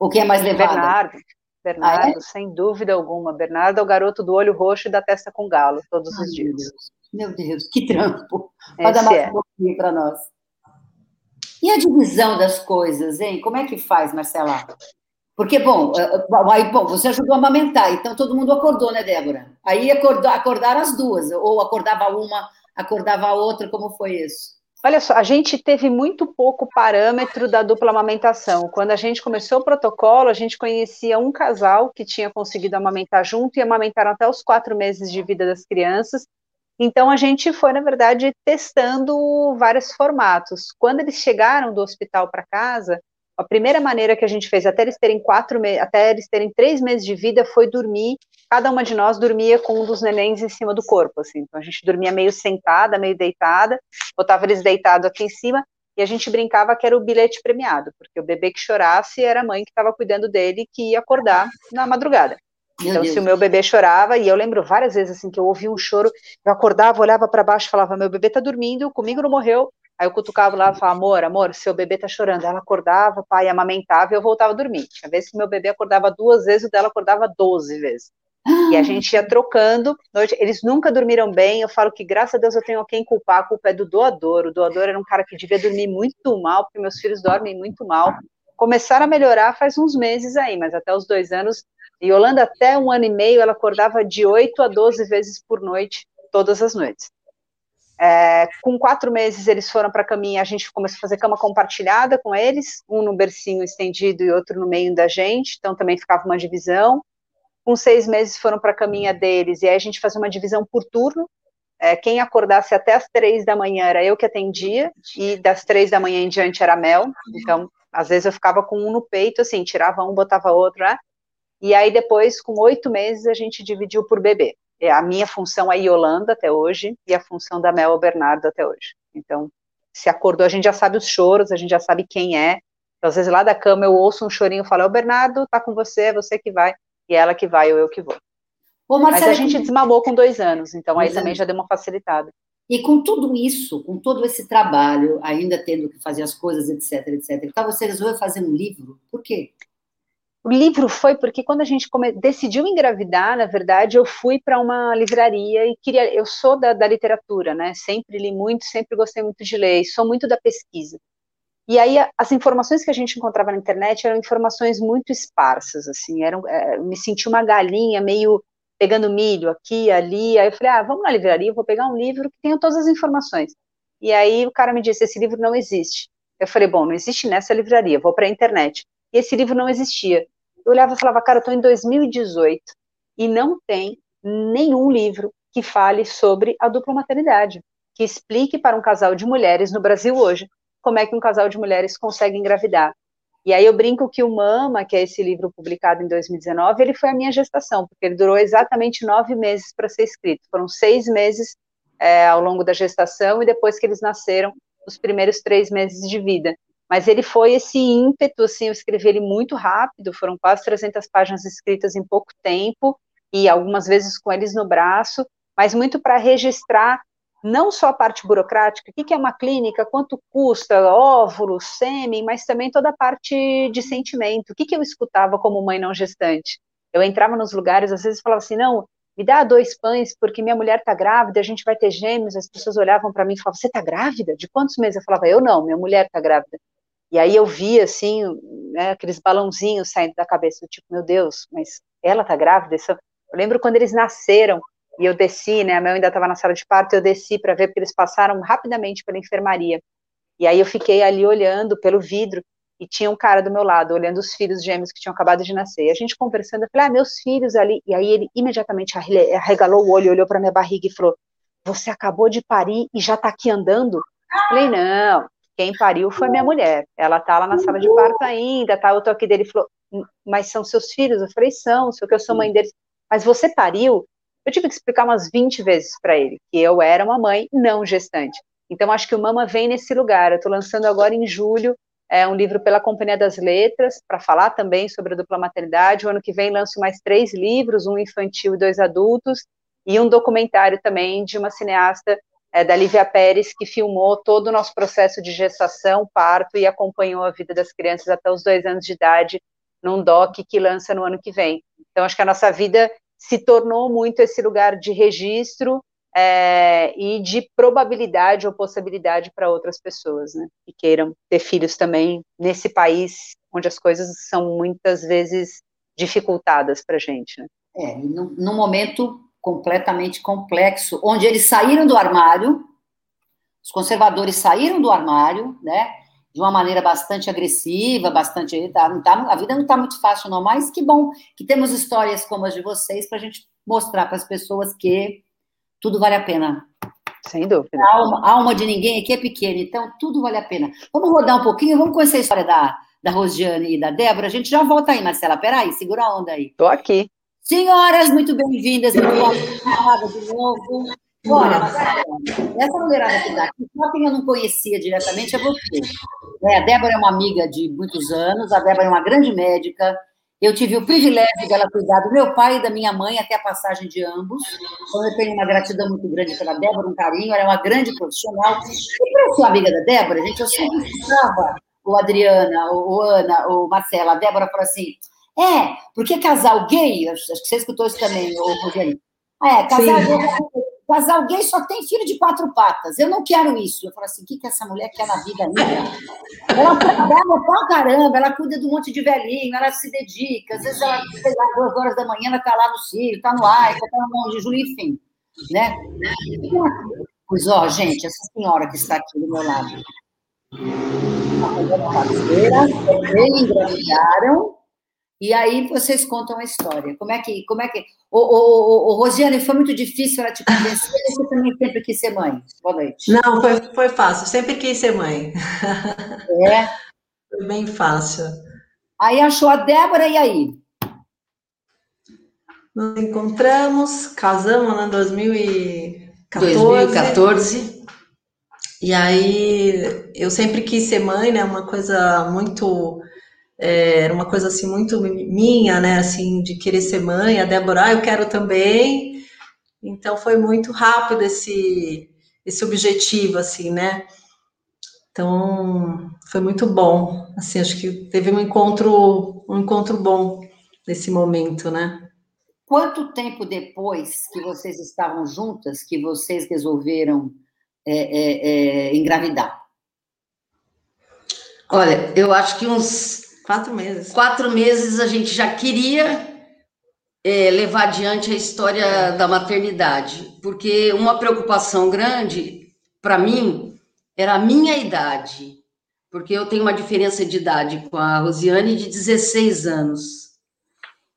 Ou quem é mais levado? Bernardo. Bernardo, ah, é? sem dúvida alguma. Bernardo é o garoto do olho roxo e da testa com galo, todos Ai, os dias. Meu Deus, que trampo. Pode dar mais é. um pouquinho para nós. E a divisão das coisas, hein? Como é que faz, Marcela? Porque, bom, eh, eh, aí, bom, você ajudou a amamentar, então todo mundo acordou, né, Débora? Aí acordou, acordaram as duas, ou acordava uma, acordava a outra, como foi isso? Olha só, a gente teve muito pouco parâmetro da dupla amamentação. Quando a gente começou o protocolo, a gente conhecia um casal que tinha conseguido amamentar junto e amamentaram até os quatro meses de vida das crianças, então a gente foi, na verdade, testando vários formatos. Quando eles chegaram do hospital para casa, a primeira maneira que a gente fez, até eles terem quatro até eles terem três meses de vida, foi dormir. Cada uma de nós dormia com um dos nenéns em cima do corpo, assim. Então a gente dormia meio sentada, meio deitada, botava eles deitados aqui em cima e a gente brincava que era o bilhete premiado, porque o bebê que chorasse era a mãe que estava cuidando dele que ia acordar na madrugada. Meu então, Deus. se o meu bebê chorava, e eu lembro várias vezes assim que eu ouvia um choro, eu acordava, olhava para baixo falava: Meu bebê tá dormindo, comigo não morreu. Aí eu cutucava lá e falava: Amor, amor, seu bebê tá chorando. Ela acordava, pai, amamentava e eu voltava a dormir. Tinha vezes que meu bebê acordava duas vezes, o dela acordava doze vezes. E a gente ia trocando. Eles nunca dormiram bem. Eu falo que, graças a Deus, eu tenho quem culpar. A culpa é do doador. O doador era um cara que devia dormir muito mal, porque meus filhos dormem muito mal. Começaram a melhorar faz uns meses aí, mas até os dois anos. E Holanda, até um ano e meio, ela acordava de 8 a 12 vezes por noite, todas as noites. É, com quatro meses, eles foram para a caminha, a gente começou a fazer cama compartilhada com eles, um no bercinho estendido e outro no meio da gente, então também ficava uma divisão com seis meses foram para a caminha deles, e aí a gente fazia uma divisão por turno, é, quem acordasse até as três da manhã era eu que atendia, e das três da manhã em diante era Mel, então às vezes eu ficava com um no peito, assim, tirava um, botava outro, né? E aí depois, com oito meses, a gente dividiu por bebê. A minha função é Yolanda até hoje, e a função da Mel é o Bernardo até hoje. Então, se acordou, a gente já sabe os choros, a gente já sabe quem é. Então, às vezes lá da cama eu ouço um chorinho e falo, é o Bernardo, tá com você, é você que vai e ela que vai ou eu que vou. Ô, Marcela, Mas a gente desmamou com dois anos, então aí também já deu uma facilitada. E com tudo isso, com todo esse trabalho, ainda tendo que fazer as coisas, etc, etc, então você resolveu fazer um livro? Por quê? O livro foi porque quando a gente come... decidiu engravidar, na verdade, eu fui para uma livraria e queria. Eu sou da, da literatura, né? Sempre li muito, sempre gostei muito de ler, sou muito da pesquisa. E aí as informações que a gente encontrava na internet eram informações muito esparsas, assim, eram, é, me senti uma galinha meio pegando milho aqui, ali, aí eu falei, ah, vamos na livraria, vou pegar um livro que tenha todas as informações. E aí o cara me disse, esse livro não existe. Eu falei, bom, não existe nessa livraria, vou para a internet. E esse livro não existia. Eu olhava e falava, cara, eu estou em 2018 e não tem nenhum livro que fale sobre a dupla maternidade, que explique para um casal de mulheres no Brasil hoje como é que um casal de mulheres consegue engravidar. E aí eu brinco que o Mama, que é esse livro publicado em 2019, ele foi a minha gestação, porque ele durou exatamente nove meses para ser escrito. Foram seis meses é, ao longo da gestação e depois que eles nasceram, os primeiros três meses de vida. Mas ele foi esse ímpeto, assim, eu escrevi ele muito rápido, foram quase 300 páginas escritas em pouco tempo, e algumas vezes com eles no braço, mas muito para registrar não só a parte burocrática, o que é uma clínica, quanto custa, óvulo, sêmen, mas também toda a parte de sentimento. O que eu escutava como mãe não gestante? Eu entrava nos lugares, às vezes falava assim, não, me dá dois pães porque minha mulher está grávida, a gente vai ter gêmeos. As pessoas olhavam para mim e falavam, você está grávida? De quantos meses? Eu falava, eu não, minha mulher está grávida. E aí eu via, assim, né, aqueles balãozinhos saindo da cabeça, tipo, meu Deus, mas ela está grávida? Eu lembro quando eles nasceram, e eu desci, né, a Mel ainda estava na sala de parto, eu desci para ver, porque eles passaram rapidamente pela enfermaria, e aí eu fiquei ali olhando pelo vidro, e tinha um cara do meu lado, olhando os filhos gêmeos que tinham acabado de nascer, e a gente conversando, eu falei, ah, meus filhos ali, e aí ele imediatamente arregalou o olho, olhou para minha barriga e falou, você acabou de parir e já está aqui andando? Eu falei, não, quem pariu foi minha mulher, ela está lá na sala de parto ainda, tá, eu tô aqui dele, ele falou, hum, mas são seus filhos? Eu falei, são, só que eu sou mãe deles, mas você pariu? Eu tive que explicar umas 20 vezes para ele que eu era uma mãe não gestante. Então, acho que o Mama vem nesse lugar. Eu estou lançando agora em julho é, um livro pela Companhia das Letras, para falar também sobre a dupla maternidade. O ano que vem lanço mais três livros, um infantil e dois adultos, e um documentário também de uma cineasta é, da Lívia Pérez, que filmou todo o nosso processo de gestação, parto e acompanhou a vida das crianças até os dois anos de idade, num doc que lança no ano que vem. Então, acho que a nossa vida se tornou muito esse lugar de registro é, e de probabilidade ou possibilidade para outras pessoas, né, que queiram ter filhos também nesse país onde as coisas são muitas vezes dificultadas para a gente. Né? É, num, momento completamente complexo, onde eles saíram do armário, os conservadores saíram do armário, né, de uma maneira bastante agressiva, bastante. Tá, tá, a vida não está muito fácil, não, mas que bom que temos histórias como as de vocês para a gente mostrar para as pessoas que tudo vale a pena. Sem dúvida. A alma, a alma, de ninguém aqui é pequena, então tudo vale a pena. Vamos rodar um pouquinho, vamos conhecer a história da, da Rosiane e da Débora. A gente já volta aí, Marcela. Peraí, segura a onda aí. Estou aqui. Senhoras, muito bem-vindas, muito obrigada de novo. Olha, essa mulherada que está aqui, só quem eu não conhecia diretamente é você. É, a Débora é uma amiga de muitos anos, a Débora é uma grande médica, Eu tive o privilégio dela cuidar do meu pai e da minha mãe até a passagem de ambos. Então, eu tenho uma gratidão muito grande pela Débora, um carinho. Ela é uma grande profissional. E para eu ser amiga da Débora, gente, eu sempre escutava o Adriana, o Ana, o Marcela. A Débora falou assim: é, porque casal gay, acho que você escutou isso também, o Rogério. É, casal gay, casal gay só tem filho de quatro patas. Eu não quero isso. Eu falo assim: o que, que essa mulher quer na vida ainda? Ela trabalha pra caramba, ela cuida de um monte de velhinho, ela se dedica. Às vezes ela, sei lá, duas horas da manhã, ela está lá no Círio, está no ar, está na mão de Júlio, enfim. Né? Pois, ó, gente, essa senhora que está aqui do meu lado. Uma parceira, engravidaram, e aí vocês contam a história. Como é que. Como é que... Ô, ô, ô, ô, Rosiane, foi muito difícil ela te convencer, [LAUGHS] você também sempre quis ser mãe? Boa noite. Não, foi, foi fácil, sempre quis ser mãe. É. [LAUGHS] Foi bem fácil. Aí achou a Débora, e aí? Nos encontramos, casamos em 2014. 2014. E aí eu sempre quis ser mãe, né? Uma coisa muito era uma coisa assim muito minha, né? Assim, de querer ser mãe. A Débora, ah, eu quero também. Então foi muito rápido esse esse objetivo, assim, né? Então foi muito bom. Assim, acho que teve um encontro um encontro bom nesse momento, né? Quanto tempo depois que vocês estavam juntas que vocês resolveram é, é, é engravidar? Olha, eu acho que uns Quatro meses. Quatro meses a gente já queria é, levar adiante a história da maternidade, porque uma preocupação grande para mim era a minha idade, porque eu tenho uma diferença de idade com a Rosiane de 16 anos.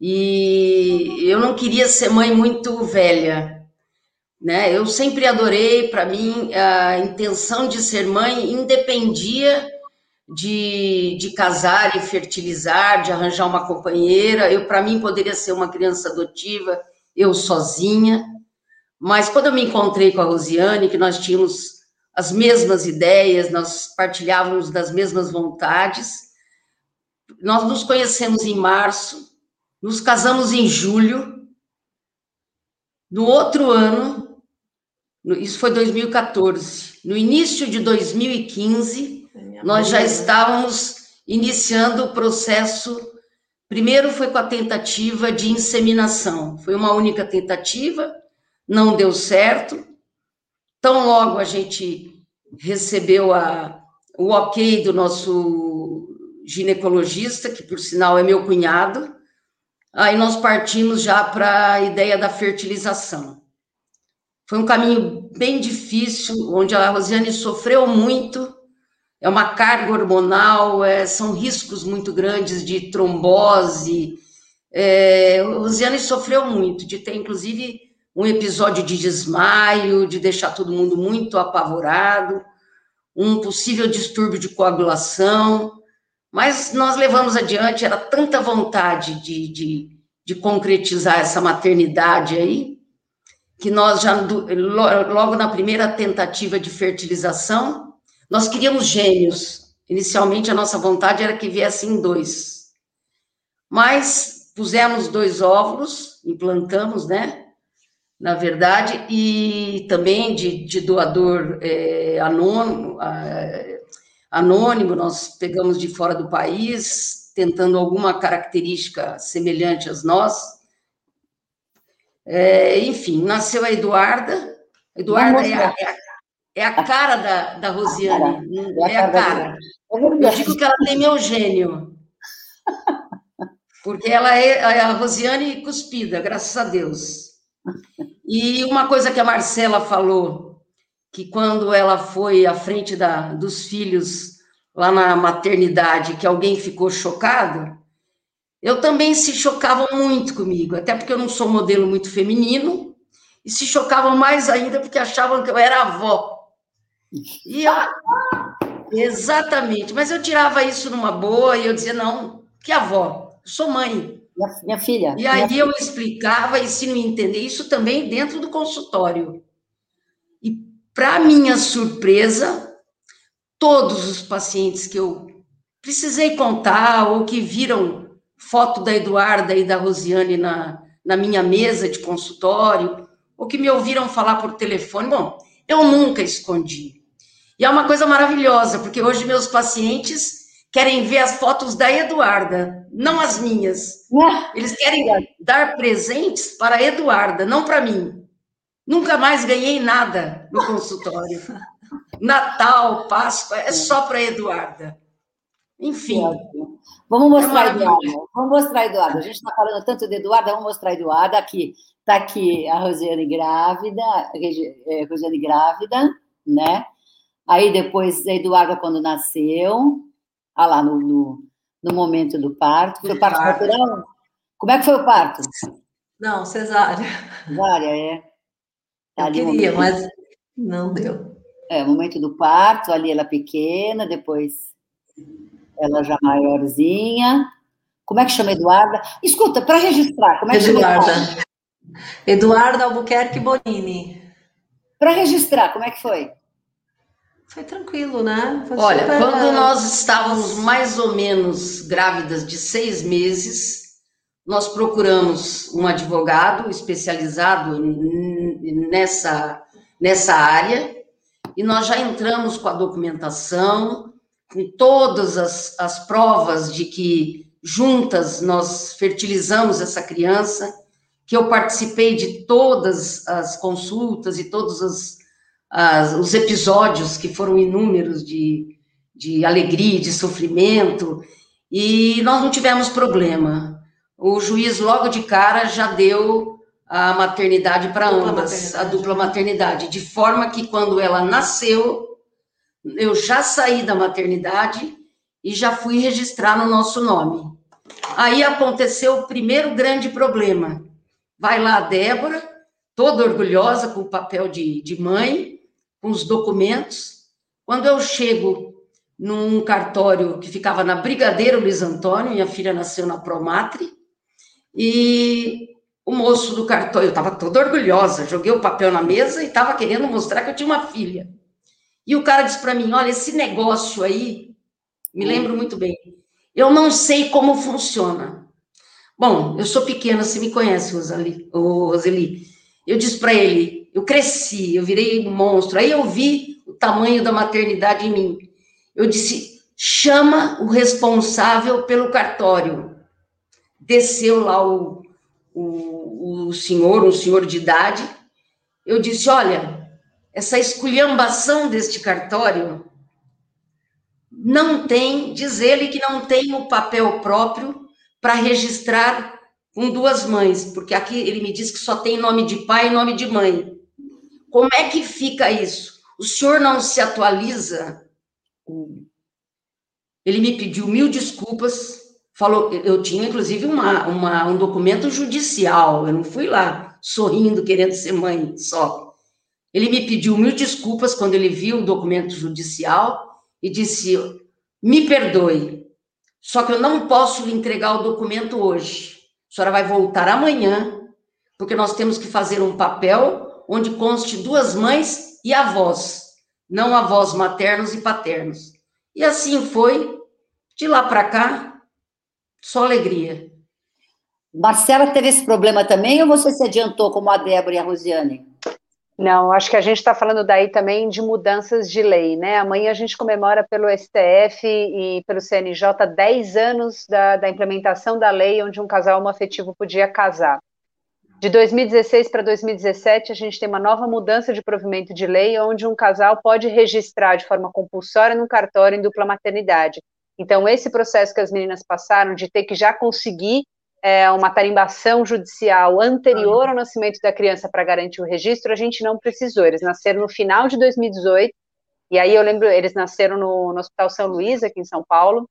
E eu não queria ser mãe muito velha, né? Eu sempre adorei, para mim, a intenção de ser mãe independia de, de casar e fertilizar, de arranjar uma companheira. Eu, para mim, poderia ser uma criança adotiva, eu sozinha. Mas quando eu me encontrei com a Rosiane, que nós tínhamos as mesmas ideias, nós partilhávamos das mesmas vontades, nós nos conhecemos em março, nos casamos em julho. No outro ano, isso foi 2014, no início de 2015, nós já estávamos iniciando o processo. Primeiro foi com a tentativa de inseminação, foi uma única tentativa, não deu certo. Tão logo a gente recebeu a, o ok do nosso ginecologista, que por sinal é meu cunhado, aí nós partimos já para a ideia da fertilização. Foi um caminho bem difícil, onde a Rosiane sofreu muito, é uma carga hormonal, é, são riscos muito grandes de trombose. É, o Ziane sofreu muito, de ter, inclusive, um episódio de desmaio, de deixar todo mundo muito apavorado, um possível distúrbio de coagulação, mas nós levamos adiante, era tanta vontade de, de, de concretizar essa maternidade aí, que nós já, logo na primeira tentativa de fertilização, nós queríamos gêmeos. Inicialmente, a nossa vontade era que viessem dois. Mas pusemos dois óvulos, implantamos, né? Na verdade, e também de, de doador é, anônimo, anônimo, nós pegamos de fora do país, tentando alguma característica semelhante às nossas. É, enfim, nasceu a Eduarda. Eduarda é a, é a, é a cara da, da Rosiane. É a cara. Eu digo que ela tem meu gênio. Porque ela é, é a Rosiane cuspida, graças a Deus. E uma coisa que a Marcela falou, que quando ela foi à frente da, dos filhos lá na maternidade, que alguém ficou chocado, eu também se chocavam muito comigo, até porque eu não sou modelo muito feminino, e se chocavam mais ainda porque achavam que eu era avó. E eu, exatamente, mas eu tirava isso numa boa e eu dizia, não, que avó, sou mãe. Minha, minha filha. E aí eu explicava, e se não entender, isso também dentro do consultório. E, para minha surpresa, todos os pacientes que eu precisei contar ou que viram foto da Eduarda e da Rosiane na, na minha mesa de consultório, ou que me ouviram falar por telefone. Bom, eu nunca escondi. E é uma coisa maravilhosa, porque hoje meus pacientes querem ver as fotos da Eduarda, não as minhas. [LAUGHS] Eles querem dar presentes para a Eduarda, não para mim. Nunca mais ganhei nada no consultório. Natal, Páscoa, é só para a Eduarda. Enfim. Vamos mostrar, é Eduarda. Vamos mostrar, Eduarda. A gente está falando tanto de Eduarda, vamos mostrar a Eduarda aqui. Está aqui a Rosiane grávida, é, Rosiane grávida, né? Aí depois a Eduarda quando nasceu, ah lá, no, no, no momento do parto. Foi parto natural? Como é que foi o parto? Não, cesárea. Cesárea, é. Tá Eu queria, mas não deu. É, o momento do parto, ali ela pequena, depois ela já maiorzinha. Como é que chama Eduarda? Escuta, para registrar, como é que Eduarda. chama Eduarda? Eduarda Albuquerque Bonini. Para registrar, como é que foi? Foi tranquilo, né? Foi Olha, super... quando nós estávamos mais ou menos grávidas de seis meses, nós procuramos um advogado especializado nessa, nessa área e nós já entramos com a documentação, com todas as, as provas de que juntas nós fertilizamos essa criança, que eu participei de todas as consultas e todos os, as, os episódios que foram inúmeros de, de alegria, de sofrimento, e nós não tivemos problema. O juiz, logo de cara, já deu a maternidade para ambas, maternidade. a dupla maternidade, de forma que quando ela nasceu, eu já saí da maternidade e já fui registrar no nosso nome. Aí aconteceu o primeiro grande problema. Vai lá a Débora, toda orgulhosa com o papel de, de mãe, com os documentos. Quando eu chego num cartório que ficava na Brigadeiro Luiz Antônio, minha filha nasceu na Promatre, e o moço do cartório, eu estava toda orgulhosa, joguei o papel na mesa e estava querendo mostrar que eu tinha uma filha. E o cara disse para mim: Olha, esse negócio aí, me lembro muito bem, eu não sei como funciona. Bom, eu sou pequena, você me conhece, Roseli. Roseli. Eu disse para ele: eu cresci, eu virei monstro. Aí eu vi o tamanho da maternidade em mim. Eu disse: chama o responsável pelo cartório. Desceu lá o, o, o senhor, um senhor de idade. Eu disse: olha, essa esculhambação deste cartório não tem, diz ele que não tem o papel próprio para registrar com duas mães, porque aqui ele me diz que só tem nome de pai e nome de mãe. Como é que fica isso? O senhor não se atualiza? Ele me pediu mil desculpas, falou, eu tinha inclusive uma, uma, um documento judicial, eu não fui lá sorrindo, querendo ser mãe só. Ele me pediu mil desculpas quando ele viu o documento judicial e disse: me perdoe, só que eu não posso lhe entregar o documento hoje. A senhora vai voltar amanhã, porque nós temos que fazer um papel onde conste duas mães e avós, não avós maternos e paternos. E assim foi, de lá para cá, só alegria. Marcela teve esse problema também ou você se adiantou como a Débora e a Rosiane? Não, acho que a gente está falando daí também de mudanças de lei, né? Amanhã a gente comemora pelo STF e pelo CNJ 10 anos da, da implementação da lei onde um casal homoafetivo podia casar. De 2016 para 2017, a gente tem uma nova mudança de provimento de lei, onde um casal pode registrar de forma compulsória num cartório em dupla maternidade. Então, esse processo que as meninas passaram de ter que já conseguir é, uma tarimbação judicial anterior ao nascimento da criança para garantir o registro, a gente não precisou. Eles nasceram no final de 2018, e aí eu lembro, eles nasceram no, no Hospital São Luís, aqui em São Paulo,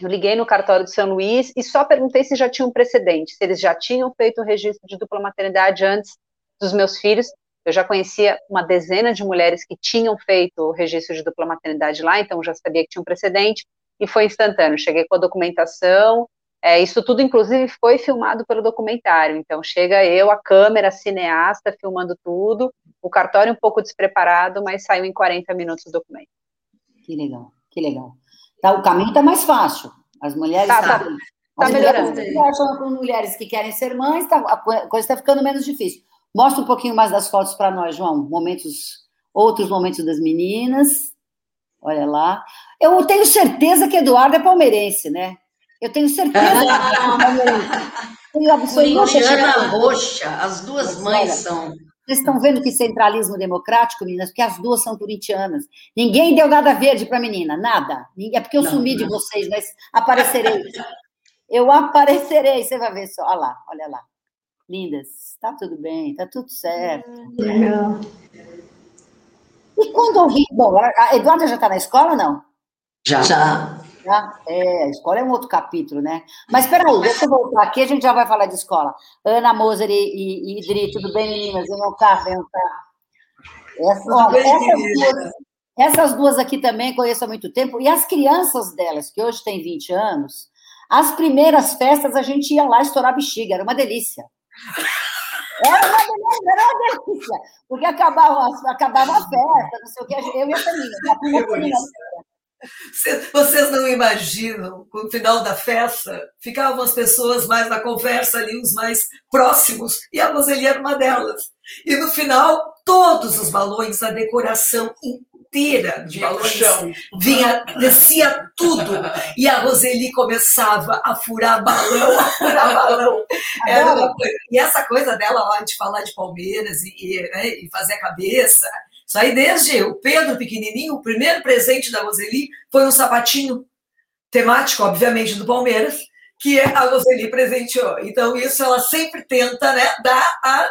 eu liguei no cartório de São Luís e só perguntei se já tinham um precedente, se eles já tinham feito o registro de dupla maternidade antes dos meus filhos. Eu já conhecia uma dezena de mulheres que tinham feito o registro de dupla maternidade lá, então já sabia que tinha um precedente e foi instantâneo. Cheguei com a documentação, é, isso tudo, inclusive, foi filmado pelo documentário. Então, chega eu, a câmera, a cineasta, filmando tudo, o cartório um pouco despreparado, mas saiu em 40 minutos o documento. Que legal, que legal. Tá, o caminho está mais fácil. As mulheres. Tá, tá. Está melhorando. Mulheres, com mulheres que querem ser mães, tá, a coisa está ficando menos difícil. Mostra um pouquinho mais das fotos para nós, João. Momentos, outros momentos das meninas. Olha lá. Eu tenho certeza que Eduardo é palmeirense, né? Eu tenho certeza que é palmeirense. Corintiana roxa, as duas mães são. Vocês estão vendo que centralismo democrático, meninas? Porque as duas são corintianas. Ninguém deu nada verde para a menina, nada. É porque eu não, sumi não. de vocês, mas aparecerei. Eu aparecerei, você vai ver só. Olha lá, olha lá. Lindas, tá tudo bem, tá tudo certo. Legal. E quando eu vi. Bom, a Eduarda já está na escola, não? Já. Já. Já? É, a escola é um outro capítulo, né? Mas peraí, deixa eu voltar aqui, a gente já vai falar de escola. Ana Moser e, e, e Idri, tudo bem, meninas? Venham cá, venham cá. Essa, ó, bem, essas, duas, essas duas aqui também conheço há muito tempo, e as crianças delas, que hoje têm 20 anos, as primeiras festas a gente ia lá estourar bexiga, era uma delícia. [LAUGHS] Era uma delícia, era uma delícia. Porque acabava, acabava a festa, não sei o que, eu e a família vocês não imaginam, no final da festa, ficavam as pessoas mais na conversa ali, os mais próximos, e a Roseli era uma delas. E no final, todos os balões, a decoração inteira de balões, vinha, descia tudo. E a Roseli começava a furar balão, a furar balão. [LAUGHS] e essa coisa dela ó, de falar de Palmeiras e, e, né, e fazer a cabeça isso aí desde o Pedro pequenininho, o primeiro presente da Roseli foi um sapatinho temático, obviamente, do Palmeiras, que a Roseli presenteou. Então, isso ela sempre tenta né, dar a.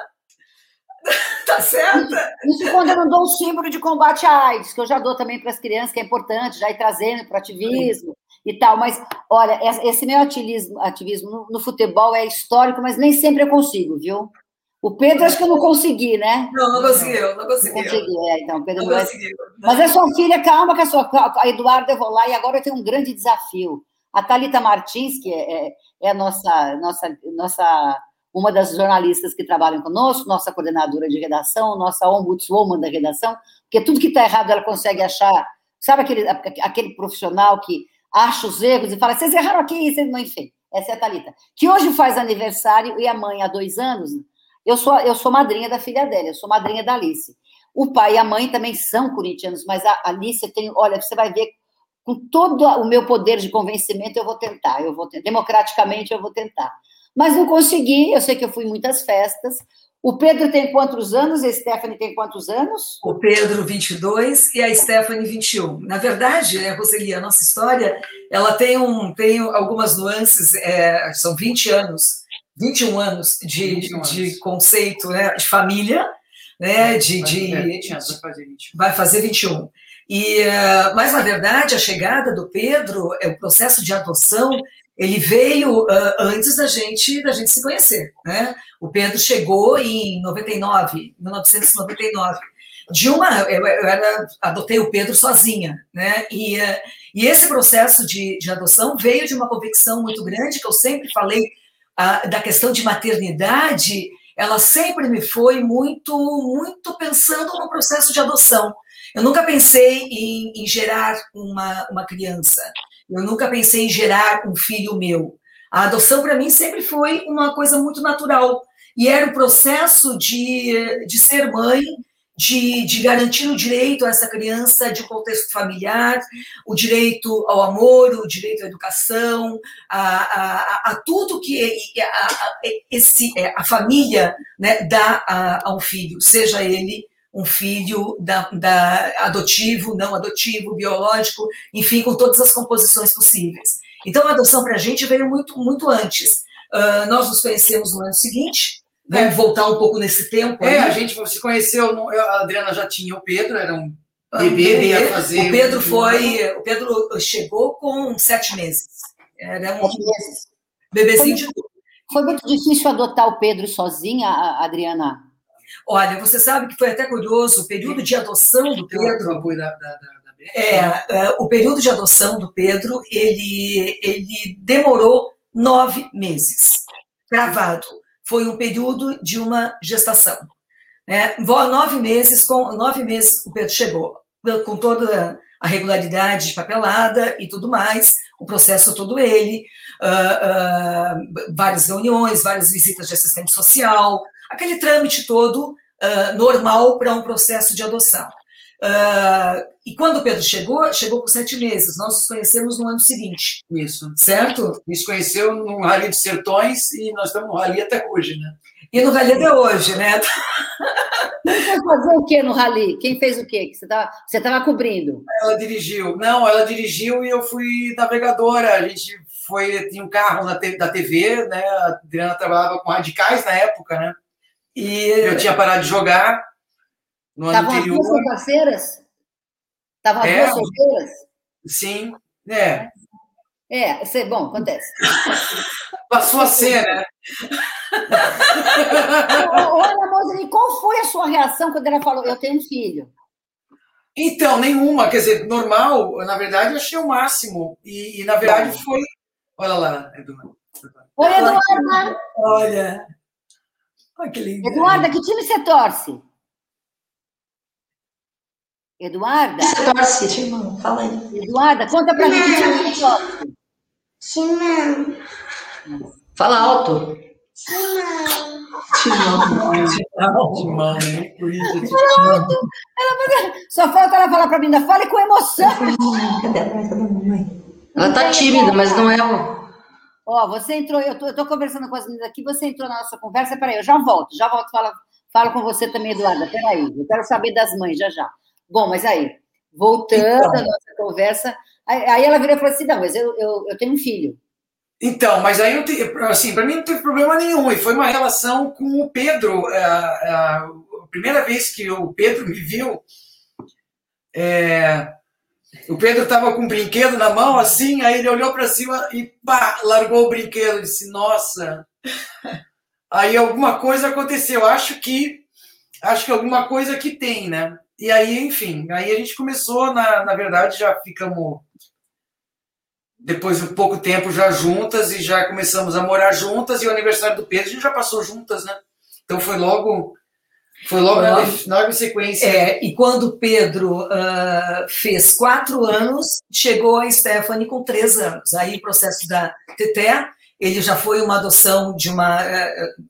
[LAUGHS] tá certa? Isso quando eu não dou o símbolo de combate à AIDS, que eu já dou também para as crianças, que é importante, já ir trazendo para o ativismo e tal. Mas, olha, esse meu ativismo, ativismo no, no futebol é histórico, mas nem sempre eu consigo, viu? O Pedro acho que eu não consegui, né? Não, não conseguiu, não conseguiu. Não consegui, é, então, Pedro não, não conseguiu. Mas é sua filha, calma que a sua. A Eduardo eu vou lá e agora eu tenho um grande desafio. A Thalita Martins, que é, é, é a nossa, nossa, nossa, uma das jornalistas que trabalham conosco, nossa coordenadora de redação, nossa ombudswoman da redação, porque tudo que está errado ela consegue achar. Sabe aquele, aquele profissional que acha os erros e fala, vocês erraram aqui, vocês não, enfim. Essa é a Thalita. Que hoje faz aniversário e a mãe há dois anos eu sou, eu sou madrinha da filha dela, eu sou madrinha da Alice. O pai e a mãe também são corintianos, mas a Alice tem, olha, você vai ver, com todo o meu poder de convencimento, eu vou tentar, eu vou democraticamente eu vou tentar. Mas não consegui, eu sei que eu fui em muitas festas. O Pedro tem quantos anos? A Stephanie tem quantos anos? O Pedro, 22, e a Stephanie, 21. Na verdade, né, Roseli, a nossa história, ela tem, um, tem algumas nuances, é, são 20 anos 21 anos de, 21 anos. de conceito né, de família, né, de, de, é, 20 anos, vai fazer 21. Vai fazer 21. E, uh, mas, na verdade, a chegada do Pedro, é o processo de adoção, ele veio uh, antes da gente, da gente se conhecer. Né? O Pedro chegou em 99, 1999. De uma, eu, eu era, adotei o Pedro sozinha, né? E, uh, e esse processo de, de adoção veio de uma convicção muito grande que eu sempre falei a, da questão de maternidade, ela sempre me foi muito, muito pensando no processo de adoção. Eu nunca pensei em, em gerar uma, uma criança. Eu nunca pensei em gerar um filho meu. A adoção, para mim, sempre foi uma coisa muito natural. E era o processo de, de ser mãe de, de, garantir o direito a essa criança de contexto familiar, o direito ao amor, o direito à educação, a, a, a tudo que a, a, esse, é, a família né, dá a, a, um filho, seja ele um filho da, da adotivo, não adotivo, biológico, enfim, com todas as composições possíveis. Então, a adoção para a gente veio muito, muito antes. Uh, nós nos conhecemos no ano seguinte, Vamos voltar um pouco nesse tempo. É, a gente se conheceu, a Adriana já tinha o Pedro, era um bebê, ia fazer. O Pedro foi, o Pedro chegou com sete meses. Era um sete meses. bebezinho de tudo. Foi muito difícil adotar o Pedro sozinha, Adriana? Olha, você sabe que foi até curioso, o período de adoção do Pedro. Da, da, da, é, é, o período de adoção do Pedro, ele, ele demorou nove meses, gravado foi um período de uma gestação. Né? Nove meses, com nove meses o Pedro chegou, com toda a regularidade de papelada e tudo mais, o processo todo ele, uh, uh, várias reuniões, várias visitas de assistente social, aquele trâmite todo uh, normal para um processo de adoção. E quando o Pedro chegou, chegou por sete meses. Nós nos conhecemos no ano seguinte. Isso. Certo? Nos conheceu no Rally dos Sertões e nós estamos no Rally até hoje, né? E no Rally até hoje, né? Você foi fazer o que no Rally? Quem fez o quê? Você estava você tava cobrindo? Ela dirigiu. Não, ela dirigiu e eu fui navegadora. A gente foi, tinha um carro na, da TV, né? A Adriana trabalhava com radicais na época, né? E eu tinha parado de jogar no ano anterior. Estavam as duas parceiras? Estavam as é, duas solteiras? Sim, é. É, sei, bom, acontece. [LAUGHS] Passou a ser, né? Olha, Moseli, qual foi a sua reação quando ela falou, eu tenho um filho? Então, nenhuma. Quer dizer, normal, na verdade, eu achei o máximo. E, e na verdade, foi. Olha lá, Eduardo. Oi, Eduarda. Olha. Olha que lindo. Eduarda, que time você torce? Eduarda? Você torce, irmão? Fala aí. Eduarda, conta pra mim que time você torce. Timão. Fala alto. Timão. Timão. Timão. Timão. Fala alto. Ela, só falta ela falar pra mim, ainda fale com emoção. Cadê a mamãe? Ela tá tímida, mas não é o. Ó, você entrou, eu tô, eu tô conversando com as meninas aqui, você entrou na nossa conversa, peraí, eu já volto, já volto, falo, falo com você também, Eduarda, peraí, eu quero saber das mães, já já. Bom, mas aí, voltando então, à nossa conversa, aí, ela virou e falou assim, não, mas eu, eu, eu tenho um filho. Então, mas aí, assim, para mim não teve problema nenhum, e foi uma relação com o Pedro, a, a, a primeira vez que o Pedro me viu, é, o Pedro estava com um brinquedo na mão, assim, aí ele olhou para cima e pá, largou o brinquedo. Disse, nossa. Aí alguma coisa aconteceu. Acho que acho que alguma coisa que tem, né? E aí, enfim, aí a gente começou, na, na verdade, já ficamos depois de um pouco tempo já juntas e já começamos a morar juntas e o aniversário do Pedro a gente já passou juntas, né? Então foi logo foi logo na, na sequência. É, e quando Pedro uh, fez quatro anos, chegou a Stephanie com três anos. Aí, o processo da Teté, ele já foi uma adoção de uma, uh,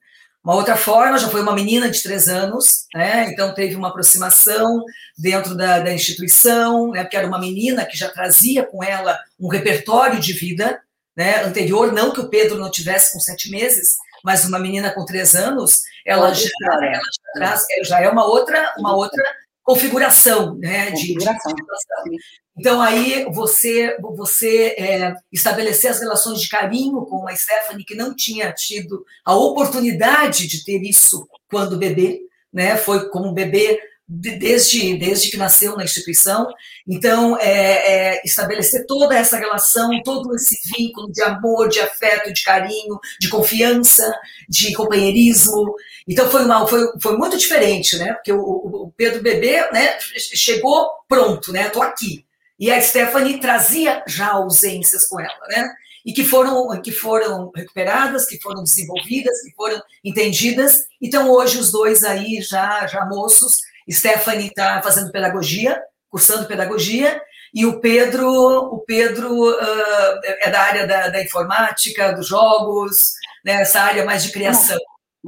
uma outra forma, já foi uma menina de três anos, né? então teve uma aproximação dentro da, da instituição, né? porque era uma menina que já trazia com ela um repertório de vida né? anterior, não que o Pedro não tivesse com sete meses, mas uma menina com três anos, ela, já, ela já, traz, já é uma outra, uma outra configuração, né? Configuração. De, de então aí você você é, estabelecer as relações de carinho com a Stephanie que não tinha tido a oportunidade de ter isso quando bebê, né? Foi como bebê desde, desde que nasceu na instituição. Então, é, é, estabelecer toda essa relação, todo esse vínculo de amor, de afeto, de carinho, de confiança, de companheirismo. Então, foi, uma, foi, foi muito diferente, né? Porque o, o Pedro Bebê né, chegou pronto, né? Estou aqui. E a Stephanie trazia já ausências com ela, né? E que foram, que foram recuperadas, que foram desenvolvidas, que foram entendidas. Então, hoje, os dois aí, já, já moços, Stephanie está fazendo pedagogia, cursando pedagogia, e o Pedro, o Pedro uh, é da área da, da, informática, dos jogos, né, essa área mais de criação.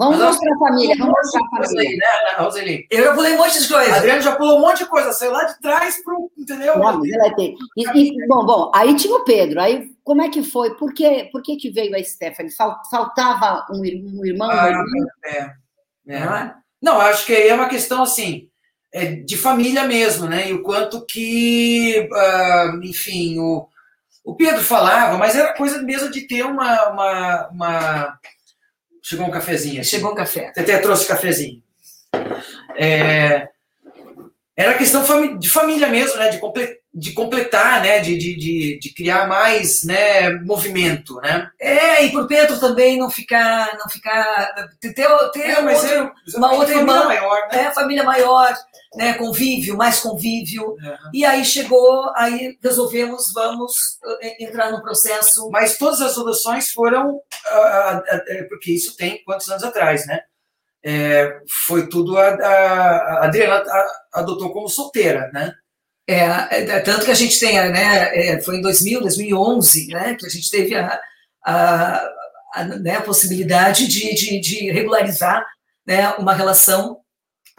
Vamos Mas mostrar a família, vamos mostrar a família. Aí, né, Roseli? Eu já pulei um monte de coisa. Adriano já pulou um monte de coisa, saiu lá de trás para entendeu? Não, mas ela tem. E, e, bom, bom, aí tinha o Pedro, aí como é que foi? Por que, por que, que veio a Stephanie? Faltava um, um irmão? Ah, um é, é. Não, acho que é uma questão assim, é, de família mesmo, né? E o quanto que, uh, enfim, o, o Pedro falava, mas era coisa mesmo de ter uma. uma, uma... Chegou um cafezinho. Chegou um café. Até trouxe cafezinho. É, era questão de família mesmo, né? De, de completar, né? De, de, de, criar mais né? movimento, né? É, e por Pedro também não ficar. Não ficar ter ter é, outra, uma outra irmã. Maior, né? É, família maior né, convívio, mais convívio. Uhum. E aí chegou, aí resolvemos, vamos eh, entrar no processo. Mas todas as soluções foram, uh, uh, porque isso tem quantos anos atrás, né? É, foi tudo a, a, a Adriana adotou como solteira, né? É, é, tanto que a gente tem, né, é, foi em 2000, 2011, né, que a gente teve a, a, a, né, a possibilidade de, de, de, regularizar né, uma relação.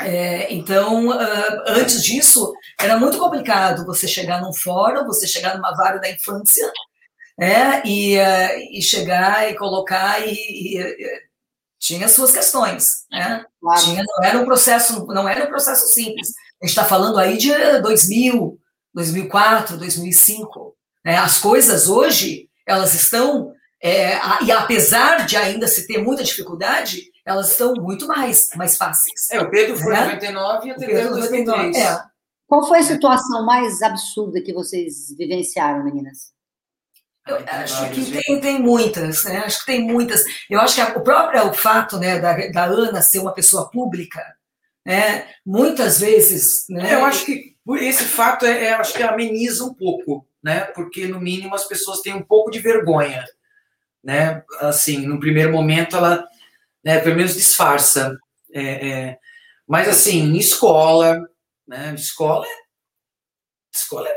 É, então, uh, antes disso, era muito complicado você chegar num fórum, você chegar numa vara da infância, né, e, uh, e chegar e colocar e, e tinha suas questões, né? Claro. Tinha, não era um processo, não era um processo simples. A gente está falando aí de 2000, 2004, 2005. Né? As coisas hoje, elas estão, é, e apesar de ainda se ter muita dificuldade, elas estão muito mais, mais fáceis. É, o Pedro foi em né? 99 e a em 2003. É. Qual foi a situação mais absurda que vocês vivenciaram, meninas? Eu acho que tem, tem muitas, né? Acho que tem muitas. Eu acho que o próprio o fato né, da, da Ana ser uma pessoa pública, né, muitas vezes. Né, eu acho que por esse fato é, é, acho que ameniza um pouco, né? Porque no mínimo as pessoas têm um pouco de vergonha, né? Assim, no primeiro momento ela, né, pelo menos disfarça. É, é, mas assim, em escola, né? Escola é, escola é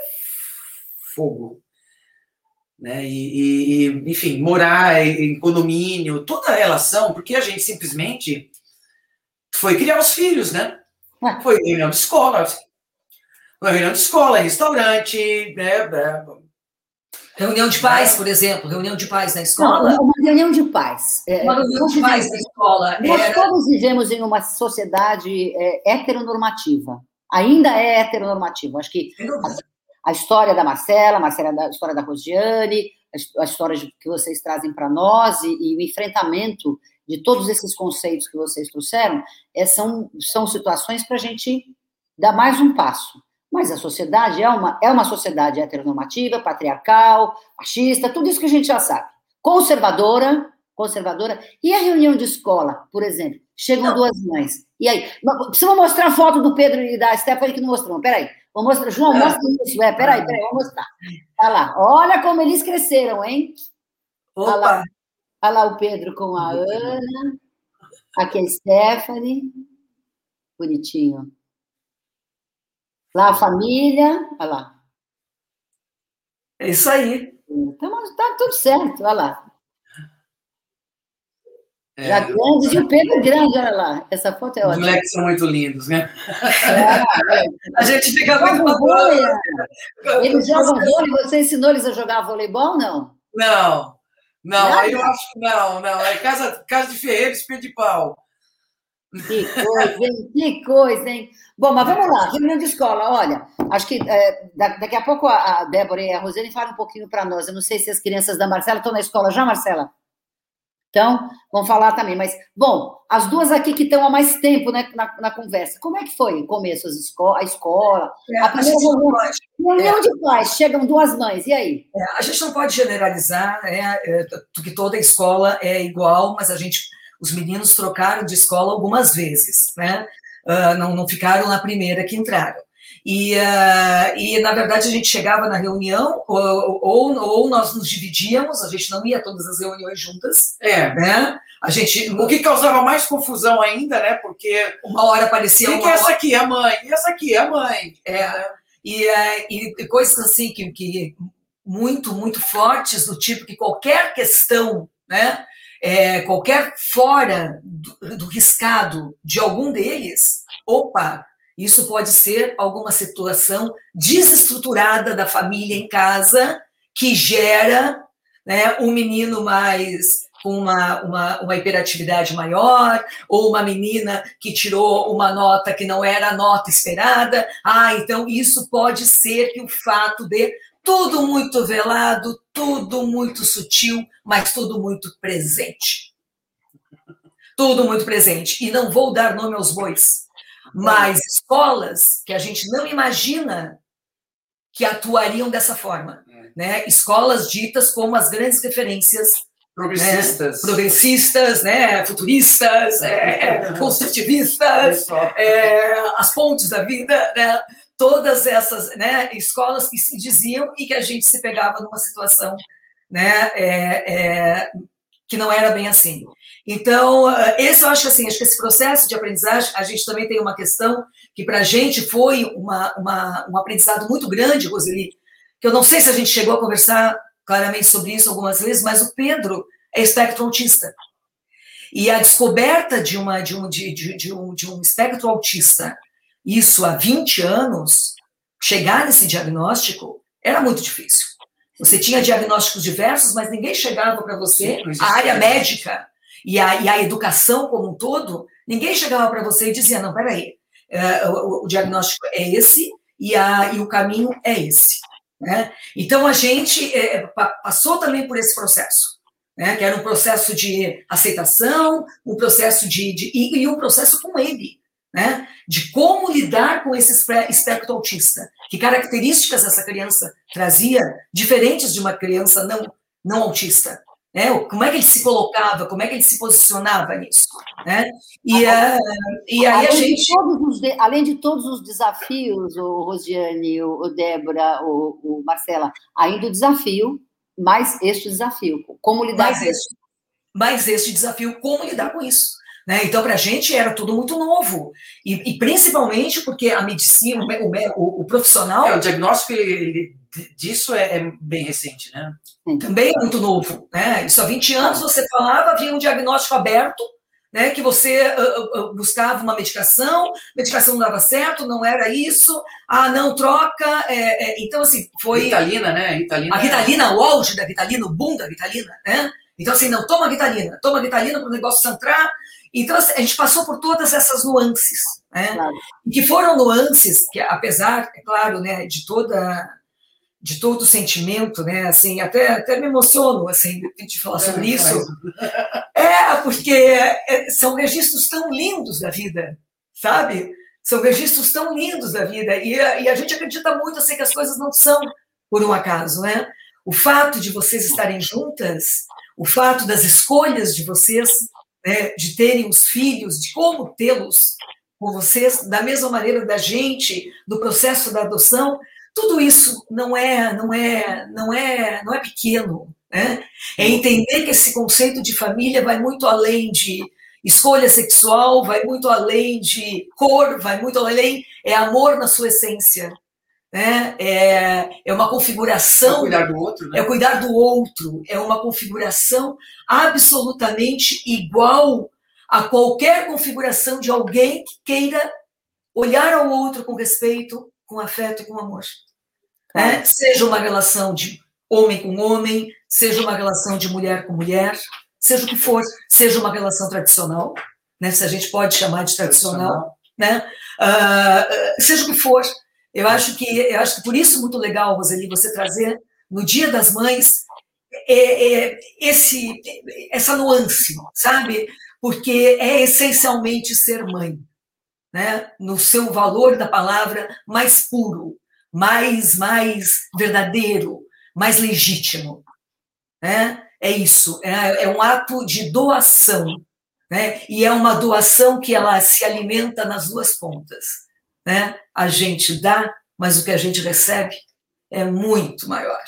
fogo, né? E, e, enfim, morar em condomínio, toda a relação, porque a gente simplesmente foi criar os filhos, né? Foi reunião de escola, uma reunião de escola, restaurante, né? É, reunião de pais, por exemplo, reunião de pais na escola. Não, uma reunião de pais. É, uma reunião de pais na escola. Nós era... todos vivemos em uma sociedade é, heteronormativa. Ainda é heteronormativa. Acho que a, história da Marcela, a, Marcela, a história da Rosiane, a, a história de, que vocês trazem para nós e, e, o enfrentamento de todos esses conceitos que vocês trouxeram é, são, são situações para a gente dar mais um passo. Mas a sociedade é uma, é uma sociedade heteronormativa, patriarcal, machista, tudo isso que a gente já sabe. Conservadora, conservadora. E a reunião de escola, por exemplo? Chegam não. duas mães. E aí? Precisa mostrar a foto do Pedro e da Stephanie que não mostrou. Peraí. Vou mostrar. João, mostra isso. É, peraí, peraí, vou mostrar. Olha lá. Olha como eles cresceram, hein? Opa. Olha lá, olha lá o Pedro com a Ana. Aqui a Stephanie. Bonitinho. Lá a família, olha lá. É isso aí. Então, tá tudo certo, olha lá. É, Já grandes e o Pedro grande, olha lá. Essa foto é ótima. Os moleques são muito lindos, né? É, é. [LAUGHS] A gente fica muito vôlei. [LAUGHS] Eles jogam vôlei, você ensinou eles a jogar voleibol, não? Não, não, aí eu acho que não, não. É casa, casa de ferreiro, espelho de pau. Que coisa, hein? Que coisa, hein? Bom, mas vamos lá, reunião de escola. Olha, acho que é, daqui a pouco a Débora e a Rosane falam um pouquinho para nós. Eu não sei se as crianças da Marcela estão na escola já, Marcela? Então, vão falar também. Mas, bom, as duas aqui que estão há mais tempo né, na, na conversa, como é que foi o começo, as esco a escola? É, a primeira reunião, reunião é. de pais, chegam duas mães, e aí? É, a gente não pode generalizar, né, que toda escola é igual, mas a gente os meninos trocaram de escola algumas vezes, né? Uh, não, não ficaram na primeira que entraram. E, uh, e, na verdade, a gente chegava na reunião, ou, ou, ou, nós nos dividíamos, a gente não ia todas as reuniões juntas. É. Né? A gente, o que causava mais confusão ainda, né? Porque uma hora aparecia. E que essa aqui é a mãe, e essa aqui é a mãe. É, e, uh, e coisas assim que, que muito, muito fortes, do tipo que qualquer questão, né? é, qualquer fora do, do riscado de algum deles, opa, isso pode ser alguma situação desestruturada da família em casa que gera né, um menino mais com uma, uma, uma hiperatividade maior, ou uma menina que tirou uma nota que não era a nota esperada. Ah, então isso pode ser que o fato de tudo muito velado, tudo muito sutil, mas tudo muito presente. Tudo muito presente. E não vou dar nome aos bois, mas escolas que a gente não imagina que atuariam dessa forma. É. Né? Escolas ditas como as grandes referências progressistas, né? progressistas, né? futuristas, é, [LAUGHS] construtivistas, é, as pontes da vida, né? todas essas né, escolas que se diziam e que a gente se pegava numa situação né, é, é, que não era bem assim. Então, eh, esse eu acho assim, acho que esse processo de aprendizagem, a gente também tem uma questão que para a gente foi uma, uma, um aprendizado muito grande, Roseli, que eu não sei se a gente chegou a conversar claramente sobre isso algumas vezes, mas o Pedro é espectro autista. E a descoberta de, uma, de, um, de, de, de, um, de um espectro autista, isso há 20 anos, chegar nesse diagnóstico era muito difícil. Você tinha diagnósticos diversos, mas ninguém chegava para você, a área médica e a, e a, educação como um todo, ninguém chegava para você e dizia: não, peraí, uh, o, o, diagnóstico é esse e, a, e o caminho é esse. Né? Então a gente é, passou também por esse processo. Né, que era um processo de aceitação, um processo de, de e, e, um processo com ele, né, de como lidar com esse espectro autista, que características essa criança trazia diferentes de uma criança não, não autista. Né? Como é que ele se colocava, como é que ele se posicionava nisso. Né? E, uh, e aí além a gente. De de, além de todos os desafios, o Rosiane, o, o Débora, o, o, Marcela, ainda o desafio, mais este desafio, como lidar mais com isso. Mais este desafio, como lidar com isso. Né? Então, para a gente era tudo muito novo. E, e principalmente porque a medicina, o, o, o profissional. É, o diagnóstico ele, ele, disso é, é, bem recente, né? Também é muito novo. Né? Isso há 20 anos você falava, havia um diagnóstico aberto. Né, que você uh, uh, buscava uma medicação, medicação não dava certo, não era isso, ah, não, troca. É, é, então, assim, foi. Ritalina, né? Ritalina a Ritalina, o auge da Ritalina, o boom da Ritalina, né? Então, assim, não, toma Ritalina, toma Ritalina para o negócio entrar, então, assim, a gente passou por todas essas nuances, né? Claro. que foram nuances que, apesar, é claro, né, de toda de todo o sentimento, né, assim, até, até me emociono, assim, de falar sobre é, isso. É, porque é, são registros tão lindos da vida, sabe? São registros tão lindos da vida, e, e a gente acredita muito, assim, que as coisas não são por um acaso, né? O fato de vocês estarem juntas, o fato das escolhas de vocês né, de terem os filhos, de como tê-los com vocês, da mesma maneira da gente, do processo da adoção, tudo isso não é, não é, não é, não é pequeno, né? É entender que esse conceito de família vai muito além de escolha sexual, vai muito além de cor, vai muito além, é amor na sua essência, né? É, é uma configuração. É cuidar do outro, né? É cuidar do outro, é uma configuração absolutamente igual a qualquer configuração de alguém que queira olhar ao outro com respeito, com afeto e com amor. Né? Seja uma relação de homem com homem, seja uma relação de mulher com mulher, seja o que for, seja uma relação tradicional, né? se a gente pode chamar de tradicional, né? Uh, seja o que for, eu acho que eu acho que por isso muito legal, Roseli, você trazer no Dia das Mães é, é, esse essa nuance, sabe? Porque é essencialmente ser mãe, né? No seu valor da palavra mais puro, mais mais verdadeiro, mais legítimo, né? É isso, é, é um ato de doação, né? E é uma doação que ela se alimenta nas duas pontas né? A gente dá, mas o que a gente recebe é muito maior.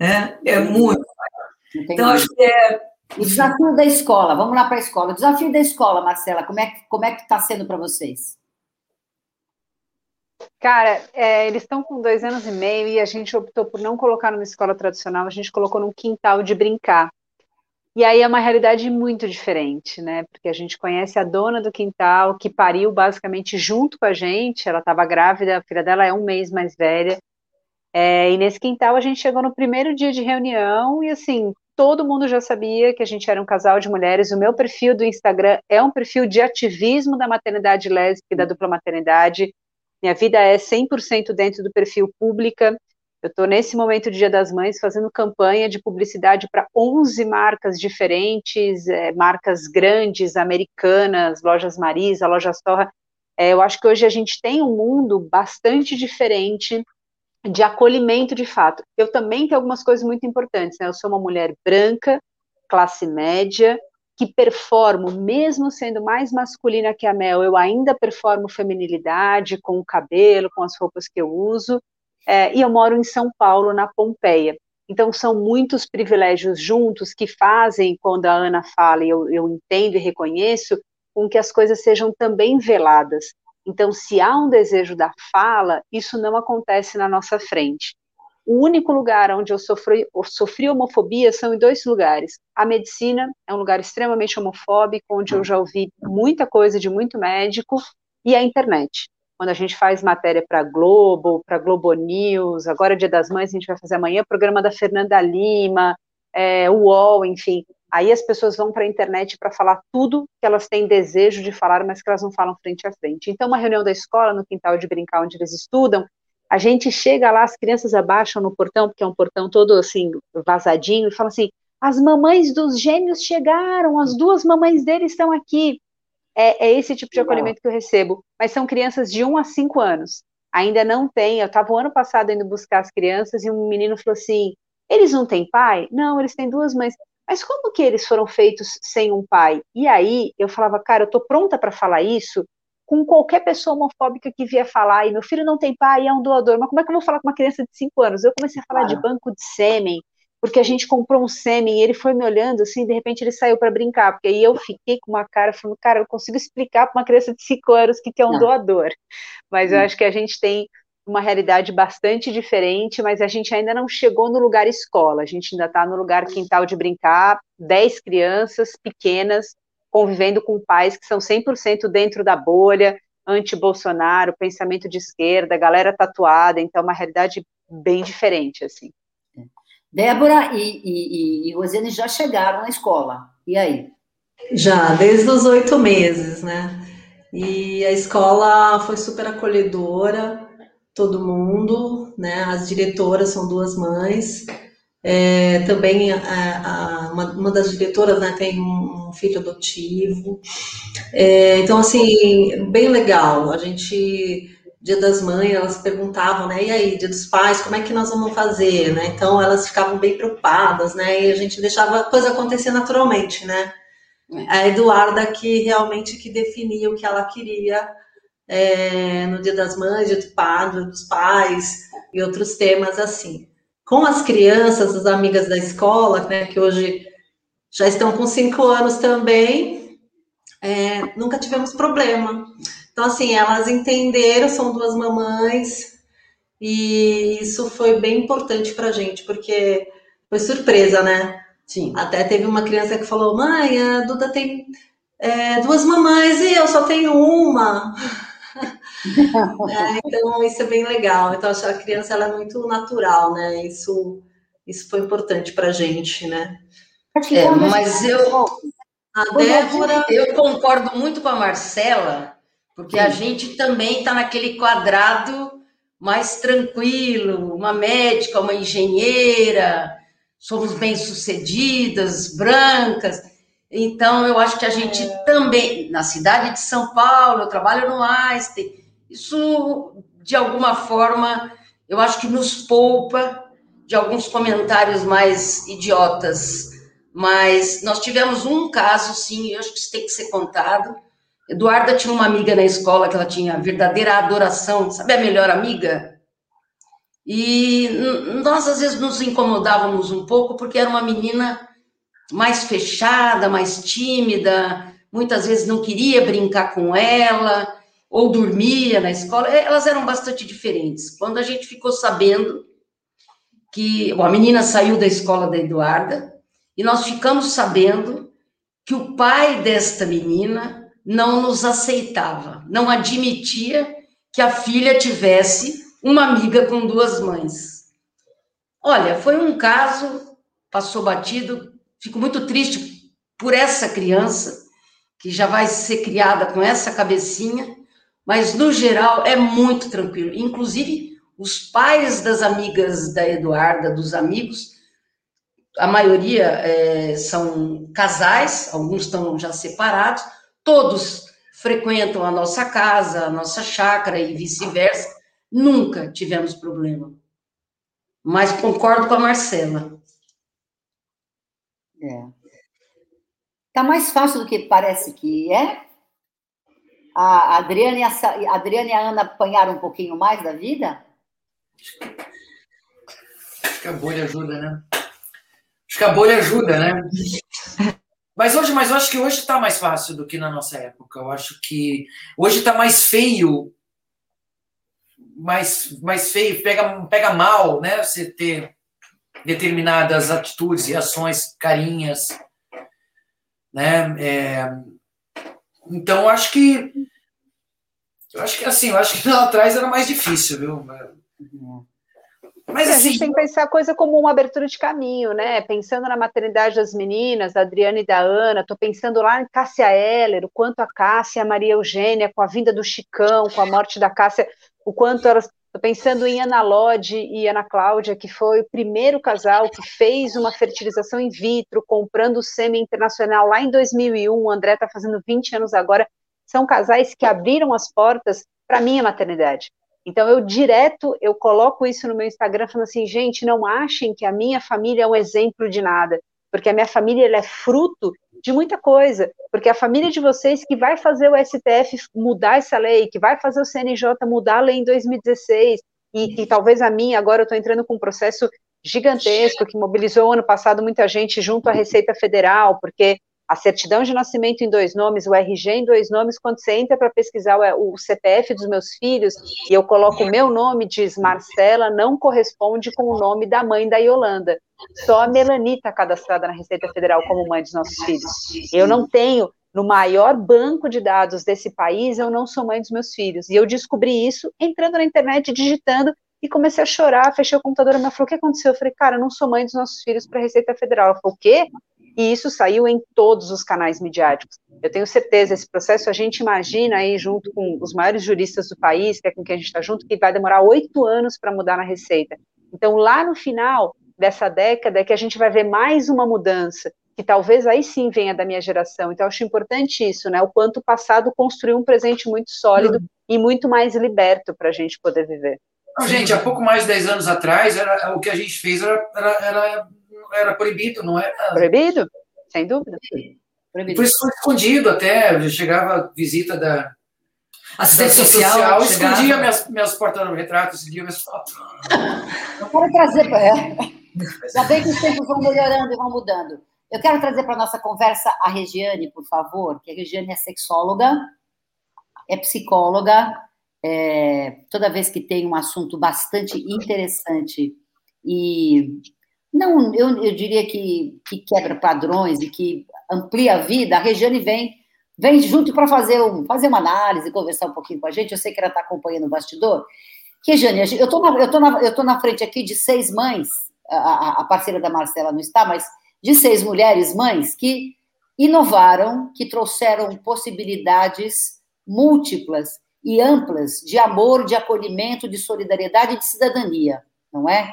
Né? É muito maior. Então, acho que é. O desafio da escola, vamos lá para a escola. O desafio da escola, Marcela, como é, como é que está sendo para vocês? Cara, é, eles estão com dois anos e meio e a gente optou por não colocar numa escola tradicional, a gente colocou num quintal de brincar. E aí é uma realidade muito diferente, né? Porque a gente conhece a dona do quintal, que pariu basicamente junto com a gente, ela estava grávida, a filha dela é um mês mais velha. É, e nesse quintal a gente chegou no primeiro dia de reunião e assim, todo mundo já sabia que a gente era um casal de mulheres. O meu perfil do Instagram é um perfil de ativismo da maternidade lésbica e da dupla maternidade. Minha vida é 100% dentro do perfil pública. Eu estou nesse momento do Dia das Mães fazendo campanha de publicidade para 11 marcas diferentes, é, marcas grandes, americanas, lojas Marisa, lojas Torra. É, eu acho que hoje a gente tem um mundo bastante diferente de acolhimento de fato. Eu também tenho algumas coisas muito importantes. Né? Eu sou uma mulher branca, classe média, que performo, mesmo sendo mais masculina que a Mel, eu ainda performo feminilidade com o cabelo, com as roupas que eu uso é, e eu moro em São Paulo, na Pompeia. Então, são muitos privilégios juntos que fazem, quando a Ana fala, e eu, eu entendo e reconheço, com que as coisas sejam também veladas. Então, se há um desejo da fala, isso não acontece na nossa frente. O único lugar onde eu sofri, eu sofri homofobia são em dois lugares. A medicina é um lugar extremamente homofóbico, onde eu já ouvi muita coisa de muito médico, e a internet. Quando a gente faz matéria para Globo, para Globo News, agora é Dia das Mães, a gente vai fazer amanhã programa da Fernanda Lima, é, o UOL, enfim. Aí as pessoas vão para a internet para falar tudo que elas têm desejo de falar, mas que elas não falam frente a frente. Então, uma reunião da escola, no quintal de brincar, onde eles estudam, a gente chega lá, as crianças abaixam no portão, porque é um portão todo assim, vazadinho, e fala assim: as mamães dos gêmeos chegaram, as duas mamães deles estão aqui. É, é esse tipo de acolhimento que eu recebo. Mas são crianças de 1 a 5 anos. Ainda não tem. Eu estava o ano passado indo buscar as crianças e um menino falou assim: eles não têm pai? Não, eles têm duas mães. Mas como que eles foram feitos sem um pai? E aí eu falava, cara, eu tô pronta para falar isso, com qualquer pessoa homofóbica que vier falar, e meu filho não tem pai, é um doador, mas como é que eu vou falar com uma criança de 5 anos? Eu comecei a falar de banco de sêmen, porque a gente comprou um sêmen, e ele foi me olhando assim, de repente ele saiu para brincar, porque aí eu fiquei com uma cara, falando, cara, eu consigo explicar para uma criança de 5 anos o que, que é um não. doador, mas eu acho que a gente tem uma realidade bastante diferente, mas a gente ainda não chegou no lugar escola, a gente ainda está no lugar quintal de brincar, 10 crianças pequenas, convivendo com pais que são 100% dentro da bolha, anti-Bolsonaro, pensamento de esquerda, galera tatuada, então é uma realidade bem diferente, assim. Débora e, e, e Rosiane já chegaram na escola, e aí? Já, desde os oito meses, né? E a escola foi super acolhedora, todo mundo, né? As diretoras são duas mães, é, também a, a, uma, uma, das diretoras né, tem um, um filho adotivo. É, então, assim, bem legal. A gente, dia das mães, elas perguntavam, né? E aí, dia dos pais, como é que nós vamos fazer, né? Então, elas ficavam bem preocupadas, né? E a gente deixava a coisa acontecer naturalmente, né? A Eduarda que realmente que definia o que ela queria é, no dia das mães, dia do padre, dos pais e outros temas assim com as crianças, as amigas da escola, né, que hoje já estão com cinco anos também, é, nunca tivemos problema. Então, assim, elas entenderam, são duas mamães, e isso foi bem importante para a gente, porque foi surpresa, né? Sim. Até teve uma criança que falou: mãe, a Duda tem é, duas mamães e eu só tenho uma. É, [LAUGHS] então, isso é bem legal. Então, a criança ela é muito natural, né? Isso, isso foi importante para a gente, né? É, mas eu, a Débora, eu concordo muito com a Marcela, porque a gente também está naquele quadrado mais tranquilo, uma médica, uma engenheira, somos bem-sucedidas, brancas. Então, eu acho que a gente é. também, na cidade de São Paulo, eu trabalho no Einstein, isso, de alguma forma, eu acho que nos poupa de alguns comentários mais idiotas. Mas nós tivemos um caso, sim, eu acho que isso tem que ser contado. Eduarda tinha uma amiga na escola que ela tinha verdadeira adoração, sabe a melhor amiga? E nós, às vezes, nos incomodávamos um pouco, porque era uma menina mais fechada, mais tímida, muitas vezes não queria brincar com ela, ou dormia na escola, é, elas eram bastante diferentes. Quando a gente ficou sabendo que bom, a menina saiu da escola da Eduarda, e nós ficamos sabendo que o pai desta menina não nos aceitava, não admitia que a filha tivesse uma amiga com duas mães. Olha, foi um caso, passou batido, fico muito triste por essa criança, que já vai ser criada com essa cabecinha, mas no geral é muito tranquilo. Inclusive, os pais das amigas da Eduarda, dos amigos, a maioria é, são casais, alguns estão já separados, todos frequentam a nossa casa, a nossa chácara e vice-versa. Nunca tivemos problema. Mas concordo com a Marcela. É. Tá mais fácil do que parece que é? A Adriana e a, Adriana e a Ana apanharam um pouquinho mais da vida? que a bolha ajuda, né? Acho que a bolha ajuda, né? Mas hoje, mas eu acho que hoje está mais fácil do que na nossa época. Eu acho que hoje está mais feio, mais, mais feio, pega, pega mal, né? Você ter determinadas atitudes ações carinhas, né? É, então, acho que eu acho que assim, eu acho que lá atrás era mais difícil, viu? Mas assim, a gente tem que pensar a coisa como uma abertura de caminho, né? Pensando na maternidade das meninas, da Adriana e da Ana, estou pensando lá em Cássia Heller, o quanto a Cássia e a Maria Eugênia, com a vinda do Chicão, com a morte da Cássia, o quanto elas. Estou pensando em Ana Lodge e Ana Cláudia, que foi o primeiro casal que fez uma fertilização in vitro, comprando o sêmen internacional lá em 2001. O André está fazendo 20 anos agora. São casais que abriram as portas para a minha maternidade. Então eu direto eu coloco isso no meu Instagram falando assim, gente, não achem que a minha família é um exemplo de nada, porque a minha família é fruto de muita coisa, porque a família de vocês que vai fazer o STF mudar essa lei, que vai fazer o CNJ mudar a lei em 2016, e que talvez a minha, agora eu estou entrando com um processo gigantesco que mobilizou ano passado muita gente junto à Receita Federal, porque a certidão de nascimento em dois nomes, o RG em dois nomes, quando você entra para pesquisar o, CPF dos meus filhos e eu coloco o meu nome, diz Marcela, não corresponde com o nome da mãe da Yolanda. Só a Melanie está cadastrada na Receita Federal como mãe dos nossos filhos. Eu não tenho, no maior banco de dados desse país, eu não sou mãe dos meus filhos. E eu descobri isso entrando na internet, digitando, e comecei a chorar, fechei o computador, e me falou, o que aconteceu? Eu falei, cara, eu não sou mãe dos nossos filhos para a Receita Federal. Ela falou, o quê? E isso saiu em todos os canais midiáticos. Eu tenho certeza, esse processo a gente imagina aí, junto com os maiores juristas do país, que é com quem a gente está junto, que vai demorar oito anos para mudar na Receita. Então, lá no final dessa década, é que a gente vai ver mais uma mudança, que talvez aí sim venha da minha geração. Então, eu acho importante isso, né? O quanto o passado construiu um presente muito sólido uhum. e muito mais liberto para a gente poder viver. Não, gente, há pouco mais de 10 anos atrás, era, o que a gente fez era, era, era era proibido, não era. Proibido, sem dúvida. Proibido. Por isso foi escondido até, chegava visita da. Assistente social, social escondia minhas, minhas porta-retratos, escondia minhas fotos. Eu quero trazer para ela. Já bem que os tempos vão melhorando e vão mudando. Eu quero trazer para a nossa conversa a Regiane, por favor, que a Regiane é sexóloga, é psicóloga, é, toda vez que tem um assunto bastante interessante e não, eu, eu diria que, que quebra padrões e que amplia a vida, a Regiane vem vem junto para fazer, um, fazer uma análise, conversar um pouquinho com a gente. Eu sei que ela está acompanhando o bastidor. Regiane, eu estou na, na, na frente aqui de seis mães, a, a parceira da Marcela não está, mas de seis mulheres mães que inovaram, que trouxeram possibilidades múltiplas e amplas de amor, de acolhimento, de solidariedade e de cidadania, não é?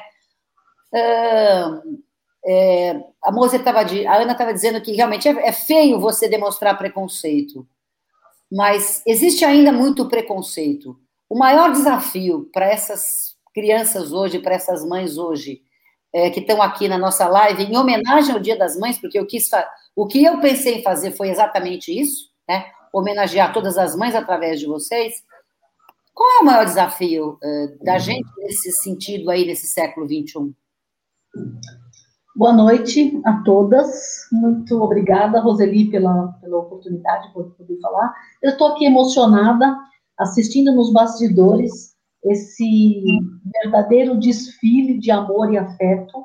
É, a moça estava a Ana estava dizendo que realmente é, é feio você demonstrar preconceito, mas existe ainda muito preconceito. O maior desafio para essas crianças hoje, para essas mães hoje, é, que estão aqui na nossa live, em homenagem ao Dia das Mães, porque eu quis o que eu pensei em fazer foi exatamente isso, né? homenagear todas as mães através de vocês. Qual é o maior desafio uh, da gente nesse sentido aí, nesse século XXI? Boa noite a todas. Muito obrigada, Roseli, pela, pela oportunidade de poder falar. Eu estou aqui emocionada, assistindo nos bastidores esse verdadeiro desfile de amor e afeto.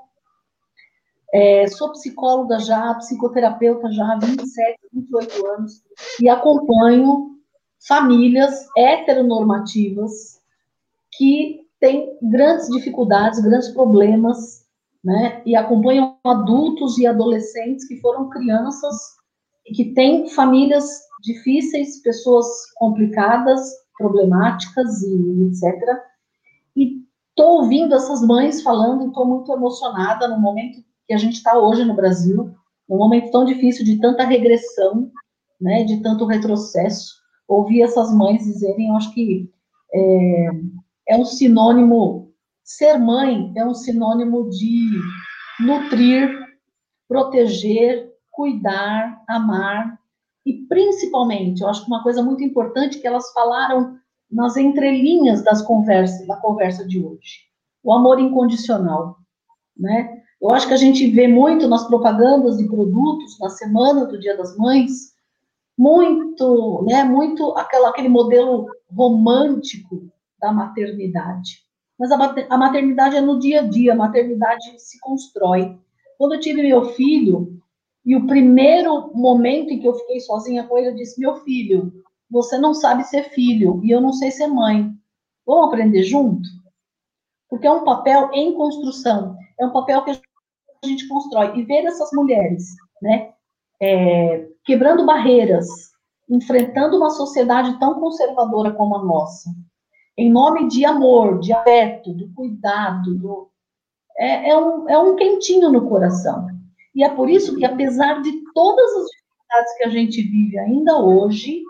É, sou psicóloga já, psicoterapeuta já há 27, 28 anos e acompanho famílias heteronormativas que têm grandes dificuldades, grandes problemas né? E acompanham adultos e adolescentes que foram crianças e que têm famílias difíceis, pessoas complicadas, problemáticas e etc. E estou ouvindo essas mães falando e estou muito emocionada no momento que a gente está hoje no Brasil, num momento tão difícil de tanta regressão, né, de tanto retrocesso. Ouvir essas mães dizerem, eu acho que é, é um sinônimo Ser mãe é um sinônimo de nutrir, proteger, cuidar, amar e principalmente, eu acho que uma coisa muito importante que elas falaram nas entrelinhas das conversas, da conversa de hoje, o amor incondicional. né? Eu acho que a gente vê muito nas propagandas de produtos na semana do Dia das Mães, muito, né, muito aquela, aquele modelo romântico da maternidade. Mas a, maternidade é no dia a dia, a maternidade se constrói. Quando eu tive meu filho, e o primeiro momento em que eu fiquei sozinha com ele, eu disse: Meu filho, você não sabe ser filho e eu não sei ser mãe. Vamos aprender junto? Porque é um papel em construção, é um papel que a gente constrói. E ver essas mulheres, né, é, quebrando barreiras, enfrentando uma sociedade tão conservadora como a nossa, em nome de amor, de afeto, do cuidado, do, é, é, um, é um quentinho no coração. E é por isso que, apesar de todas as dificuldades que a gente vive ainda hoje,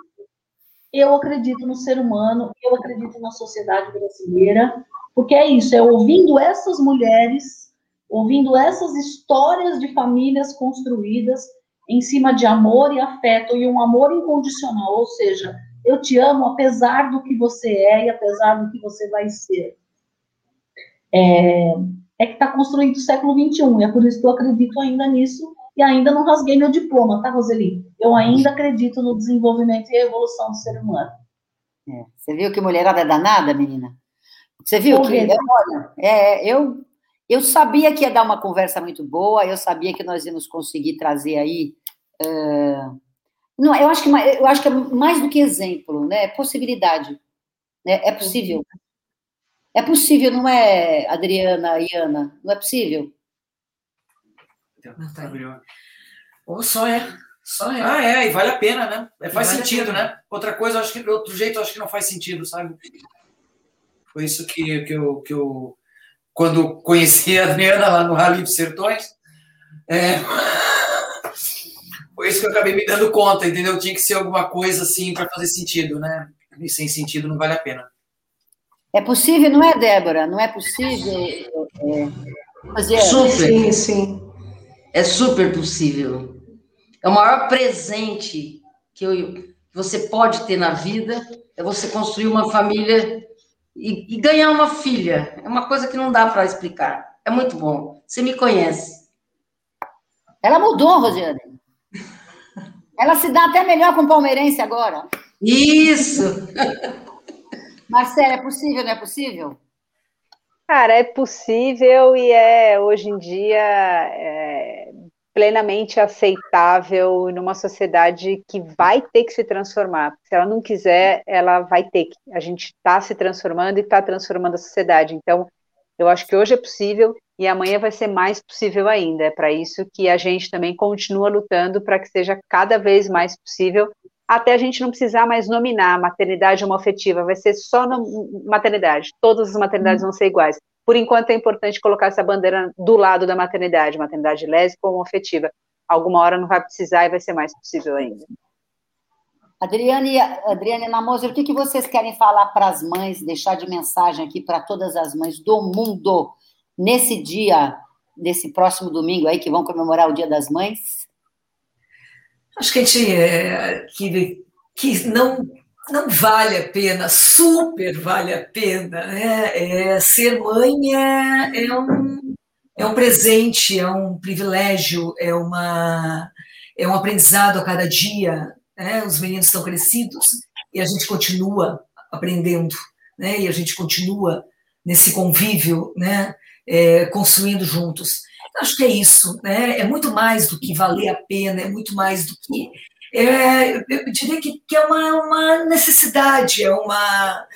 eu acredito no ser humano, eu acredito na sociedade brasileira, porque é isso, é ouvindo essas mulheres, ouvindo essas histórias de famílias construídas em cima de amor e afeto, e um amor incondicional, ou seja, eu te amo apesar do que você é e apesar do que você vai ser. É, é que está construído o século XXI, e é por isso que eu acredito ainda nisso, e ainda não rasguei meu diploma, tá, Roseli? Eu ainda acredito no desenvolvimento e evolução do ser humano. É, você viu que mulherada é danada, menina? Você viu que, olha, é, eu, eu sabia que ia dar uma conversa muito boa, eu sabia que nós íamos conseguir trazer aí... Uh, não, eu acho que eu acho que é mais do que exemplo, né? É possibilidade, né? É possível. É possível, não é, Adriana e Ana? Não é possível? Ou só é. Só é. Ah, é, e vale a pena, né? É, faz vale sentido, né? Outra coisa, acho que outro jeito, acho que não faz sentido, sabe? Foi isso que, que, eu, que eu. Quando conheci a Adriana lá no Rally dos Sertões, é, isso que eu acabei me dando conta, entendeu? Tinha que ser alguma coisa assim para fazer sentido, né? E sem sentido não vale a pena. É possível, não é, Débora? Não é possível é, fazer. Super. Sim, sim. É super possível. É o maior presente que, eu, que você pode ter na vida é você construir uma família e, e ganhar uma filha. É uma coisa que não dá para explicar. É muito bom. Você me conhece. Ela mudou, Rosiane. Ela se dá até melhor com o palmeirense agora. Isso! [LAUGHS] Marcela, é possível, não é possível? Cara, é possível e é hoje em dia é, plenamente aceitável numa sociedade que vai ter que se transformar. Se ela não quiser, ela vai ter que. A gente está se transformando e está transformando a sociedade. Então, eu acho que hoje é possível e amanhã vai ser mais possível ainda. É para isso que a gente também continua lutando para que seja cada vez mais possível até a gente não precisar mais nominar maternidade homoafetiva, vai ser só maternidade. Todas as maternidades vão ser iguais. Por enquanto é importante colocar essa bandeira do lado da maternidade, maternidade lésbica ou homoafetiva. Alguma hora não vai precisar e vai ser mais possível ainda. Adriane, Adriane Namoser, o que, que vocês querem falar para as mães, deixar de mensagem aqui para todas as mães do mundo, nesse dia, nesse próximo domingo aí, que vão comemorar o Dia das Mães? Acho que a gente é, que, que não não vale a pena, super vale a pena. Né? É, ser mãe é, é, um, é um presente, é um privilégio, é, uma, é um aprendizado a cada dia. Né? Os meninos estão crescidos e a gente continua aprendendo, né? e a gente continua nesse convívio, né? É, construindo juntos. Acho que é isso, né? É muito mais do que valer a pena, é muito mais do que. É, eu diria que, que é uma, uma necessidade, é uma,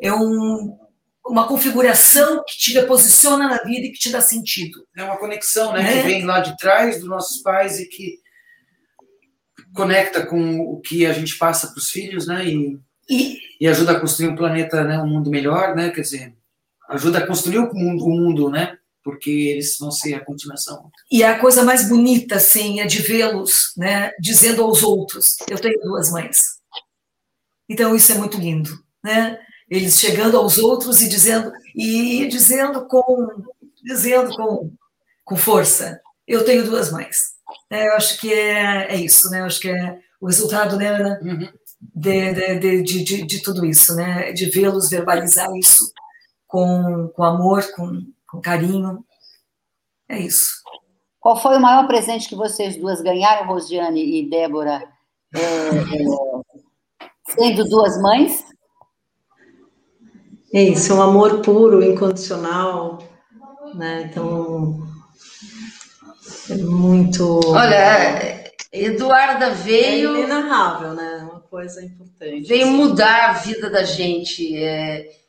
é um, uma configuração que te posiciona na vida e que te dá sentido. É uma conexão, né? É. Que vem lá de trás dos nossos pais e que conecta com o que a gente passa para os filhos, né? E, e, e, ajuda a construir um planeta, né? Um mundo melhor, né? Quer dizer, ajuda a construir o mundo, o mundo né? porque eles vão ser a continuação. E a coisa mais bonita, assim, é de vê-los, né, dizendo aos outros: eu tenho duas mães. Então isso é muito lindo, né? Eles chegando aos outros e dizendo e dizendo com dizendo com, com força: eu tenho duas mães. É, eu acho que é, é isso, né? Eu acho que é o resultado, né, Ana? Uhum. De, de, de, de, de, tudo isso, né? De vê-los verbalizar isso com, com amor, com, com carinho. É isso. Qual foi o maior presente que vocês duas ganharam, Rosiane e Débora, é, é, sendo duas mães? É isso, um amor puro, incondicional, né? Então, é muito. Olha, Eduarda veio. É inenarrável, né? Uma coisa importante. Veio assim. mudar a vida da gente. É,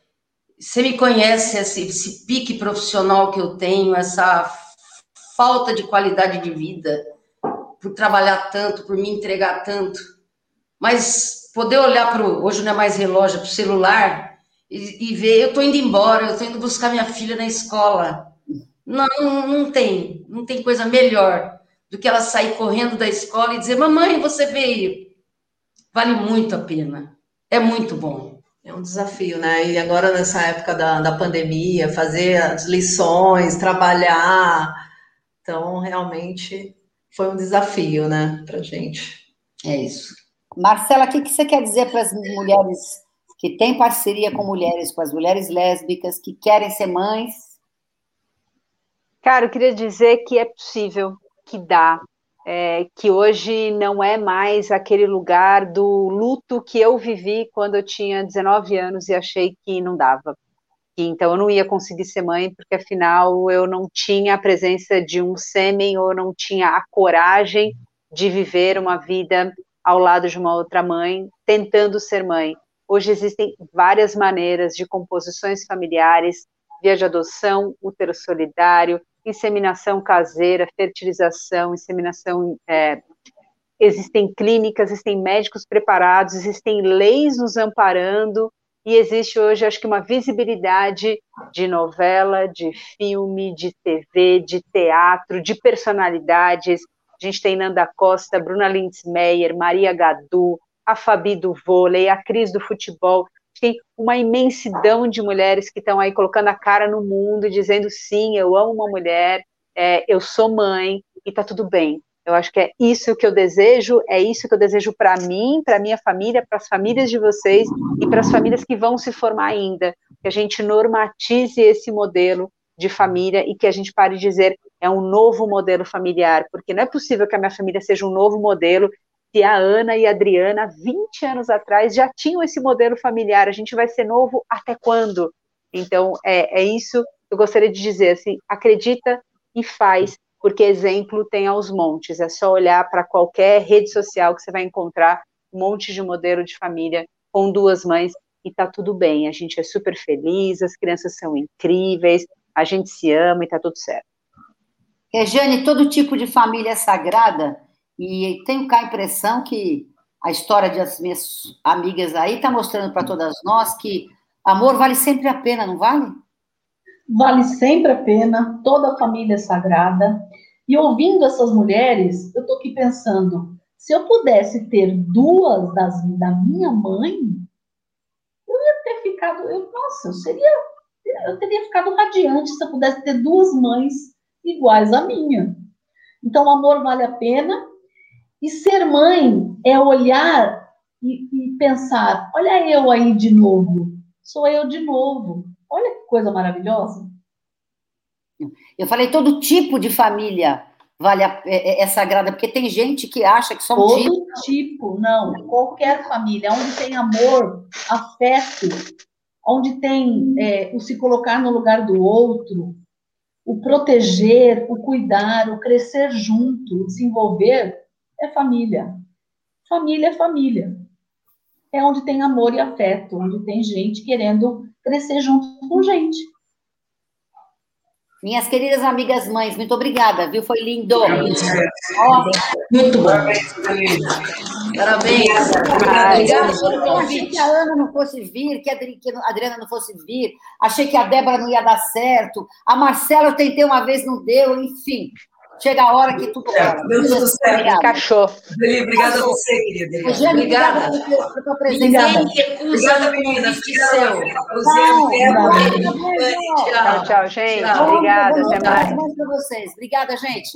você me conhece, esse, esse pique profissional que eu tenho, essa falta de qualidade de vida, por trabalhar tanto, por me entregar tanto. Mas poder olhar para o. Hoje não é mais relógio, para o celular e, e ver, eu estou indo embora, eu estou indo buscar minha filha na escola. Não, não tem, não tem coisa melhor do que ela sair correndo da escola e dizer: Mamãe, você veio. Vale muito a pena. É muito bom. É um desafio, né? E agora, nessa época da, da pandemia, fazer as lições, trabalhar. Então, realmente foi um desafio, né, para gente. É isso. Marcela, o que, que você quer dizer para as mulheres que têm parceria com mulheres, com as mulheres lésbicas, que querem ser mães? Cara, eu queria dizer que é possível, que dá, é, que hoje não é mais aquele lugar do luto que eu vivi quando eu tinha 19 anos e achei que não dava. então eu não ia conseguir ser mãe, porque afinal eu não tinha a presença de um sêmen ou não tinha a coragem de viver uma vida ao lado de uma outra mãe, tentando ser mãe. Hoje existem várias maneiras de composições familiares, via de adoção, útero solidário, inseminação caseira, fertilização, inseminação. É, existem clínicas, existem médicos preparados, existem leis nos amparando, e existe hoje, acho que, uma visibilidade de novela, de filme, de TV, de teatro, de personalidades. A gente tem Nanda Costa, Bruna Lindsmeyer, Maria Gadu, a Fabi do vôlei, a Cris do futebol tem uma imensidão de mulheres que estão aí colocando a cara no mundo, dizendo sim, eu amo uma mulher, é, eu sou mãe e tá tudo bem. Eu acho que é isso que eu desejo, é isso que eu desejo para mim, para minha família, para as famílias de vocês e para as famílias que vão se formar ainda. Que a gente normatize esse modelo de família e que a gente pare de dizer é um novo modelo familiar, porque não é possível que a minha família seja um novo modelo se a Ana e a Adriana, 20 anos atrás, já tinham esse modelo familiar. A gente vai ser novo até quando? Então, é, é isso que eu gostaria de dizer, assim, acredita e faz, porque exemplo tem aos montes. É só olhar para qualquer rede social que você vai encontrar um monte de modelo de família com duas mães e tá tudo bem. A gente é super feliz, as crianças são incríveis, a gente se ama e tá tudo certo. Rejane, todo tipo de família é sagrada e tenho a impressão que a história das minhas amigas aí está mostrando para todas nós que amor vale sempre a pena, não vale? Vale sempre a pena, toda a família é sagrada. E ouvindo essas mulheres, eu estou aqui pensando, se eu pudesse ter duas das, da minha mãe, eu ia ter ficado, eu, nossa, eu seria, eu teria ficado radiante se eu pudesse ter duas mães iguais à minha. Então, amor vale a pena e ser mãe é olhar e, e, pensar: olha eu aí de novo, sou eu de novo. Olha que coisa maravilhosa. Eu falei todo tipo de família vale a, é, é, é sagrada, porque tem gente que acha que só um todo tipo. tipo, não, qualquer família, onde tem amor, afeto, onde tem é, o se colocar no lugar do outro, o proteger, o cuidar, o crescer junto, o desenvolver, é família. Família é família. É onde tem amor e afeto, onde tem gente querendo crescer junto com gente. Minhas queridas amigas mães, muito obrigada, viu? Foi lindo. Muito bom. Parabéns. Obrigada pelo convite. Achei que a Ana não fosse vir, que a Adriana não fosse vir. Achei que a Débora não ia dar certo. A Marcela eu tentei uma vez, não deu, enfim. Chega a hora que tudo rola. Deu tudo certo. Encaixou. Obrigada a você, querida. Eugênio, obrigada pela tua presença. Ninguém recusa seu. Tchau, tchau, gente. Obrigada. Até mais. Obrigada, gente.